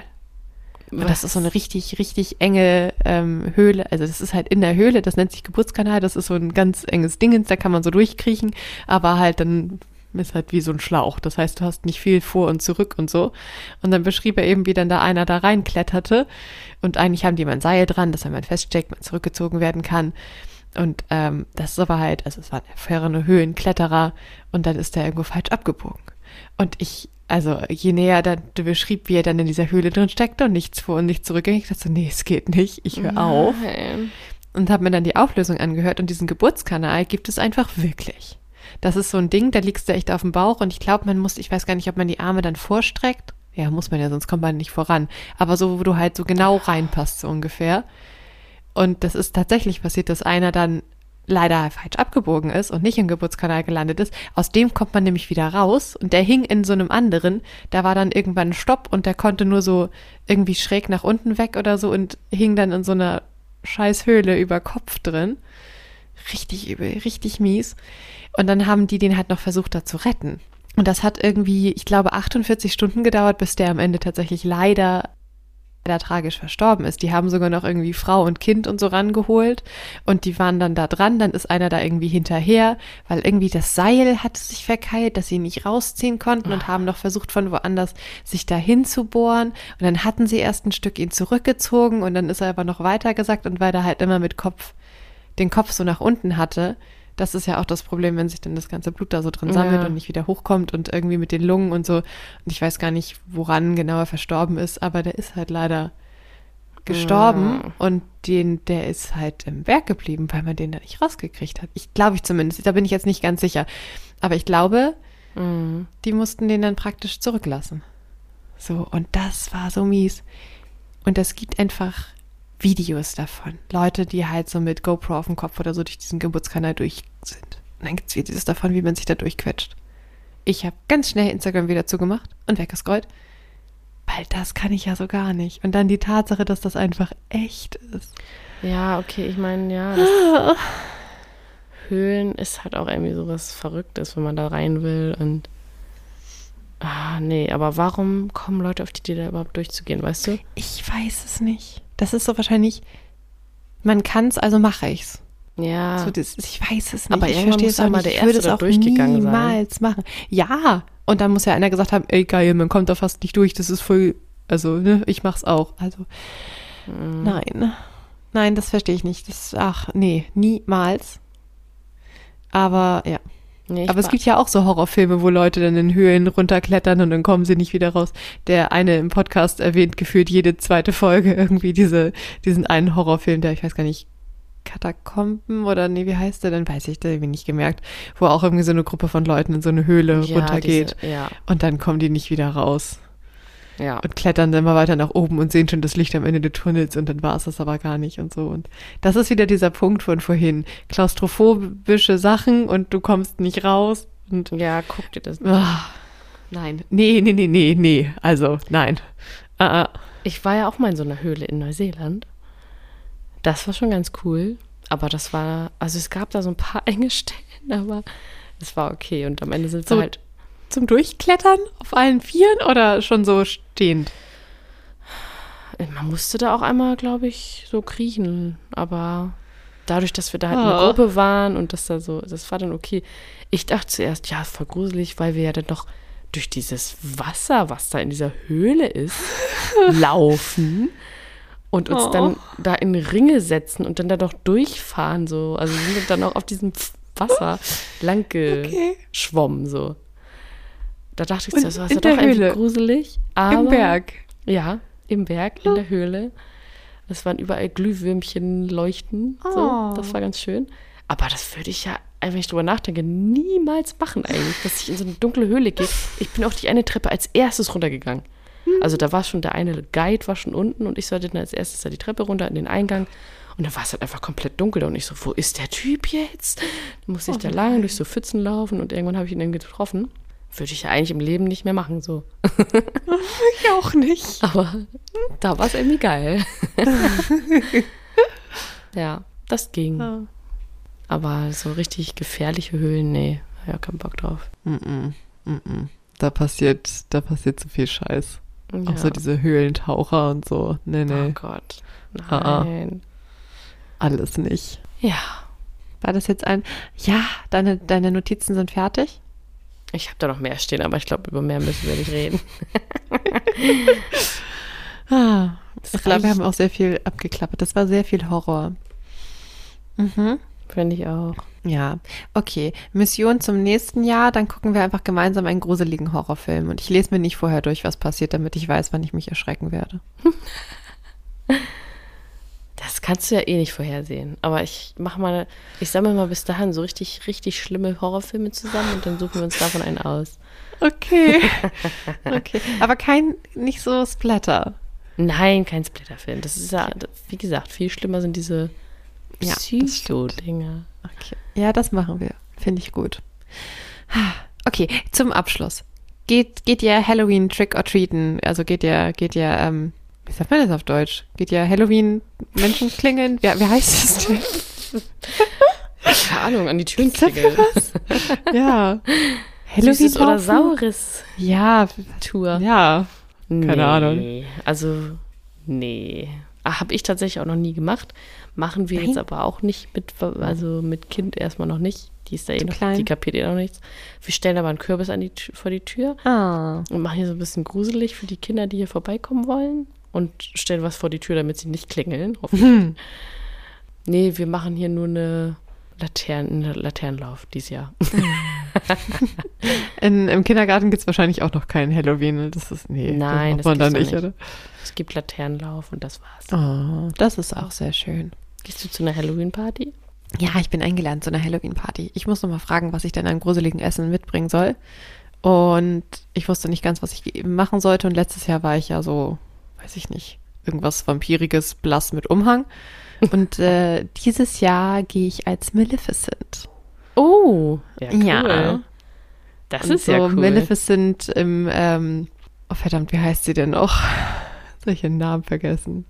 Und das ist so eine richtig, richtig enge ähm, Höhle. Also das ist halt in der Höhle, das nennt sich Geburtskanal, das ist so ein ganz enges Dingens, da kann man so durchkriechen, aber halt dann ist halt wie so ein Schlauch. Das heißt, du hast nicht viel vor und zurück und so. Und dann beschrieb er eben, wie dann da einer da reinkletterte. Und eigentlich haben die mal ein Seil dran, dass wenn man feststeckt, man zurückgezogen werden kann. Und ähm, das ist aber halt, also es waren erfahrene Höhenkletterer und dann ist der irgendwo falsch abgebogen. Und ich, also je näher dann beschrieb, wie er dann in dieser Höhle drin steckte und nichts vor und nichts zurück, ich dachte so, nee, es geht nicht, ich höre auf. Und habe mir dann die Auflösung angehört und diesen Geburtskanal gibt es einfach wirklich. Das ist so ein Ding, da liegst du echt auf dem Bauch und ich glaube, man muss, ich weiß gar nicht, ob man die Arme dann vorstreckt. Ja, muss man ja, sonst kommt man nicht voran. Aber so, wo du halt so genau reinpasst, so ungefähr. Und das ist tatsächlich passiert, dass einer dann leider falsch abgebogen ist und nicht im Geburtskanal gelandet ist. Aus dem kommt man nämlich wieder raus und der hing in so einem anderen. Da war dann irgendwann ein Stopp und der konnte nur so irgendwie schräg nach unten weg oder so und hing dann in so einer scheiß Höhle über Kopf drin. Richtig übel, richtig mies. Und dann haben die den halt noch versucht, da zu retten. Und das hat irgendwie, ich glaube, 48 Stunden gedauert, bis der am Ende tatsächlich leider, leider tragisch verstorben ist. Die haben sogar noch irgendwie Frau und Kind und so rangeholt und die waren dann da dran. Dann ist einer da irgendwie hinterher, weil irgendwie das Seil hatte sich verkeilt, dass sie nicht rausziehen konnten und haben noch versucht, von woanders sich da hinzubohren. Und dann hatten sie erst ein Stück ihn zurückgezogen und dann ist er aber noch weitergesackt und weil er halt immer mit Kopf, den Kopf so nach unten hatte, das ist ja auch das Problem, wenn sich dann das ganze Blut da so drin sammelt Ja. und nicht wieder hochkommt und irgendwie mit den Lungen und so. Und ich weiß gar nicht, woran genau er verstorben ist, aber der ist halt leider gestorben Ja. und den, der ist halt im Berg geblieben, weil man den da nicht rausgekriegt hat. Ich glaube ich zumindest, da bin ich jetzt nicht ganz sicher. Aber ich glaube, Mhm. Die mussten den dann praktisch zurücklassen. So, und das war so mies. Und es gibt einfach Videos davon. Leute, die halt so mit GoPro auf dem Kopf oder so durch diesen Geburtskanal durch sind. Und dann gibt es Videos davon, wie man sich da durchquetscht. Ich habe ganz schnell Instagram wieder zugemacht und weggescrollt. Weil das kann ich ja so gar nicht. Und dann die Tatsache, dass das einfach echt ist. Ja, okay, ich meine, ja, das Höhlen ist halt auch irgendwie sowas Verrücktes, wenn man da rein will und Ah, nee, aber warum kommen Leute auf die Idee, da überhaupt durchzugehen, weißt du? Ich weiß es nicht. Das ist so wahrscheinlich, man kann es, also mache ich's. Ja. So, das, ich weiß es nicht. Aber ich verstehe es auch mal nicht. der Ich würde es auch durchgegangen sein. niemals machen. Ja. Und dann muss ja einer gesagt haben, ey geil, man kommt da fast nicht durch. Das ist voll, also ne, ich mach's auch. Also Mhm. nein, nein, das verstehe ich nicht. Das, ach nee, niemals. Aber ja. Nee, Aber es gibt ja auch so Horrorfilme, wo Leute dann in Höhlen runterklettern und dann kommen sie nicht wieder raus. Der eine im Podcast erwähnt gefühlt jede zweite Folge irgendwie diese, diesen einen Horrorfilm, der ich weiß gar nicht, Katakomben oder nee, wie heißt der? Dann weiß ich, da habe ich nicht gemerkt, wo auch irgendwie so eine Gruppe von Leuten in so eine Höhle ja, runtergeht. Diese, ja, und dann kommen die nicht wieder raus ja. und klettern dann immer weiter nach oben und sehen schon das Licht am Ende des Tunnels und dann war es das aber gar nicht und so. Und das ist wieder dieser Punkt von vorhin. Klaustrophobische Sachen und du kommst nicht raus und Ja, guck dir das. Ah, nein. Nee, nee, nee, nee, nee. Also, nein. Ah, ah. Ich war ja auch mal in so einer Höhle in Neuseeland. Das war schon ganz cool. Aber das war, also es gab da so ein paar enge Stellen, aber es war okay. Und am Ende sind So wir halt, Zum Durchklettern auf allen Vieren oder schon so stehend? man musste da auch einmal, glaube ich, so kriechen. Aber dadurch, dass wir da halt Oh. eine Gruppe waren und das da so, das war dann okay. Ich dachte zuerst, ja, voll gruselig, weil wir ja dann doch durch dieses Wasser, was da in dieser Höhle ist, laufen und uns Oh. dann da in Ringe setzen und dann da doch durchfahren so. Also wir sind dann auch auf diesem Wasser lang Okay. geschwommen so. Da dachte ich das ist ja doch Höhle? gruselig. Aber, Im Berg. Ja, im Berg, in der Höhle. Es waren überall Glühwürmchen leuchten. So, Oh. das war ganz schön. Aber das würde ich ja, wenn ich drüber nachdenke, niemals machen eigentlich, dass ich in so eine dunkle Höhle gehe. Ich bin auch die eine Treppe als erstes runtergegangen. Also da war schon der eine Guide war schon unten und ich sollte dann als erstes da die Treppe runter in den Eingang. Und dann war es halt einfach komplett dunkel und ich so, wo ist der Typ jetzt? Dann musste ich Oh da lang durch so Pfützen laufen und irgendwann habe ich ihn dann getroffen. Würde ich ja eigentlich im Leben nicht mehr machen, so. Ich auch nicht. Aber da war es irgendwie geil. ja, das ging. Ja. Aber so richtig gefährliche Höhlen, nee, ja keinen Bock drauf. Mm -mm, mm -mm. Da passiert, da passiert zu viel Scheiß. Ja. Auch so diese Höhlentaucher und so. Nee, Oh nee, Gott. Ah, ah. Nein. alles nicht. Ja, War das jetzt ein, ja, deine, deine Notizen sind fertig? Ich habe da noch mehr stehen, aber ich glaube, über mehr müssen wir nicht reden. Ah, ich glaube, wir reicht. haben auch sehr viel abgeklappert. Das war sehr viel Horror. Mhm. Finde ich auch. Ja, okay. Mission zum nächsten Jahr, dann gucken wir einfach gemeinsam einen gruseligen Horrorfilm. Und ich lese mir nicht vorher durch, was passiert, damit ich weiß, wann ich mich erschrecken werde. Das kannst du ja eh nicht vorhersehen. Aber ich mache mal, ich sammle mal bis dahin so richtig, richtig schlimme Horrorfilme zusammen und dann suchen wir uns davon einen aus. Okay. okay. Aber kein, nicht so Splatter. Nein, kein Splitterfilm. Das ist ja, wie gesagt, viel schlimmer sind diese Ja, das. Psycho-Dinger. Okay. Ja, das machen wir. Finde ich gut. Okay, zum Abschluss. Geht, geht ihr Halloween Trick or Treaten? Also geht ihr, geht ihr, ähm, wie sagt man das auf Deutsch? Geht ihr Halloween Menschen klingeln? Wie, wie heißt das denn? Keine Ahnung, an die Türen klingeln. Ja. Halloween Süßes oder saures Ja, Tour. ja. Nee. Keine Ahnung. Also, nee. Habe ich tatsächlich auch noch nie gemacht. Machen wir Nein? jetzt aber auch nicht mit, also mit Kind erstmal noch nicht. Die ist da eh noch, klein. die kapiert eh noch nichts. Wir stellen aber einen Kürbis an die, vor die Tür Ah. und machen hier so ein bisschen gruselig für die Kinder, die hier vorbeikommen wollen. Und stellen was vor die Tür, damit sie nicht klingeln. hoffentlich. Hm. Nee, wir machen hier nur eine Laternen, Laternenlauf dieses Jahr. In, Im Kindergarten gibt es wahrscheinlich auch noch keinen Halloween. Das ist, nee, Nein, das macht man das da gibt's nicht, oder? Es gibt Laternenlauf und das war's. Oh, das ist auch sehr schön. Gehst du zu einer Halloween-Party? Ja, ich bin eingeladen zu einer Halloween-Party. Ich muss noch mal fragen, was ich denn an gruseligen Essen mitbringen soll. Und ich wusste nicht ganz, was ich machen sollte. Und letztes Jahr war ich ja so, weiß ich nicht, irgendwas Vampiriges, blass mit Umhang. Und äh, dieses Jahr gehe ich als Maleficent. Oh, ja, cool. Ja. Das Und ist ja so cool. Maleficent im, ähm, oh verdammt, wie heißt sie denn noch? Soll ich ihren Namen vergessen?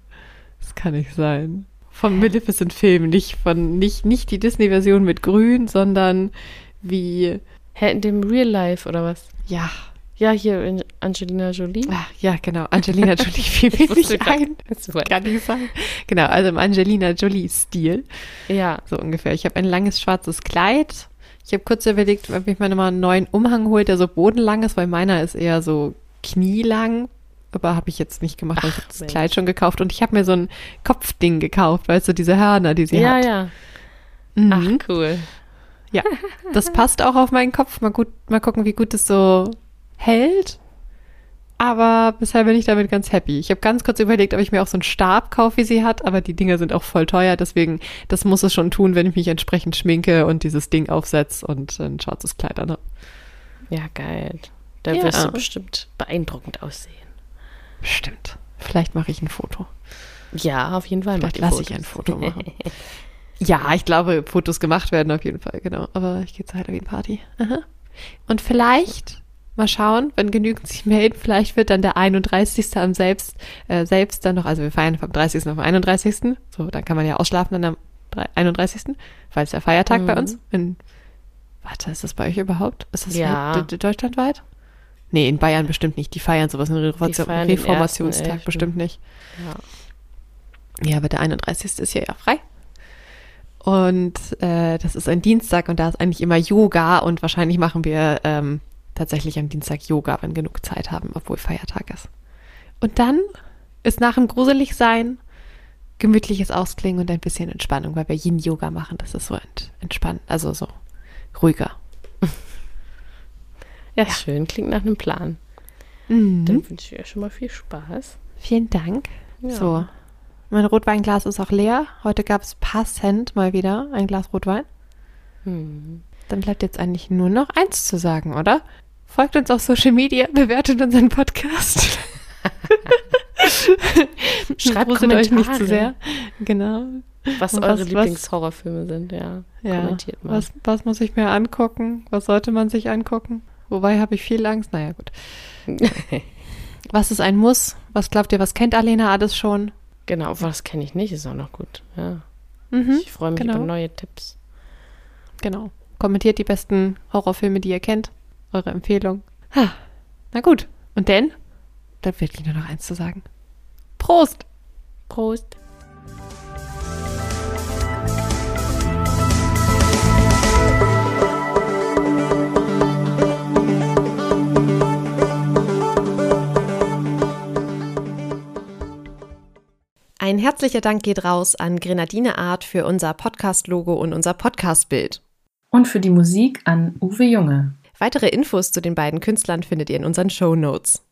Das kann nicht sein. Vom Maleficent-Film, nicht von, nicht, nicht die Disney-Version mit Grün, sondern wie, Hä, in dem Real Life oder was? ja, Ja, hier in Angelina Jolie. ah, ja, genau, Angelina Jolie fiel mir nicht ein. Super. Kann nicht sein. Genau, also im Angelina Jolie-Stil. Ja, So ungefähr. Ich habe ein langes schwarzes Kleid. Ich habe kurz überlegt, ob ich mir nochmal einen neuen Umhang hole, der so bodenlang ist, weil meiner ist eher so knielang. Aber habe ich jetzt nicht gemacht, weil ich Ach, hab das Mensch. Kleid schon gekauft. Und ich habe mir so ein Kopfding gekauft, weißt du, diese Hörner, die sie ja, hat. ja. Mhm. Ach, cool. Ja, das passt auch auf meinen Kopf. Mal gut, mal gucken, wie gut es so hält. Aber bisher bin ich damit ganz happy. Ich habe ganz kurz überlegt, ob ich mir auch so einen Stab kaufe, wie sie hat, aber die Dinger sind auch voll teuer. Deswegen, das muss es schon tun, wenn ich mich entsprechend schminke und dieses Ding aufsetze und ein schwarzes Kleid an. Ja, geil. Da Ja. wirst du bestimmt beeindruckend aussehen. Stimmt. Vielleicht mache ich ein Foto. Ja, auf jeden Fall. Vielleicht lasse ich Fotos. ein Foto machen. Ja, ich glaube, Fotos gemacht werden auf jeden Fall, genau. Aber ich gehe zur Halloween-Party. Und vielleicht, mal schauen, wenn genügend sich melden, vielleicht wird dann der 31. am selbst, äh, selbst dann noch, also wir feiern vom 30. auf den 31. So, dann kann man ja ausschlafen dann am drei- 31., weil es ja Feiertag bei Mhm. uns. In, warte, ist das bei euch überhaupt? Ist das Ja. weit- de- deutschlandweit? Nee, in Bayern bestimmt nicht. Die feiern sowas, einen Reformation- feiern den Reformationstag 1.11.. bestimmt nicht. Ja. Ja, aber der 31. ist ja ja frei. Und äh, das ist ein Dienstag und da ist eigentlich immer Yoga und wahrscheinlich machen wir ähm, tatsächlich am Dienstag Yoga, wenn genug Zeit haben, obwohl Feiertag ist. Und dann ist nach dem Gruseligsein gemütliches Ausklingen und ein bisschen Entspannung, weil wir Yin-Yoga machen. Das ist so ent entspannt, also so ruhiger. Ja, schön. Klingt nach einem Plan. Mhm. Dann wünsche ich dir schon mal viel Spaß. Vielen Dank. Ja. So, mein Rotweinglas ist auch leer. Heute gab es passend mal wieder ein Glas Rotwein. Hm. Dann bleibt jetzt eigentlich nur noch eins zu sagen, oder? Folgt uns auf Social Media, bewertet unseren Podcast. Schreibt Gruselt euch nicht Kommentare. zu sehr. Genau. Was eure was- was- Lieblingshorrorfilme sind, ja. Ja. Kommentiert mal. Was, was muss ich mir angucken? Was sollte man sich angucken? Wobei habe ich viel Angst. Naja, gut. Was ist ein Muss? Was glaubt ihr, was kennt Alena alles schon? Genau, das kenne ich nicht, ist auch noch gut. Ja. Mhm, Ich freue mich genau. über neue Tipps. genau. Kommentiert die besten Horrorfilme, die ihr kennt. Eure Empfehlung. Ha, na gut. Und denn? Bleibt wirklich nur noch eins zu sagen. Prost! Prost. Ein herzlicher Dank geht raus an Grenadine Art für unser Podcast-Logo und unser Podcast-Bild. Und für die Musik an Uwe Junge. Weitere Infos zu den beiden Künstlern findet ihr in unseren Show Notes.